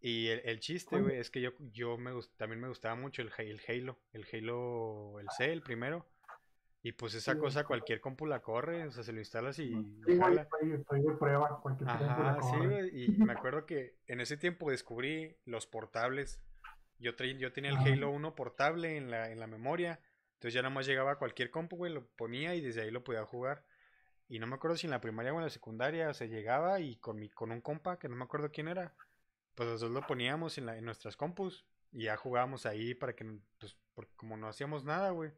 Y el, chiste, güey, es que yo, yo me también me gustaba mucho el, el Halo, el Halo, el C, el primero. Y pues esa cosa cualquier compu la corre, o sea, se lo instalas y... Sí, estoy, de prueba, cualquier Ajá, sí, y me acuerdo que en ese tiempo descubrí los portables. Yo, yo tenía el Halo 1 portable en la, en la memoria, entonces ya nada más llegaba a cualquier compu, güey, lo ponía y desde ahí lo podía jugar. Y no me acuerdo si en la primaria o en la secundaria se llegaba y con, mi, con un compa, que no me acuerdo quién era, pues nosotros lo poníamos en, la, en nuestras compus y ya jugábamos ahí para que, pues, porque como no hacíamos nada, güey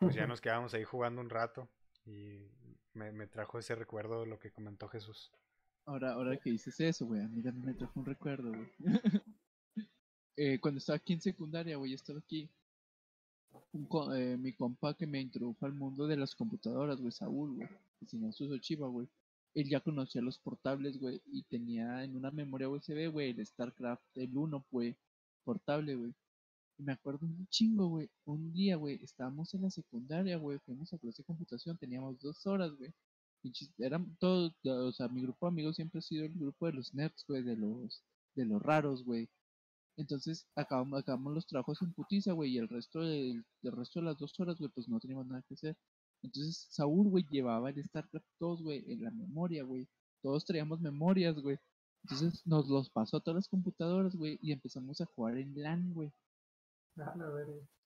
pues ya nos quedamos ahí jugando un rato y me, trajo ese recuerdo de lo que comentó Jesús. Ahora, ahora que dices eso, güey, a mí también me trajo un recuerdo, güey. [LAUGHS] eh, cuando estaba aquí en secundaria, güey, estaba aquí. eh, mi compa que me introdujo al mundo de las computadoras, güey, Saúl, güey, si no su chiva, güey. Él ya conocía los portables, güey, y tenía en una memoria USB, güey, el StarCraft, el 1, güey, portable, güey me acuerdo un chingo, güey. Un día, güey, estábamos en la secundaria, güey. Fuimos a clase de computación, teníamos dos horas, güey. Eran todos, o sea, mi grupo de amigos siempre ha sido el grupo de los nerds, güey, de los, de los raros, güey. Entonces acabamos, los trabajos en putiza, güey, y el resto del, resto de las dos horas, güey, pues no teníamos nada que hacer. Entonces Saúl, güey, llevaba el StarCraft 2, güey, en la memoria, güey. Todos traíamos memorias, güey. Entonces nos los pasó a todas las computadoras, güey, y empezamos a jugar en LAN, güey.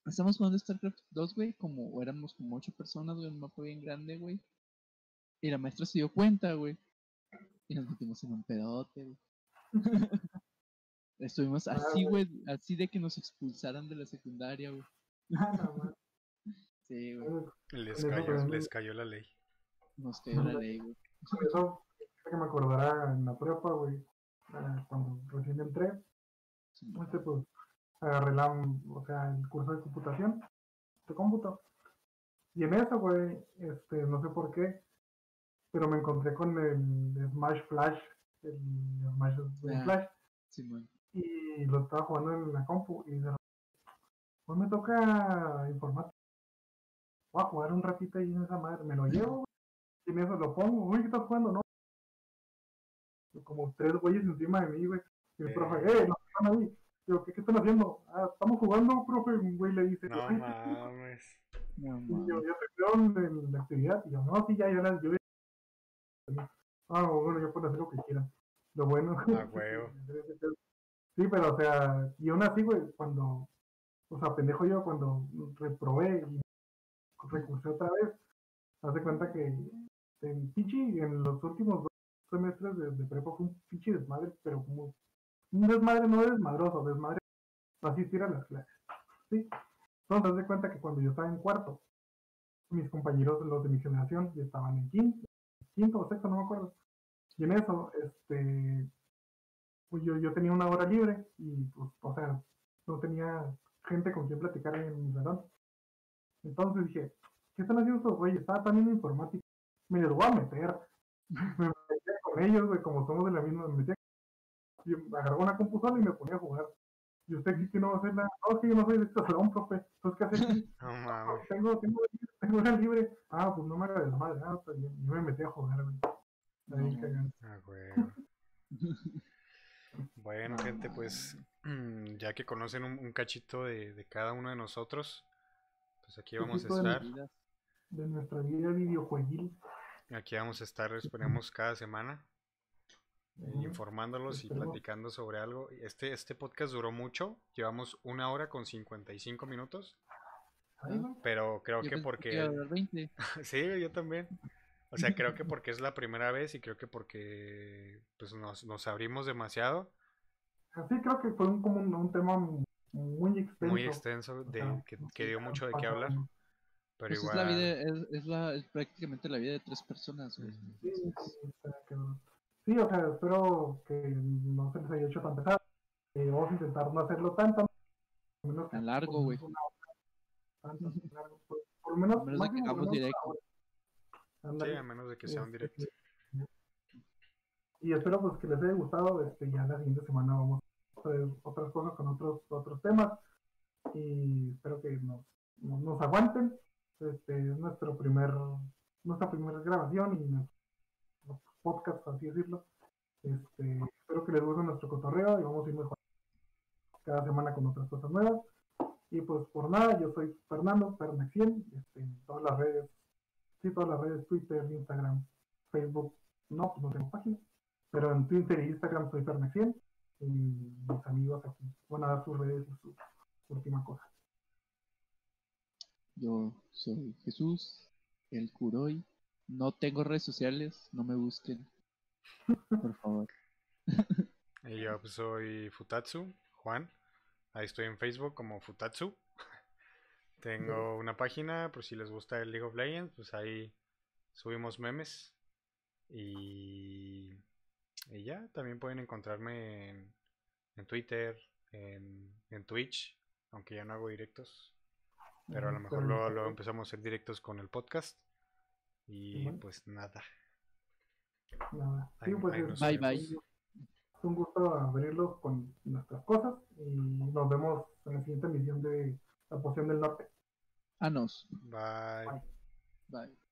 Estamos jugando StarCraft 2, güey, como éramos como ocho personas, güey, un mapa bien grande, güey. Y la maestra se dio cuenta, güey. Y nos metimos en un pedote, güey. [LAUGHS] Estuvimos ah, así, güey, así de que nos expulsaran de la secundaria, güey. [LAUGHS] Ah, sí, güey. Les cayó, les cayó la ley. Nos cayó la ley, güey. Eso que me acordará en la prepa, güey. Ah, cuando recién entré. Este, pues, agarré la, o sea, el curso de computación, de cómputo. Y en eso, güey, este, no sé por qué, pero me encontré con el Smash Flash, el Smash ah, Flash. y lo estaba jugando en la compu y de pues me toca informática. Voy a jugar un ratito ahí en esa madre, me lo llevo, y en eso lo pongo, uy, ¿qué estás jugando? No. Como tres güeyes encima de mí, güey. Y el profe, eh, no. Digo, ¿qué, ¿qué, están haciendo? Ah, estamos jugando, profe. Un güey le dice. No mames. No, y yo, yo se en la actividad. Y yo, no, sí, ya, ya las. Yo... [LAUGHS] Ah, bueno, yo puedo hacer lo que quiera. Lo bueno. Ah, [LAUGHS] huevo. sí, pero, o sea, y aún así, güey, cuando. O sea, pendejo yo, cuando reprobé y recursé otra vez. Haz de cuenta que en Pichi, en los últimos dos semestres de, de prepa fue un Pichi desmadre, pero como un desmadre no desmadroso, desmadre asistir a las clases. ¿sí? Entonces, de cuenta que cuando yo estaba en cuarto, mis compañeros, los de mi generación, estaban en quinto, quinto o sexto, no me acuerdo. Y en eso, este, pues yo, yo tenía una hora libre y, pues, o sea, no tenía gente con quien platicar en mi salón. Entonces dije, ¿qué están haciendo estos güeyes? Estaba también en informática. Me les voy a meter. [LAUGHS] me metí con ellos, güey, como somos de la misma, y me agarró una computadora y me ponía a jugar. Y usted dice que no va a hacer nada. No, sí, yo no soy de este salón, profe. Entonces, ¿qué hacer? [LAUGHS] No mames. tengo, tengo, tengo hora libre. Ah, pues no me haga desmadre. Ah, pues yo, yo me metí a jugar, güey. Ahí cagando. Ah, güey. Bueno, gente, pues [CLEARS THROAT] ya que conocen un, un cachito de, de cada uno de nosotros, pues aquí vamos a de estar. Vidas. De nuestra vida videojueguil. Aquí vamos a estar, esperemos, cada semana informándolos y platicando sobre algo. Este, este podcast duró mucho, llevamos una hora con 55 minutos, güey. pero creo Yo que porque... durar 20. [LAUGHS] Sí, yo también. O sea, creo que porque es la primera vez y creo que porque pues nos, nos abrimos demasiado, Así creo que fue un, como un, un tema muy extenso. muy extenso, de, que, Sí, que dio mucho de qué hablar, pero Pues es igual... la vida, es, es la, es prácticamente la vida de tres personas, güey. Sí, sí. Sí, o sea, espero que no se les haya hecho tan pesado. Eh, vamos a intentar no hacerlo tan, tan, por lo menos Tan largo, güey. tan, largo, por, por lo menos, A menos de que hagamos directo. Sí, a menos de que sea un Este, directo. Y espero pues que les haya gustado. Este, ya la siguiente semana vamos a hacer otras cosas con otros otros temas. Y espero que nos, nos, nos aguanten. Este es nuestro primer, nuestra primera grabación y nuestro podcast, por así decirlo. Este, espero que les guste nuestro cotorreo y vamos a ir mejorando cada semana con otras cosas nuevas. Y pues por nada, yo soy Fernando, Fernax100, este, en todas las redes, sí, todas las redes, Twitter, Instagram, Facebook, no, pues no tengo página, pero en Twitter e Instagram soy Fernax100 y mis amigos aquí van a dar sus redes y su última cosa. Yo soy Jesús, el Curoy. No tengo redes sociales, no me busquen. Por favor. [LAUGHS] Y yo pues, soy Futatsu, Juan. Ahí estoy en Facebook como Futatsu. [LAUGHS] Tengo una página, por si les gusta el League of Legends, pues ahí subimos memes. Y, y ya, también pueden encontrarme en, en Twitter, en, en Twitch, aunque ya no hago directos. Pero a lo mejor luego, luego empezamos a hacer directos con el podcast. Y pues nada. nada. Ahí- Sí, pues ahí es, nos Bye, vemos. bye. es un gusto abrirlos con nuestras cosas y nos vemos en la siguiente emisión de La Poción del Norte. Anos. Bye. Bye. Bye.